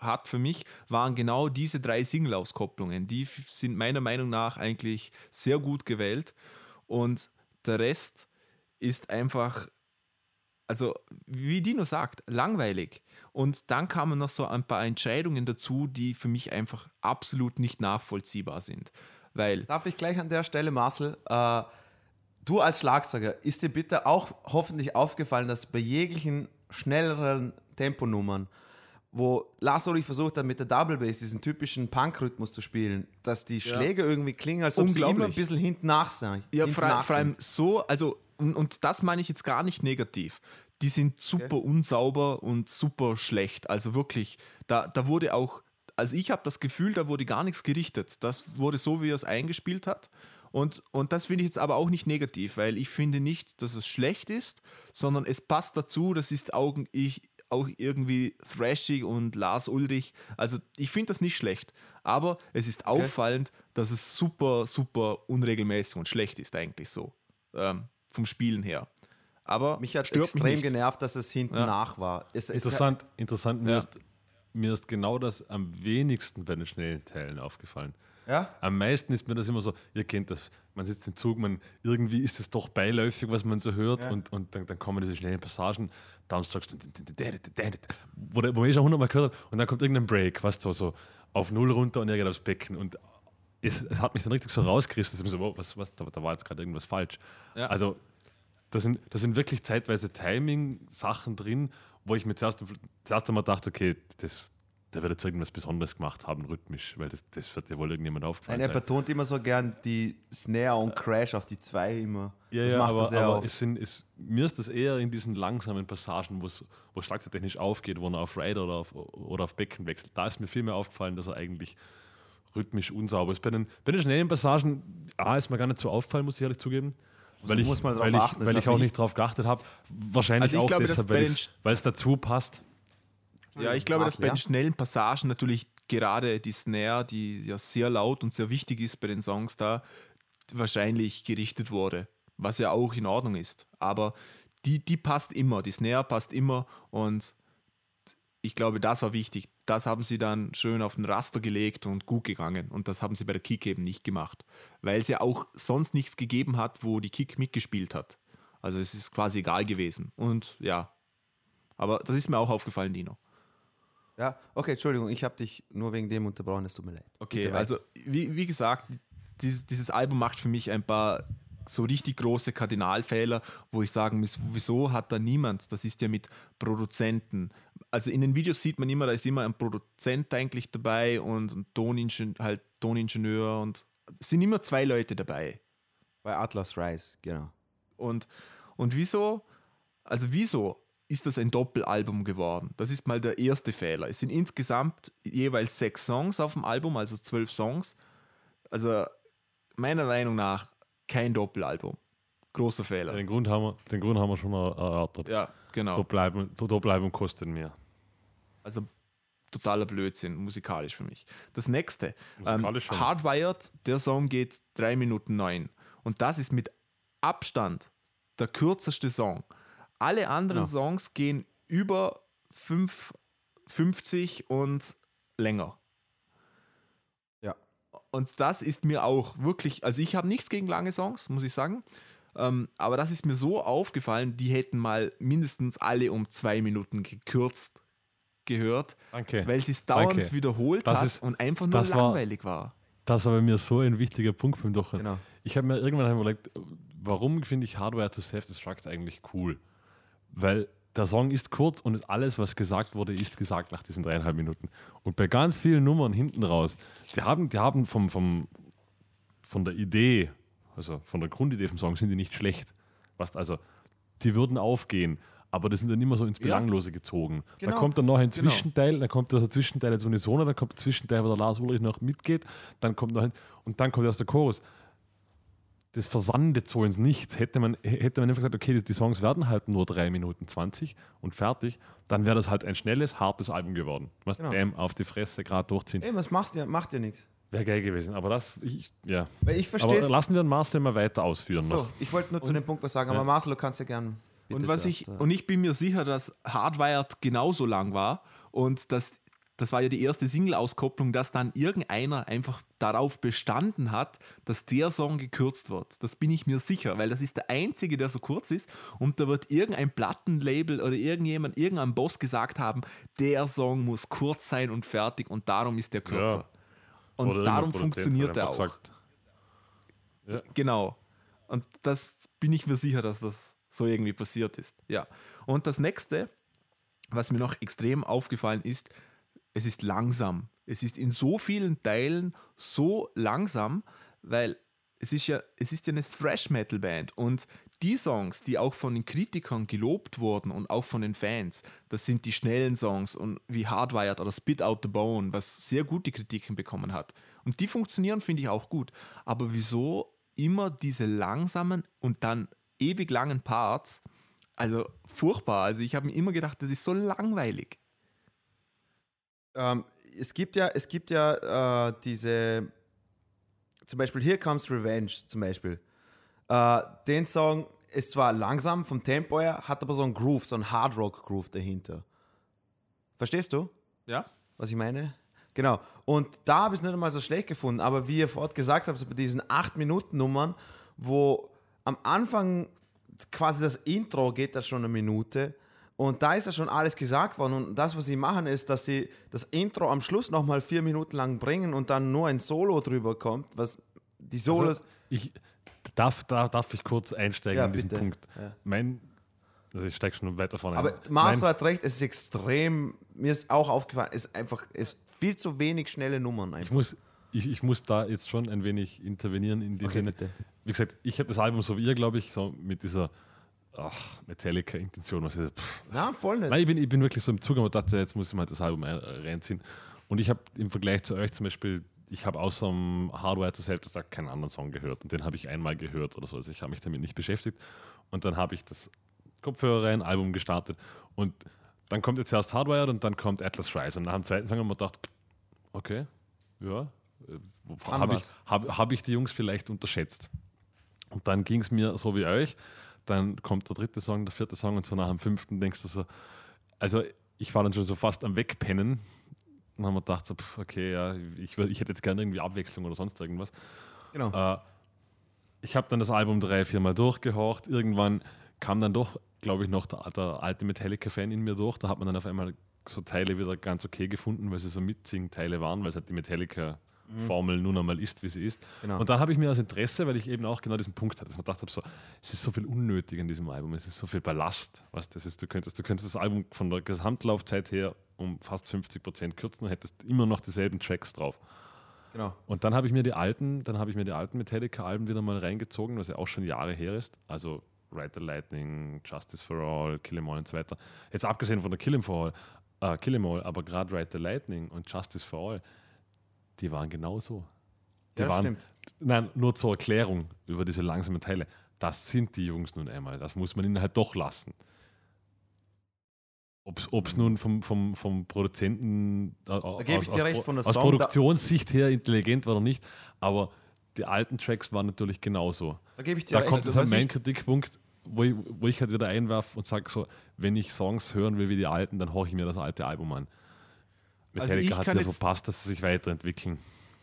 hat für mich, waren genau diese drei Single-Auskopplungen. Die sind meiner Meinung nach eigentlich sehr gut gewählt und der Rest ist einfach also wie Dino sagt, langweilig. Und dann kamen noch so ein paar Entscheidungen dazu, die für mich einfach absolut nicht nachvollziehbar sind. Weil, Darf ich gleich an der Stelle, Marcel, äh, du als Schlagzeuger, ist dir bitte auch hoffentlich aufgefallen, dass bei jeglichen schnelleren Temponummern, wo Lars Ulrich versucht hat, mit der Double Bass diesen typischen Punk-Rhythmus zu spielen, dass die Schläge irgendwie klingen, als ob sie immer ein bisschen hinten nach sind. ja, vor, allem so, also, und, und das meine ich jetzt gar nicht negativ. Die sind super unsauber und super schlecht. Also wirklich, da, da wurde auch, also ich habe das Gefühl, da wurde gar nichts gerichtet. Das wurde so, wie er es eingespielt hat. Und, und das finde ich jetzt aber auch nicht negativ, weil ich finde nicht, dass es schlecht ist, sondern es passt dazu, das ist auch, ich, auch irgendwie thrashig und Lars Ulrich. Also ich finde das nicht schlecht, aber es ist auffallend, dass es super, super unregelmäßig und schlecht ist eigentlich so, ähm, vom Spielen her. Aber Mich hat stört extrem mich genervt, dass es hinten Ja. nach war. Es, es, Interessant, interessant. Mir, Ja. ist, mir ist genau das am wenigsten bei den schnellen Teilen aufgefallen. Ja? Am meisten ist mir das immer so, ihr kennt das, man sitzt im Zug, man, irgendwie ist es doch beiläufig, was man so hört Ja. und, und dann, dann kommen diese schnellen Passagen, dann sagst wo, wo eh schon hundertmal gehört hat und dann kommt irgendein Break, weißt du, so, auf Null runter und er geht aufs Becken und es, es hat mich dann richtig so rausgerissen, dass ich mir so, wow, was, was, da, da war jetzt gerade irgendwas falsch. Ja. Also da sind, da sind wirklich zeitweise Timing-Sachen drin, wo ich mir zuerst, zuerst einmal dachte, okay, das, der wird jetzt irgendwas Besonderes gemacht haben, rhythmisch, weil das, das wird ja wohl irgendjemand aufgefallen Nein, er betont immer so gern die Snare und Crash auf die zwei immer. Ja, das ja, macht aber, er sehr aber es sind, es, mir ist das eher in diesen langsamen Passagen, wo es schlagzeugtechnisch aufgeht, wo er auf Rider oder auf, oder auf Becken wechselt. Da ist mir viel mehr aufgefallen, dass er eigentlich rhythmisch unsauber ist. Bei den, bei den schnellen Passagen, A, ist mir gar nicht so aufgefallen, muss ich ehrlich zugeben. Weil ich, muss man drauf weil ich, achten, weil ich auch nicht drauf geachtet habe. Wahrscheinlich Also ich auch glaube, deshalb, weil weil es dazu passt. Ja, ich glaube, dass bei den schnellen Passagen natürlich gerade die Snare, die ja sehr laut und sehr wichtig ist bei den Songs da, wahrscheinlich gerichtet wurde, was ja auch in Ordnung ist. Aber die, die passt immer, die Snare passt immer und ich glaube, das war wichtig. Das haben sie dann schön auf den Raster gelegt und gut gegangen. Und das haben sie bei der Kick eben nicht gemacht, weil es ja auch sonst nichts gegeben hat, wo die Kick mitgespielt hat. Also es ist quasi egal gewesen. Und ja, aber das ist mir auch aufgefallen, Dino. Ja, okay, Entschuldigung, ich habe dich nur wegen dem unterbrochen, es tut mir leid. Okay, also wie, wie gesagt, dieses, dieses Album macht für mich ein paar so richtig große Kardinalfehler, wo ich sagen muss, wieso hat da niemand, das ist ja mit Produzenten. Also in den Videos sieht man immer, da ist immer ein Produzent eigentlich dabei und ein Toningenieur, halt Toningenieur und es sind immer zwei Leute dabei. Bei Atlas Rise, genau. Und, und wieso, also wieso ist das ein Doppelalbum geworden? Das ist mal der erste Fehler. Es sind insgesamt jeweils sechs Songs auf dem Album, also zwölf Songs. Also meiner Meinung nach kein Doppelalbum. Großer Fehler. Den Grund haben wir, den Grund haben wir schon er- erörtert. Ja, genau. Doppelalbum, Doppelalbum kostet mehr. Also totaler Blödsinn, musikalisch für mich. Das nächste, ähm. Hardwired, der Song geht 3 Minuten 9. Und das ist mit Abstand der kürzeste Song. Alle anderen Ja. Songs gehen über 5, 50 und länger. Ja. Und das ist mir auch wirklich, also ich habe nichts gegen lange Songs, muss ich sagen. Ähm, aber das ist mir so aufgefallen, die hätten mal mindestens alle um zwei Minuten gekürzt gehört, Danke. weil sie es dauernd Danke. wiederholt Das hat ist- und einfach nur das war- langweilig war. Das war bei mir so ein wichtiger Punkt beim Dochen. Genau. Ich habe mir irgendwann überlegt, warum finde ich Hardware to Self-Destruct eigentlich cool? Weil der Song ist kurz und alles, was gesagt wurde, ist gesagt nach diesen dreieinhalb Minuten. Und bei ganz vielen Nummern hinten raus, die haben, die haben vom, vom, von der Idee, also von der Grundidee vom Song, sind die nicht schlecht. Was, also, die würden aufgehen. aber das sind dann immer so ins Ja. Belanglose gezogen. Genau. Da kommt dann noch ein Genau. Zwischenteil, dann kommt das Zwischenteil jetzt Unisono, dann kommt der Zwischenteil, wo der Lars Ulrich noch mitgeht, dann kommt noch ein, und dann kommt erst der Chorus. Das versandet so ins Nichts. Hätte man, hätte man einfach gesagt, okay, die, Songs werden halt nur 3 Minuten 20 und fertig, dann wäre das halt ein schnelles, hartes Album geworden. Was Genau. Bam, auf die Fresse gerade durchziehen. Ey, was machst du? Macht dir nichts. Wäre geil gewesen. Aber das, ich, ja. Weil ich Aber verstehe lassen wir den Marcel mal weiter ausführen So, ich wollte nur zu dem Punkt was sagen, aber Ja. Marcel, du kannst ja gern. Und, was ich, und ich bin mir sicher, dass Hardwired genauso lang war und dass das war ja die erste Single-Auskopplung, dass dann irgendeiner einfach darauf bestanden hat, dass der Song gekürzt wird. Das bin ich mir sicher, weil das ist der einzige, der so kurz ist und da wird irgendein Plattenlabel oder irgendjemand, irgendein Boss gesagt haben, der Song muss kurz sein und fertig und darum ist der kürzer. Ja. Und Oder darum funktioniert er auch. gesagt, Genau. Und das bin ich mir sicher, dass das so irgendwie passiert ist. Ja. Und das nächste, was mir noch extrem aufgefallen ist, es ist langsam. Es ist in so vielen Teilen so langsam, weil es ist ja, es ist ja eine Thrash Metal Band und die Songs, die auch von den Kritikern gelobt wurden und auch von den Fans, das sind die schnellen Songs und wie Hardwired oder Spit Out the Bone, was sehr gute Kritiken bekommen hat. Und die funktionieren, finde ich auch gut. Aber wieso immer diese langsamen und dann ewig langen Parts? Also furchtbar. Also ich habe mir immer gedacht, das ist so langweilig. Ähm, es gibt ja, es gibt ja äh, diese, zum Beispiel Here Comes Revenge zum Beispiel. Äh, den Song ist zwar langsam vom Tempo her, hat aber so einen Groove, so einen Hard Rock Groove dahinter. Verstehst du, Ja? was ich meine? Genau. Und da habe ich es nicht einmal so schlecht gefunden, aber wie ihr vorhin gesagt habt, so bei diesen 8-Minuten-Nummern, wo am Anfang quasi das Intro geht das schon eine Minute und da ist ja schon alles gesagt worden und das, was sie machen, ist, dass sie das Intro am Schluss nochmal vier Minuten lang bringen und dann nur ein Solo drüber kommt, was die Solos... Also, ich, darf, darf, darf ich kurz einsteigen Ja, in diesen bitte. Punkt? Ja. Mein, also ich steige schon weiter vorne aber. Marcel hat recht, es ist extrem, mir ist auch aufgefallen, es ist einfach, es viel zu wenig schnelle Nummern ich, einfach. muss, ich, ich muss da jetzt schon ein wenig intervenieren in dem Okay, Sinne. bitte. Wie gesagt, ich habe das Album so wie ihr, glaube ich, so mit dieser ach, Metallica-Intention. Was ist, pff. Na, voll nicht. Nein, ich bin, ich bin wirklich so im Zug, aber dachte, jetzt muss ich mal das Album ein- reinziehen. Und ich habe im Vergleich zu euch zum Beispiel, ich habe außer dem Hardware to Self gesagt keinen anderen Song gehört. Und den habe ich einmal gehört oder so. Also ich habe mich damit nicht beschäftigt. Und dann habe ich das Kopfhörer rein, Album gestartet. Und dann kommt jetzt erst Hardwired und dann kommt Atlas Rise. Und nach dem zweiten Song haben wir gedacht, okay, ja, Kann habe ich, hab, hab ich die Jungs vielleicht unterschätzt. Und dann ging es mir so wie euch. Dann kommt der dritte Song, der vierte Song und so nach dem fünften denkst du so, also ich war dann schon so fast am Wegpennen. Dann haben wir gedacht, so, pff, okay, ja, ich, ich hätte jetzt gerne irgendwie Abwechslung oder sonst irgendwas. Genau. Äh, ich habe dann das Album drei, viermal durchgehorcht. Irgendwann kam dann doch, glaube ich, noch der, der alte Metallica-Fan in mir durch. Da hat man dann auf einmal so Teile wieder ganz okay gefunden, weil sie so Mitsing-Teile waren, weil es halt die Metallica-Formel nun einmal ist, wie sie ist. Genau. Und dann habe ich mir aus Interesse, weil ich eben auch genau diesen Punkt hatte, dass man gedacht habe, so, es ist so viel unnötig in diesem Album, es ist so viel Ballast, was das ist. Du könntest, du könntest das Album von der Gesamtlaufzeit her um fast 50 Prozent kürzen und hättest immer noch dieselben Tracks drauf. genau. Und dann habe ich mir die alten, dann habe ich mir die alten Metallica-Alben wieder mal reingezogen, was ja auch schon Jahre her ist. Also Ride the Lightning, Justice for All, Kill 'Em All und so weiter. Jetzt abgesehen von der Kill 'Em for All, äh, Kill 'Em All, aber gerade Ride the Lightning und Justice for All, die waren genauso. Die Ja, waren, stimmt. Nein, nur zur Erklärung über diese langsamen Teile. Das sind die Jungs nun einmal. Das muss man ihnen halt doch lassen. Ob es nun vom, vom, vom Produzenten äh, der aus Produktionssicht her intelligent war oder nicht, aber die alten Tracks waren natürlich genauso. Da gebe ich dir Da recht. kommt Also, halt mein Kritikpunkt, wo ich, wo ich halt wieder einwerfe und sage so, wenn ich Songs hören will wie die alten, dann horche ich mir das alte Album an. Also Metallica ich hat ja jetzt- verpasst, dass sie sich weiterentwickeln.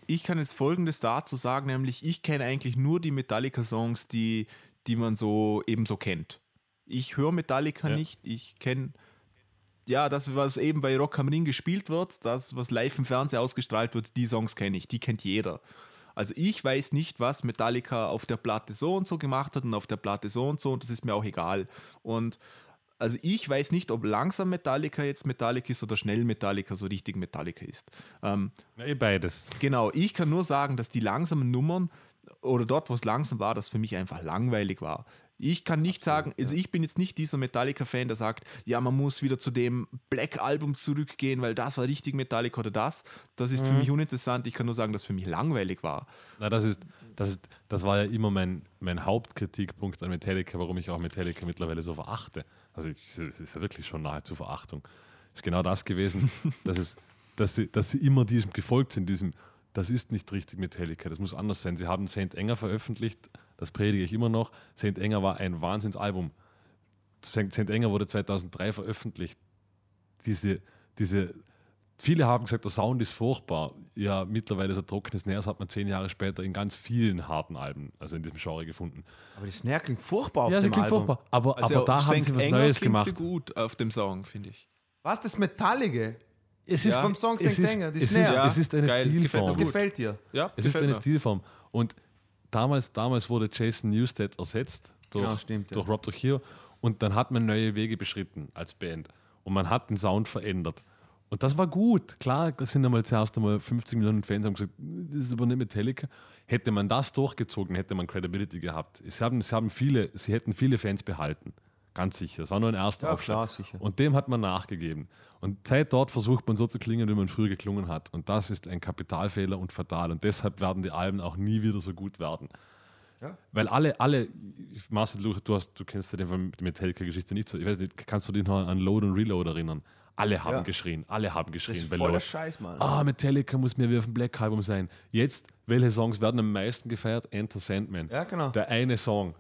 Ich kann jetzt Folgendes dazu sagen, nämlich ich kenne eigentlich nur die Metallica-Songs, die, die man so ebenso kennt. Ich höre Metallica Ja. nicht, ich kenne ja, das, was eben bei Rock am Ring gespielt wird, das, was live im Fernsehen ausgestrahlt wird, die Songs kenne ich, die kennt jeder. Also ich weiß nicht, was Metallica auf der Platte so und so gemacht hat und auf der Platte so und so und das ist mir auch egal. Und also ich weiß nicht, ob langsam Metallica jetzt Metallica ist oder schnell Metallica so richtig Metallica ist. Ähm, eh beides. Genau, ich kann nur sagen, dass die langsamen Nummern oder dort, wo es langsam war, das für mich einfach langweilig war. Ich kann nicht sagen, also ich bin jetzt nicht dieser Metallica-Fan, der sagt, ja, man muss wieder zu dem Black-Album zurückgehen, weil das war richtig Metallica oder das. Das ist für mich uninteressant. Ich kann nur sagen, dass für mich langweilig war. Na, das, ist, das, ist, das war ja immer mein, mein Hauptkritikpunkt an Metallica, warum ich auch Metallica mittlerweile so verachte. Also es ist ja wirklich schon nahezu Verachtung. Ist genau das gewesen, dass, es, dass, sie, dass sie immer diesem gefolgt sind, diesem, das ist nicht richtig Metallica, das muss anders sein. Sie haben Saint Enger veröffentlicht, das predige ich immer noch. Saint Enger war ein Wahnsinnsalbum. Saint Enger wurde 2003 veröffentlicht. Diese, diese, viele haben gesagt, der Sound ist furchtbar. Ja, mittlerweile so trockenes Snares hat man zehn Jahre später in ganz vielen harten Alben, also in diesem Genre gefunden. Aber die Snare klingt furchtbar auf ja, sie dem klingt Album. furchtbar. Aber, Also aber da haben sie was Enger Neues klingt gemacht. sie gut auf dem Song, finde ich. Was, das Metallige? Es Ja. Vom Song St. ist, Enger, die es ist, Snare. Ja, es ist eine geil, gefällt Stilform. Das gefällt dir. Ja, Es ist eine mir. Stilform. Und damals, damals wurde Jason Newsted ersetzt durch, Genau, stimmt, ja. durch Rob Trujillo. Und dann hat man neue Wege beschritten als Band. Und man hat den Sound verändert. Und das war gut. Klar, es sind einmal zuerst einmal 50 Millionen Fans haben gesagt, das ist aber nicht Metallica. Hätte man das durchgezogen, hätte man Credibility gehabt. Sie haben, sie haben viele, sie hätten viele Fans behalten. Ganz sicher. Das war nur ein erster Ja, Aufschlag. klar, sicher. Und dem hat man nachgegeben. Und seit dort versucht man so zu klingen, wie man früher geklungen hat. Und das ist ein Kapitalfehler und fatal. Und deshalb werden die Alben auch nie wieder so gut werden. Ja. Weil alle, alle, Marcel, du, hast, du kennst ja die die Metallica-Geschichte nicht so. Ich weiß nicht, kannst du dich noch an Load und Reload erinnern? Alle haben Ja. geschrien, alle haben Das geschrien. ist bei voller. Scheiß, Mann. Ah, Metallica muss mehr wie auf dem Black Album sein. Jetzt, welche Songs werden am meisten gefeiert? Enter Sandman. Ja, genau. Der eine Song.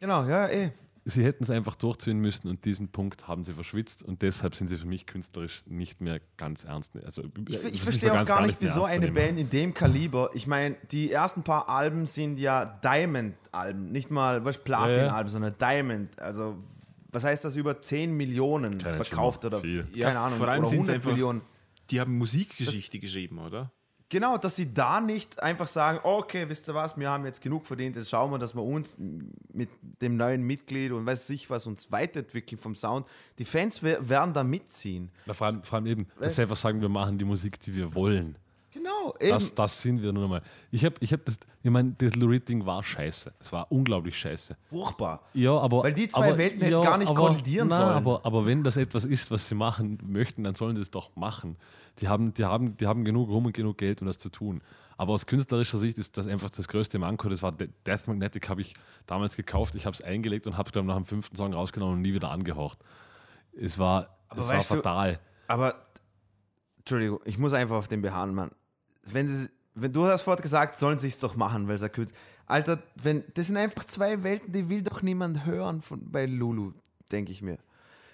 Genau, ja, eh. Sie hätten es einfach durchziehen müssen und diesen Punkt haben sie verschwitzt und deshalb sind sie für mich künstlerisch nicht mehr ganz ernst. Also, Ich, ich verstehe auch gar nicht, wieso eine Band in dem Kaliber, ich meine, die ersten paar Alben sind ja Diamond-Alben, nicht mal was Platin-Alben, sondern Diamond. Also, was heißt das, über 10 Millionen Keine verkauft Ahnung, oder viel. keine Ja, Ahnung, vor allem oder sind's 100 einfach- Millionen. Die haben Musikgeschichte geschrieben, oder? Genau, dass sie da nicht einfach sagen, okay, wisst ihr was, wir haben jetzt genug verdient, jetzt schauen wir, dass wir uns mit dem neuen Mitglied und weiß ich was uns weiterentwickeln vom Sound. Die Fans wer- werden da mitziehen. Na, vor, allem, vor allem eben, dass sie einfach sagen, wir machen die Musik, die wir wollen. Genau, eben. Das, das sind wir nur mal. Ich habe ich hab das, ich meine, das Lurid-Ding war scheiße. Es war unglaublich scheiße. furchtbar. Ja, aber. Weil die zwei aber, Welten hätten gar nicht kollidieren nein, sollen. Aber, aber wenn das etwas ist, was sie machen möchten, dann sollen sie es doch machen. Die haben, die, haben, die haben genug Rum und genug Geld, um das zu tun. Aber aus künstlerischer Sicht ist das einfach das größte Manko. Das war De- Death Magnetic, habe ich damals gekauft. Ich habe es eingelegt und habe es, nach dem fünften Song rausgenommen und nie wieder angehaucht. Es war, Aber es war weißt du- fatal. Aber, Entschuldigung, ich muss einfach auf den beharren, Mann. Wenn, sie, wenn du hast vorhin gesagt, sollen sie es doch machen, weil es akut. Alter, wenn, das sind einfach zwei Welten, die will doch niemand hören von, bei Lulu, denke ich mir.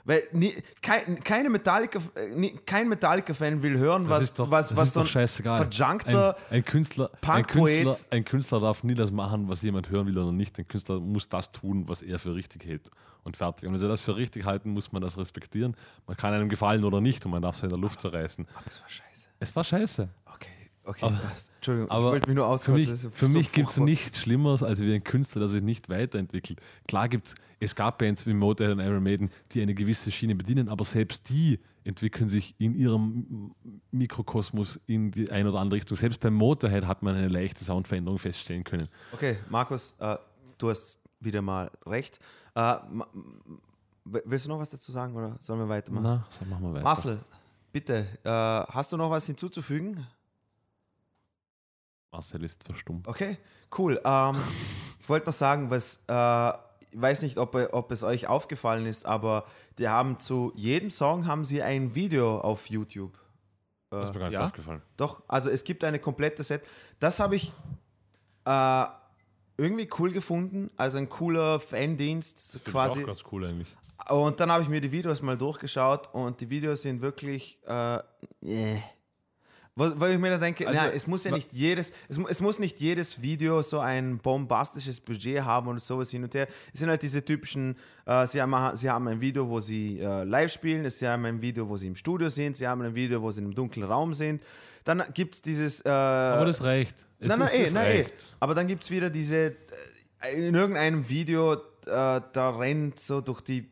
Weil nie, kein, keine Metallica, äh, nie, kein Metallica-Fan will hören, Das was, doch, was, das was so ein verjunkter ein, ein, Künstler, ein, Künstler, ein Künstler darf nie das machen, was jemand hören will oder nicht. Ein Künstler muss das tun, was er für richtig hält. Und fertig. Und wenn sie das für richtig halten, muss man das respektieren. Man kann einem gefallen oder nicht und man darf es in der Luft zerreißen. Aber es war scheiße. Es war scheiße. Okay, okay, passt. Entschuldigung, ich Aber wollte mich nur für auskotzen. mich, für so mich gibt es nichts Schlimmeres als wie ein Künstler, der sich nicht weiterentwickelt. Klar gibt's, es gab Bands wie Motorhead und Iron Maiden, die eine gewisse Schiene bedienen, aber selbst die entwickeln sich in ihrem Mikrokosmos in die eine oder andere Richtung. Selbst beim Motorhead hat man eine leichte Soundveränderung feststellen können. Okay, Markus, äh, du hast wieder mal recht. Äh, willst du noch was dazu sagen oder sollen wir weitermachen? Na, so machen wir weiter. Marcel, bitte, äh, hast du noch was hinzuzufügen? Marcel ist verstummt. Okay, cool. Ähm, ich wollte noch sagen, was, äh, ich weiß nicht, ob, ob es euch aufgefallen ist, aber die haben zu jedem Song haben sie ein Video auf YouTube. Das ist mir gar nicht ja? aufgefallen. Doch, also es gibt eine komplette Set. Das habe ich äh, irgendwie cool gefunden, also ein cooler Fandienst Das finde ich quasi. auch ganz cool eigentlich. Und dann habe ich mir die Videos mal durchgeschaut und die Videos sind wirklich. Äh, äh. Was- Weil ich mir dann denke, Also, na, es muss ja nicht jedes, es, es muss nicht jedes Video so ein bombastisches Budget haben und sowas hin und her. Es sind halt diese typischen, äh, sie, haben, sie haben ein Video, wo sie äh, live spielen, sie haben ein Video, wo sie im Studio sind, sie haben ein Video, wo sie in einem dunklen Raum sind. Dann gibt es dieses. Äh, Aber das reicht. Es Nein, nein, ist- eh, nein, eh. Aber dann gibt es wieder diese, äh, in irgendeinem Video, äh, da rennt so durch die,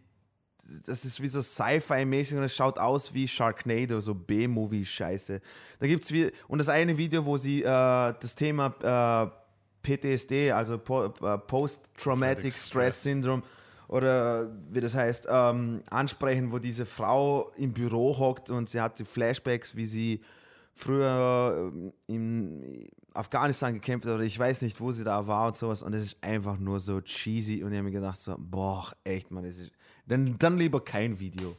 das ist wie so Sci-Fi-mäßig und es schaut aus wie Sharknado, so B-Movie-Scheiße. Da gibt es wie, und das eine Video, wo sie äh, das Thema PTSD, also po, äh, Post-Traumatic Stress Syndrome oder wie das heißt, ähm, ansprechen, wo diese Frau im Büro hockt und sie hat die Flashbacks, wie sie früher ähm, in Afghanistan gekämpft hat oder ich weiß nicht, wo sie da war und sowas. Und es ist einfach nur so cheesy. Und ich habe mir gedacht so, boah, echt, man, das ist, dann, dann lieber kein Video.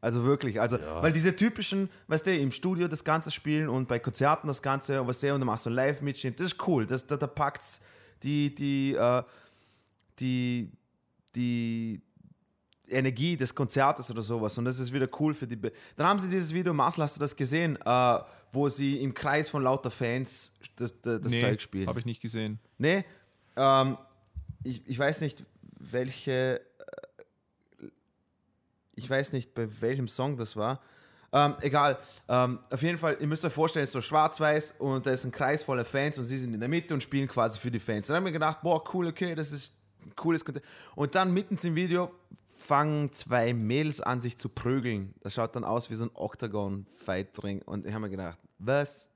Also wirklich, also, Ja. weil diese typischen, weißt du, im Studio das Ganze spielen und bei Konzerten das Ganze und was der und dann machst du live mitschnitt, das ist cool, das, da, da packt's die, die, äh, die, die Energie des Konzertes oder sowas und das ist wieder cool für die. Be dann haben sie dieses Video, Marcel, hast du das gesehen, äh, wo sie im Kreis von lauter Fans das, das, das Zeug spielen? habe ich nicht gesehen. Nee, ähm, ich, ich weiß nicht, welche. Ich weiß nicht, bei welchem Song das war. Ähm, egal. Ähm, auf jeden Fall, ihr müsst euch vorstellen, es ist so schwarz-weiß und da ist ein Kreis voller Fans und sie sind in der Mitte und spielen quasi für die Fans. Dann haben wir gedacht, boah, cool, okay, das ist ein cooles Content. Und dann mitten im Video fangen zwei Mädels an, sich zu prügeln. Das schaut dann aus wie so ein Octagon-Fight-Ring. Und ich habe mir gedacht, was?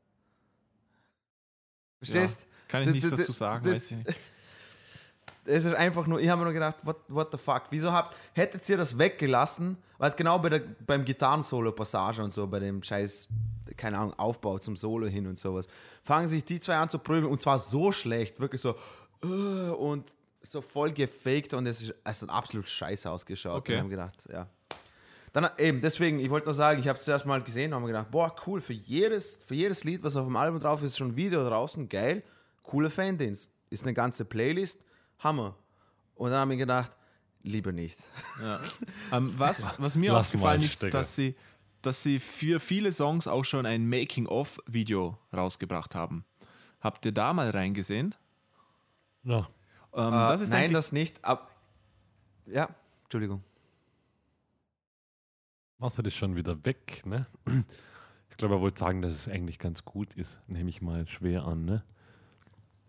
Verstehst? Kann ich Das- nichts das- dazu sagen, das- weiß ich nicht. Es ist einfach nur, ich habe mir nur gedacht, what, what the fuck? Wieso habt, hättet ihr das weggelassen? Weil es genau bei der, beim Gitarrensolo-Passage und so, bei dem scheiß, keine Ahnung, Aufbau zum Solo hin und sowas, fangen sich die zwei an zu prügeln und zwar so schlecht, wirklich so äh, und so voll gefaked und es ist hat absolut scheiße ausgeschaut. Okay. Und ich habe gedacht, ja. Dann eben, deswegen, ich wollte nur sagen, ich habe es zuerst mal gesehen und habe mir gedacht, boah, cool, für jedes, für jedes Lied, was auf dem Album drauf ist, ist schon ein Video draußen, geil, cooler Fandienst. Ist eine ganze Playlist, Hammer. Und dann habe ich gedacht, lieber nicht. Ja. Ähm, was, was mir Lass aufgefallen ist, dass sie, dass sie für viele Songs auch schon ein Making-of-Video rausgebracht haben. Habt ihr da mal reingesehen? Ja. Ähm, Äh, das ist nein, eigentlich- das nicht. Ab ja, Entschuldigung. Marcel ist schon wieder weg, ne? Ich glaube, er wollte sagen, dass es eigentlich ganz gut ist. Nehme ich mal schwer an, ne?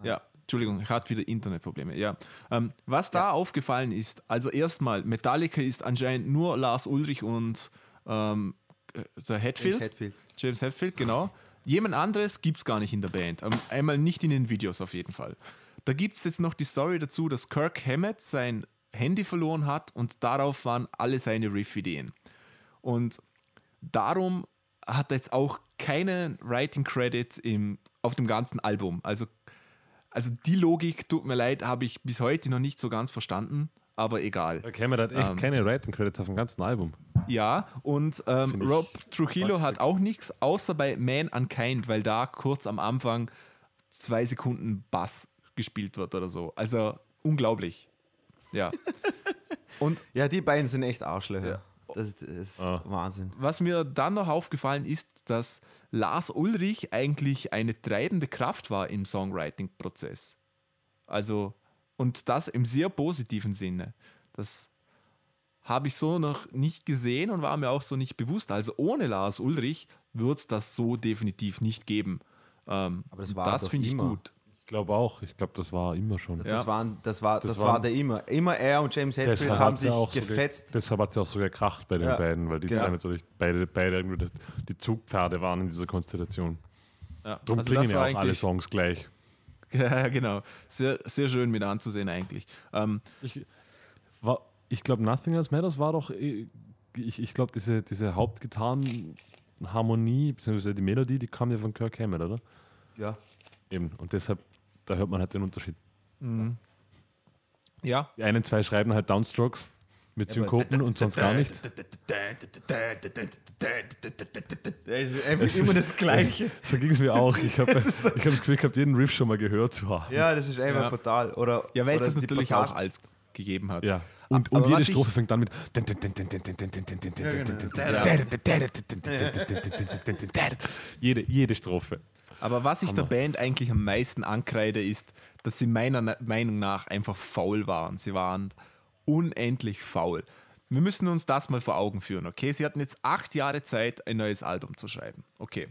Ja, Entschuldigung, ich hatte wieder Internetprobleme. Ja. Ähm, was da aufgefallen ist, also erstmal, Metallica ist anscheinend nur Lars Ulrich und ähm, äh, der Hetfield. James Hetfield. James Hetfield, genau. Jemand anderes gibt es gar nicht in der Band. Ähm, einmal nicht in den Videos auf jeden Fall. Da gibt es jetzt noch die Story dazu, dass Kirk Hammett sein Handy verloren hat und darauf waren alle seine Riff-Ideen. Und darum hat er jetzt auch keinen Writing Credit im, auf dem ganzen Album. Also, also die Logik, tut mir leid, habe ich bis heute noch nicht so ganz verstanden, aber egal. Der Cameron hat echt Ähm. keine Writing Credits auf dem ganzen Album. Ja, und ähm, Rob Trujillo hat auch nichts, außer bei Man Unkind, weil da kurz am Anfang zwei Sekunden Bass gespielt wird oder so. Also unglaublich. Ja. und Ja, die beiden sind echt Arschlöcher. Das, das ist Ah. Wahnsinn. was mir dann noch aufgefallen ist, dass Lars Ulrich eigentlich eine treibende Kraft war im Songwriting-Prozess. Also, und das im sehr positiven Sinne. Das habe ich so noch nicht gesehen und war mir auch so nicht bewusst. Also ohne Lars Ulrich wird es das so definitiv nicht geben. Ähm, Aber das war das finde ich gut. Ich glaube auch. Ich glaube, das war immer schon. Das, Ja. waren, das, war, das, Das war der immer. Immer er und James Hetfield haben sich auch so ge- gefetzt. deshalb hat es ja auch so gekracht bei den Ja, beiden, weil die genau. zwei natürlich beide, beide irgendwie das, die Zugpferde waren in dieser Konstellation. Ja. Darum Also klingen ja auch alle Songs gleich. Ja, genau. Sehr, sehr schön mit anzusehen eigentlich. Ähm, Ich, war- ich glaube, Nothing Else Matters war doch, äh, ich, ich glaube, diese, diese Hauptgitarrenharmonie, beziehungsweise die Melodie, die kam ja von Kirk Hammett, oder? Ja. Eben. Und deshalb, da hört man halt den Unterschied. ja, Die einen zwei schreiben halt Downstrokes mit Synkopen und sonst gar nichts. Das ist einfach immer das Gleiche. So ging es mir auch. Ich habe ich hab das Gefühl gehabt, jeden Riff schon mal gehört zu haben. Ja, das ist einfach Ja. brutal. Oder, ja weil oder es das die natürlich auch als gegeben hat. Ja. Und, und jede Strophe fängt dann mit. Jede, jede Strophe. Aber was ich der Hammer. Band eigentlich am meisten ankreide, ist, dass sie meiner Meinung nach einfach faul waren. Sie waren unendlich faul. Wir müssen uns das mal vor Augen führen, okay? Sie hatten jetzt acht Jahre Zeit, ein neues Album zu schreiben. Okay.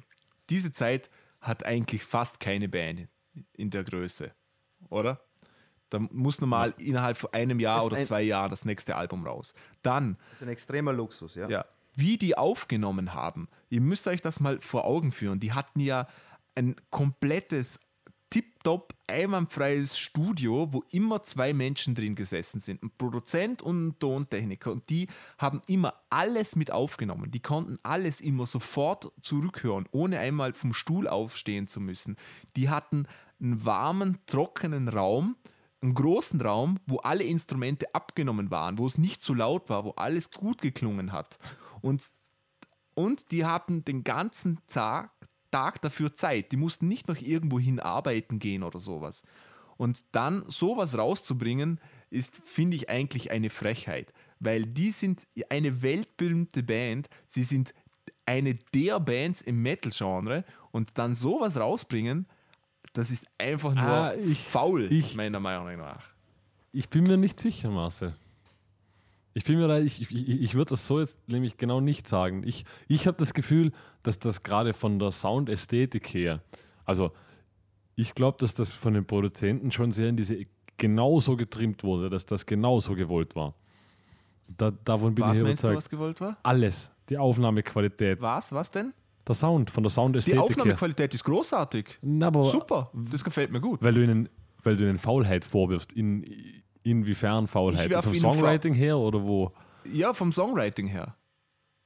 Diese Zeit hat eigentlich fast keine Band in der Größe, oder? Da muss normal innerhalb von einem Jahr oder ein- zwei Jahren das nächste Album raus. Dann Das ist ein extremer Luxus, ja. ja. Wie die aufgenommen haben, ihr müsst euch das mal vor Augen führen. Die hatten ja ein komplettes tipptopp einwandfreies Studio, wo immer zwei Menschen drin gesessen sind, ein Produzent und ein Tontechniker. Und die haben immer alles mit aufgenommen. Die konnten alles immer sofort zurückhören, ohne einmal vom Stuhl aufstehen zu müssen. Die hatten einen warmen, trockenen Raum, einen großen Raum, wo alle Instrumente abgenommen waren, wo es nicht zu laut war, wo alles gut geklungen hat. Und, und die hatten den ganzen Tag, Tag dafür Zeit. Die mussten nicht noch irgendwo hin arbeiten gehen oder sowas. Und dann sowas rauszubringen, ist, finde ich, eigentlich eine Frechheit. Weil die sind eine weltberühmte Band. Sie sind eine der Bands im Metal-Genre. Und dann sowas rausbringen, das ist einfach nur Ah, ich- faul, ich- meiner Meinung nach. Ich bin mir nicht sicher, Marcel. Ich bin mir da, ich, ich, ich würde das so jetzt nämlich genau nicht sagen. Ich, ich habe das Gefühl, dass das gerade von der Soundästhetik her, also ich glaube, dass das von den Produzenten schon sehr in diese genauso getrimmt wurde, dass das genauso gewollt war. Da, davon bin Was ich meinst du, überzeugt. was gewollt war? Alles, die Aufnahmequalität, Was? Was denn? der Sound, von der Die Soundästhetik her. Aufnahmequalität ist großartig. Na, Super, das gefällt mir gut. weil du ihnen, weil du ihnen Faulheit vorwirfst. In, inwiefern Faulheit? Vom Songwriting her oder wo? Ja, vom Songwriting her.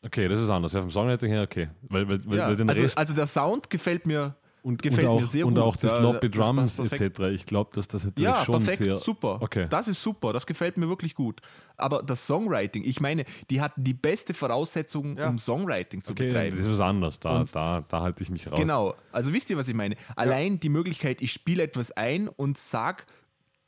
Okay, das ist anders. Ja, vom Songwriting her, okay. Weil, weil, Ja, weil den also, Rest also der Sound gefällt mir und, gefällt und auch, mir sehr und gut. auch die Ja, sloppy das passt Drums etc. Ich glaube, dass das natürlich Ja, schon perfekt, sehr. super. Okay. Das ist super, das gefällt mir wirklich gut. Aber das Songwriting, ich meine, die hatten die beste Voraussetzung, Ja. um Songwriting zu Okay, betreiben. das ist was anderes. Da, Und- da, da halte ich mich raus. Genau, also wisst ihr, was ich meine? Allein die Möglichkeit, ich spiele etwas ein und sag,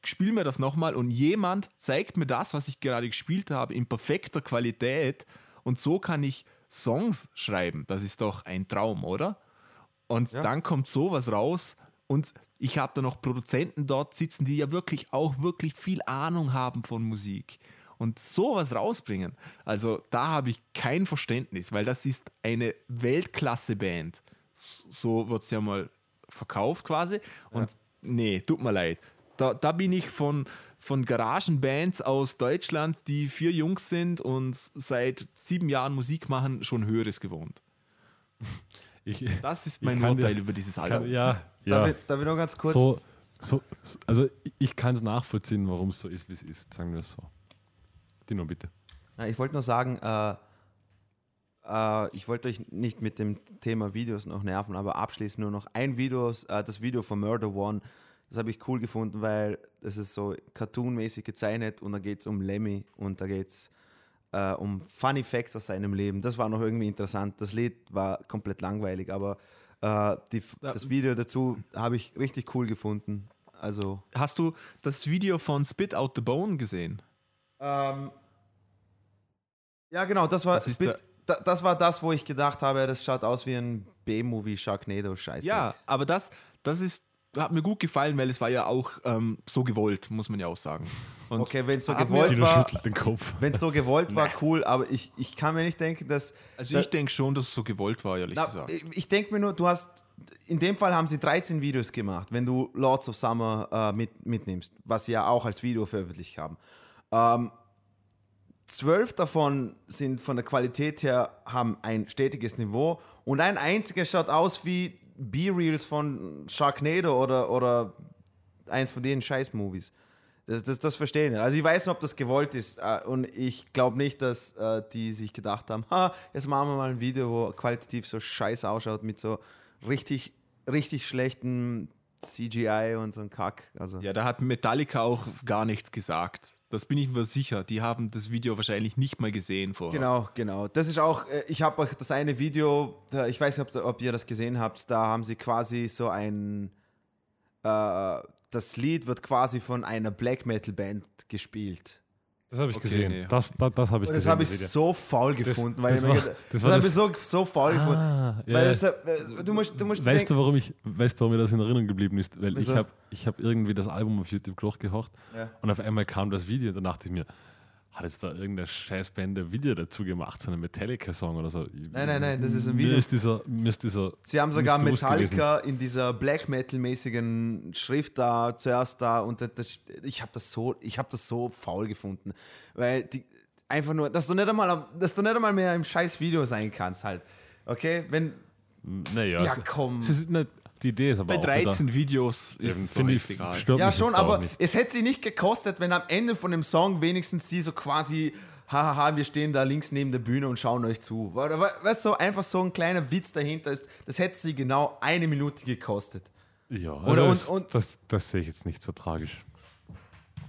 spiel mir das nochmal und jemand zeigt mir das, was ich gerade gespielt habe, in perfekter Qualität und so kann ich Songs schreiben. Das ist doch ein Traum, oder? Und Ja. dann kommt sowas raus und ich habe da noch Produzenten dort sitzen, die ja wirklich auch wirklich viel Ahnung haben von Musik und sowas rausbringen. Also da habe ich kein Verständnis, weil das ist eine Weltklasse-Band. So wird es ja mal verkauft quasi. Und nee, tut mir leid. Da, da bin ich von, von Garagenbands aus Deutschland, die vier Jungs sind und seit sieben Jahren Musik machen, schon Höheres gewohnt. Ich, Das ist mein kann Urteil über dieses kann, Album. ja, Darf, ja. ich, darf ich noch ganz kurz? So, so, so, also ich- ich kann es nachvollziehen, warum es so ist, wie es ist. Sagen wir es so. Dino, bitte. Na, ich wollte nur sagen, äh, äh, ich wollte euch nicht mit dem Thema Videos noch nerven, aber abschließend nur noch ein Video, äh, das Video von Murder One. Das habe ich cool gefunden, weil das ist so cartoonmäßig gezeichnet und da geht es um Lemmy und da geht es äh, um Funny Facts aus seinem Leben. Das war noch irgendwie interessant. Das Lied war komplett langweilig, aber äh, die, das Video dazu habe ich richtig cool gefunden. Also Hast du das Video von Spit Out the Bone gesehen? Ähm, ja, genau, das war, Das Spit, da, das war das, wo ich gedacht habe, das schaut aus wie ein B-Movie Sharknado Scheiß. Ja, aber das, das ist, hat mir gut gefallen, weil es war ja auch ähm, so gewollt, muss man ja auch sagen. Und Okay, wenn es so gewollt war, wenn es so gewollt war, cool, aber ich, ich kann mir nicht denken, dass. also ich denke schon, dass es so gewollt war, ehrlich Na, gesagt. ich ich denke mir nur, du hast. In dem Fall haben sie 13 Videos gemacht, wenn du Lords of Summer äh, mit, mitnimmst, was sie ja auch als Video veröffentlicht haben. Ähm, zwölf davon sind von der Qualität her, haben ein stetiges Niveau und ein einziger schaut aus wie B-Reels von Sharknado oder, oder eins von den Scheiß-Movies. Das, das, das verstehe ich nicht. Also ich weiß nicht, ob das gewollt ist äh, und ich glaube nicht, dass äh, die sich gedacht haben, ha, jetzt machen wir mal ein Video, wo qualitativ so scheiße ausschaut mit so richtig, richtig schlechten CGI und so ein Kack. Also ja, da hat Metallica auch gar nichts gesagt. Das bin ich mir sicher. Die haben das Video wahrscheinlich nicht mal gesehen vorher. Genau, genau. Das ist auch, äh, ich habe euch das eine Video, ich weiß nicht, ob, ob ihr das gesehen habt, da haben sie quasi so ein, äh, das Lied wird quasi von einer Black Metal Band gespielt. Das habe ich Okay, gesehen. nee. Das, das, das habe ich Und das gesehen. habe ich das so faul gefunden, weil das ich mir war- gedacht- das das, war habe das- ich so, so faul gefunden. Ah, Weil ja. das, äh, du musst, du musst Weißt du, warum ich, weißt du, warum mir das in Erinnerung geblieben ist? Weil Wieso? ich habe ich hab irgendwie das Album auf YouTube durchgehocht Ja. und auf einmal kam das Video und dann dachte ich mir, hat jetzt da irgendeine Scheißband ein Video dazu gemacht, so einen Metallica-Song oder so? Nein, nein, nein, das ist ein Mir Video. ist dieser, mir ist dieser Sie haben sogar Metallica in dieser Black Metal-mäßigen Schrift da zuerst da und das, das, ich habe das so, ich habe das so faul gefunden, weil die einfach nur, dass du nicht einmal, dass du nicht einmal mehr im scheiß Video sein kannst halt. Okay, wenn Naja, Ja, komm. Es ist nicht, die Idee ist aber Bei auch 13 Videos ist finde ich, egal. stört Ja, schon, aber es hätte sie nicht gekostet, wenn am Ende von dem Song wenigstens sie so quasi, hahaha, wir stehen da links neben der Bühne und schauen euch zu. Weißt du, einfach so ein kleiner Witz dahinter ist, das hätte sie genau eine Minute gekostet. Ja, Oder also und- das, und- das, das sehe ich jetzt nicht so tragisch.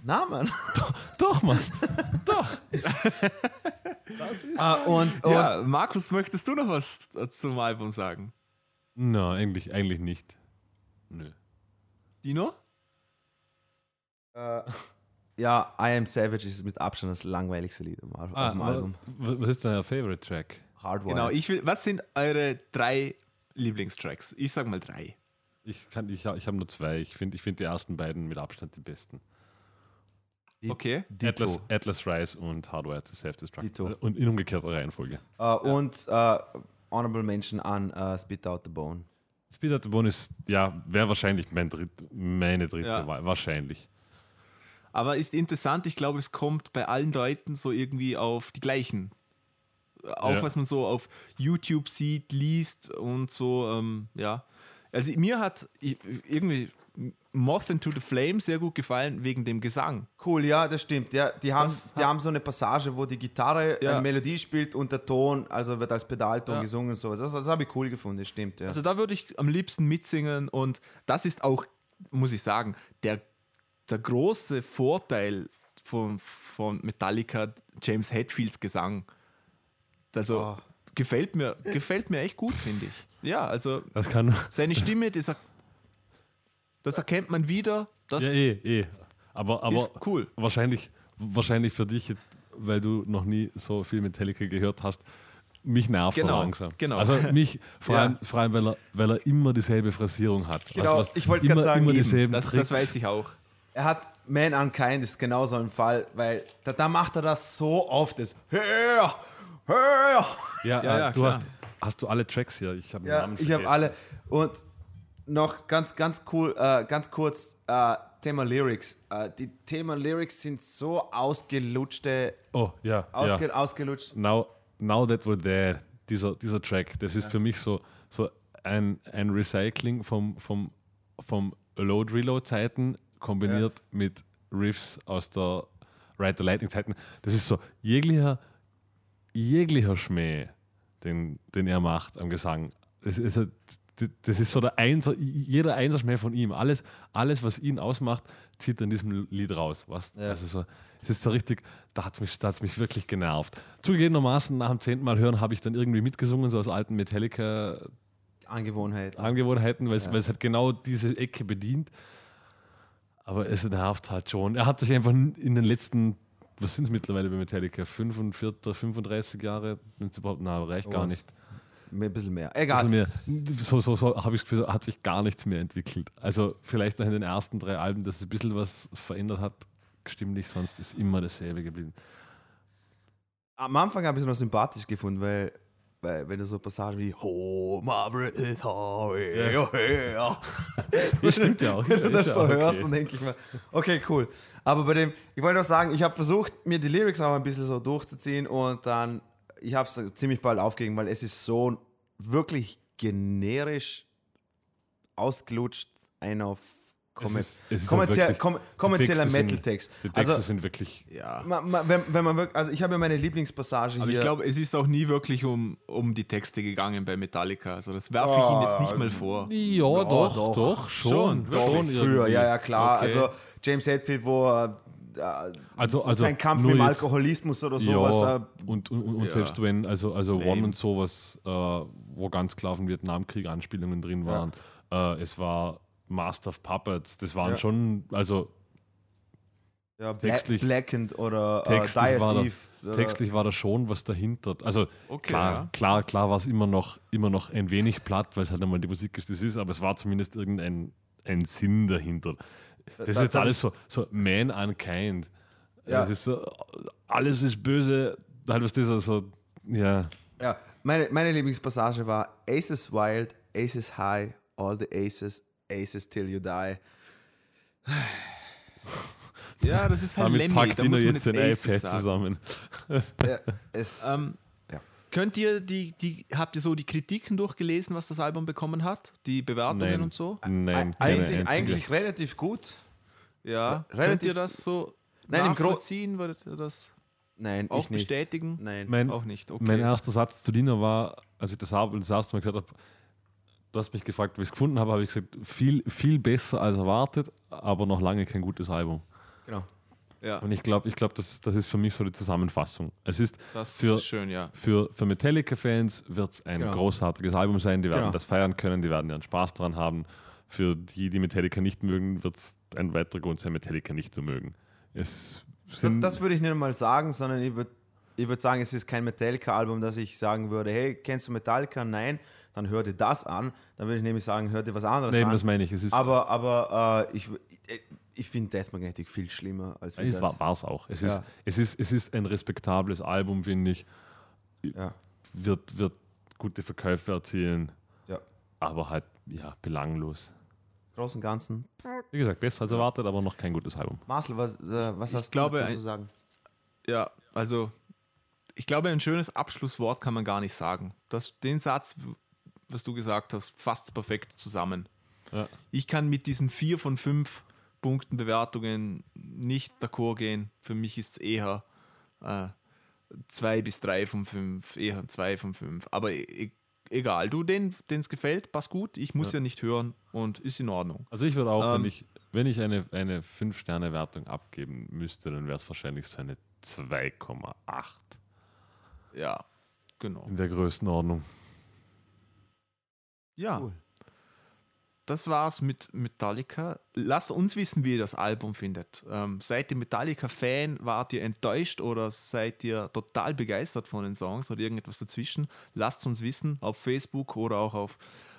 Na, Mann. Doch, Mann. Doch. Ah, und, und Ja, Markus, möchtest du noch was zum Album sagen? Na, eigentlich, eigentlich nicht. Nö. Dino? äh, ja, I Am Savage ist mit Abstand das langweiligste Lied auf, auf Ah, dem Album. wa- Was ist dein Favorite Track? Hardwired. Genau, ich will, was sind eure drei Lieblingstracks? Ich sag mal drei. Ich, kann- ich, ich habe nur zwei. Ich finde ich find die ersten beiden mit Abstand die besten. Die- Okay. Atlas, Atlas Rise und Hardware to Self-Destruct. Und in umgekehrter Reihenfolge. Äh, Und äh, Honorable Mention an äh, Spit Out the Bone. Speed at the Bone ist, ja, wäre wahrscheinlich mein dritt, meine dritte Ja. Wahl. Wahrscheinlich. Aber ist interessant, ich glaube, es kommt bei allen Leuten so irgendwie auf die gleichen. Auch Ja. was man so auf YouTube sieht, liest und so, ähm, ja. Also mir hat irgendwie Moth into the Flame sehr gut gefallen wegen dem Gesang. Cool, ja, das stimmt. Ja, die haben, Das die hat- haben so eine Passage, wo die Gitarre Ja. eine Melodie spielt und der Ton, also wird als Pedalton Ja. gesungen. So. Das, das habe ich cool gefunden, das stimmt. Ja. Also da würde ich am liebsten mitsingen und das ist auch, muss ich sagen, der, der große Vorteil von, von Metallica, James Hetfields Gesang. Also Oh. gefällt, mir, gefällt mir echt gut, finde ich. Ja, also Das kann. seine Stimme, das, er- das erkennt man wieder. Das ja, eh, eh. Aber, aber cool. wahrscheinlich, wahrscheinlich für dich jetzt, weil du noch nie so viel Metallica gehört hast, mich nervt Genau, er langsam. genau. Also mich, vor Ja. allem, vor allem weil, er, weil er immer dieselbe Phrasierung hat. Genau, Weißt du was? ich wollte grad sagen, immer dieselben Das, Tricks. das weiß ich auch. Er hat Man Unkind ist genau so ein Fall, weil da, da macht er das so oft. Das Hör! Hör! Ja, Ja, äh, ja, du klar. hast, hast du alle Tracks hier? Ich habe Ja, Namen ich habe vergessen. alle. Und noch ganz, ganz cool, äh, ganz kurz, äh, Thema Lyrics. Äh, die Thema Lyrics sind so ausgelutschte, Oh, ja. ausge, ja. ausgelutscht. Now, now that we're there, dieser, dieser Track, das ist für mich so, so ein, ein Recycling vom, vom, vom Load-Reload-Zeiten kombiniert mit Riffs aus der Ride the Lightning-Zeiten. Das ist so jeglicher, jeglicher Schmäh, den, den er macht am Gesang. Das ist, so- das ist so der Einser, jeder Einserschmäh von ihm. Alles, alles, was ihn ausmacht, zieht in diesem Lied raus. Was? Ja. Also so, es ist so richtig, da hat es mich, da hat's mich wirklich genervt. Zugegebenermaßen, nach dem zehnten Mal hören, habe ich dann irgendwie mitgesungen, so aus alten Metallica-Angewohnheiten, Angewohnheit. weil es weil es hat genau diese Ecke bedient. Aber es nervt halt schon. Er hat sich einfach in den letzten, was sind es mittlerweile bei Metallica? 45, 35 Jahre? Wenn es überhaupt, na, reicht gar nicht. Ein bisschen mehr. Egal. mehr, so so, so habe ich das Gefühl, hat sich gar nichts mehr entwickelt. Also vielleicht noch in den ersten drei Alben, dass es ein bisschen was verändert hat, stimmlich, sonst ist immer dasselbe geblieben. Am Anfang habe ich es noch sympathisch gefunden, weil, weil wenn du so Passagen wie Oh, my is hard, Ja. yeah. Stimmt ja auch. Wenn du das so ja hörst, okay. dann denke ich mir, okay, cool. Aber bei dem, ich wollte auch sagen, ich habe versucht, mir die Lyrics auch ein bisschen so durchzuziehen und dann, ich habe es ziemlich bald aufgegeben, weil es ist so wirklich generisch ausgelutscht, ein auf kommer Es ist- es ist kommerziell, wirklich- kom kommerzieller Metal-Text. Die Texte Also, sind wirklich. Ja. ma- ma- wenn, wenn man wirklich, also ich habe ja meine Lieblingspassage Aber hier. ich glaube, es ist auch nie wirklich um, um die Texte gegangen bei Metallica. Also das werfe ich ihm jetzt nicht mal vor. Ja, doch, doch, doch, schon. Schon, Doch, schon früher, irgendwie. ja, ja, klar. Okay. Also James Hetfield, wo er Also- also sein Kampf mit dem Alkoholismus oder sowas. Ja, äh, und, und, und Ja. selbst wenn, also, also Lame. One und sowas, äh, wo ganz klar vom Vietnamkrieg Anspielungen drin waren, äh, es war Master of Puppets, das waren Ja. schon, also ja, textlich- Blackened oder äh, textlich, Dias war da, Eve. äh, textlich war da schon was dahinter. Also Okay, klar, ja. klar, klar war es immer noch, immer noch ein wenig platt, weil es halt einmal die Musik ist, das ist, aber es war zumindest irgendein ein Sinn dahinter. Das ist jetzt alles so, so Man Unkind. Ja. Das ist so, alles ist böse, halt was das so, so ja. Ja, meine, meine Lieblingspassage war Aces wild, Aces high, all the aces, Aces till you die. Ja, das ist halt Damit Lemmy. packt Da Dino muss man jetzt Aces iPad sagen. zusammen. Ja, es, Ähm. Könnt ihr die, die, habt ihr so die Kritiken durchgelesen, was das Album bekommen hat? Die Bewertungen Nein. und so? Nein, eigentlich, eigentlich relativ gut. Ja. Re- Könnt relativ- ihr das so Nein, nachvollziehen? Würdet ihr das Nein, auch ich nicht. bestätigen? Nein. Mein, Auch nicht, okay. mein erster Satz zu Dino war, als ich das Album das erste Mal gehört habe, du hast mich gefragt, wie ich es gefunden habe, habe ich gesagt, viel, viel besser als erwartet, aber noch lange kein gutes Album. Genau. Ja, Und ich glaube, ich glaub, das, das ist für mich so die Zusammenfassung. Es ist das für- ist schön, ja. für, für Metallica-Fans wird es ein Genau. großartiges Album sein, die werden Genau. das feiern können, die werden ihren Spaß daran haben. Für die, die Metallica nicht mögen, wird es ein weiterer Grund sein, Metallica nicht zu mögen. Es Das, sind, das würde ich nicht mal sagen, sondern ich würde ich würd sagen, es ist kein Metallica-Album, dass ich sagen würde, hey, kennst du Metallica? Nein, dann hör dir das an. Dann würde ich nämlich sagen, hör dir was anderes Nein, an. das meine ich. Es ist, aber aber äh, ich, ich, ich finde Death Magnetic viel schlimmer als es war es auch. Es, Ja. ist, es, ist, es ist ein respektables Album, finde ich. Ja. Wird, wird gute Verkäufe erzielen, ja. aber halt ja, belanglos. Großen und Ganzen. Wie gesagt, besser als erwartet, aber noch kein gutes Album. Marcel, was, äh, was Ich hast glaube, du dazu ein- zu sagen? Ja, also ich glaube, ein schönes Abschlusswort kann man gar nicht sagen. Das, den Satz, was du gesagt hast, fasst perfekt zusammen. Ja. Ich kann mit diesen vier von fünf Punkten Bewertungen nicht d'accord gehen. Für mich ist es eher äh, zwei bis drei von fünf, eher zwei von fünf. Aber e e egal, du, den es gefällt, passt gut. Ich muss ja. nicht hören und ist in Ordnung. Also ich würde auch, Ähm, wenn ich, wenn ich eine, eine 5-Sterne-Wertung abgeben müsste, dann wäre es wahrscheinlich so eine 2,8 Ja, genau. in der Größenordnung. Ja. Cool. Das war's mit Metallica. Lasst uns wissen, wie ihr das Album findet. Ähm, seid ihr Metallica-Fan? Wart ihr enttäuscht oder seid ihr total begeistert von den Songs oder irgendetwas dazwischen? Lasst uns wissen auf Facebook oder auch auf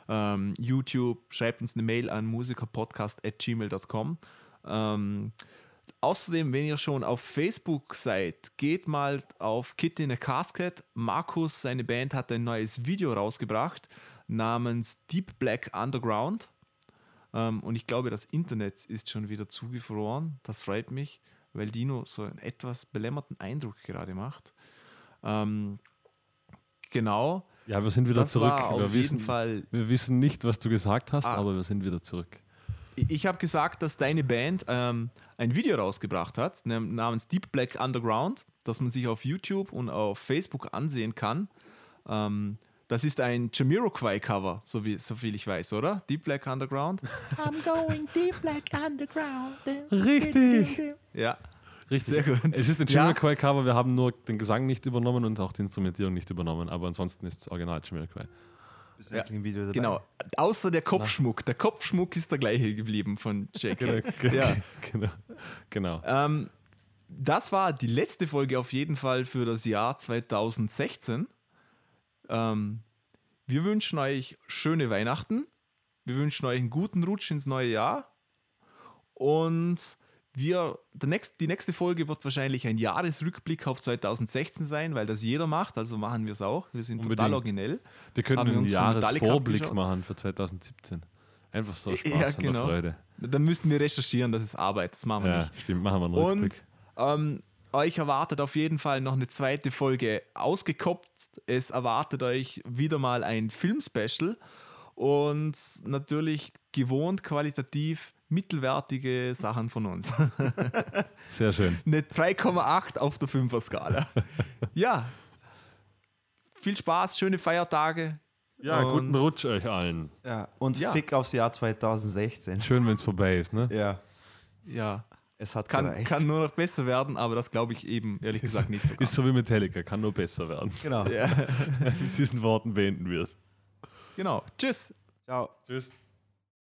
ähm, YouTube. Schreibt uns eine Mail an musikerpodcast.gmail.com. Ähm, Außerdem, wenn ihr schon auf Facebook seid, geht mal auf Kid in a Casket. Markus, seine Band, hat ein neues Video rausgebracht namens Deep Black Underground. Ähm, und ich glaube, das Internet ist schon wieder zugefroren. Das freut mich, weil Dino so einen etwas belämmerten Eindruck gerade macht. Ähm, genau. Ja, wir sind wieder Das zurück. war auf wir, jeden wissen, Fall wir wissen nicht, was du gesagt hast, Ah. aber wir sind wieder zurück. Ich habe gesagt, dass deine Band ähm, ein Video rausgebracht hat, nam- namens Deep Black Underground, das man sich auf YouTube und auf Facebook ansehen kann. Ähm, das ist ein Jamiroquai-Cover, so, wie, so viel ich weiß, oder? Deep Black Underground. I'm going deep like underground. Richtig. Ja. Richtig. Sehr gut. Es ist ein Ja. Jamiroquai-Cover, wir haben nur den Gesang nicht übernommen und auch die Instrumentierung nicht übernommen, aber ansonsten ist es original Jamiroquai. Dabei? Genau. Außer der Kopfschmuck. Der Kopfschmuck ist der gleiche geblieben von Jackie. Ja. genau. genau. Ähm, das war die letzte Folge auf jeden Fall für das Jahr 2016. Ähm, wir wünschen euch schöne Weihnachten. Wir wünschen euch einen guten Rutsch ins neue Jahr. Und wir, nächst, die nächste Folge wird wahrscheinlich ein Jahresrückblick auf 2016 sein, weil das jeder macht. Also machen wir es auch. Wir sind total Unbedingt. originell. Wir könnten haben einen Jahresvorblick machen für 2017. Einfach so Spaß Ja, und genau. Freude. Dann müssten wir recherchieren, das ist Arbeit. Das machen wir Ja, nicht. stimmt, machen wir einen Und Rückblick. ähm, euch erwartet auf jeden Fall noch eine zweite Folge ausgekopft. Es erwartet euch wieder mal ein Filmspecial und natürlich gewohnt qualitativ mittelwertige Sachen von uns. Sehr schön. eine 2,8 auf der 5er Skala. ja. Viel Spaß, schöne Feiertage. Ja, guten Und- Rutsch euch allen. Ja, und Ja. Fick aufs Jahr 2016. Schön, wenn es vorbei ist, ne? Ja, Ja, es hat kann, gereicht. kann nur noch besser werden, aber das glaube ich eben ehrlich gesagt nicht so Ist ganz. so wie Metallica, kann nur besser werden. Genau. Ja, Mit diesen Worten beenden wir es. genau. Tschüss. Ciao. Tschüss.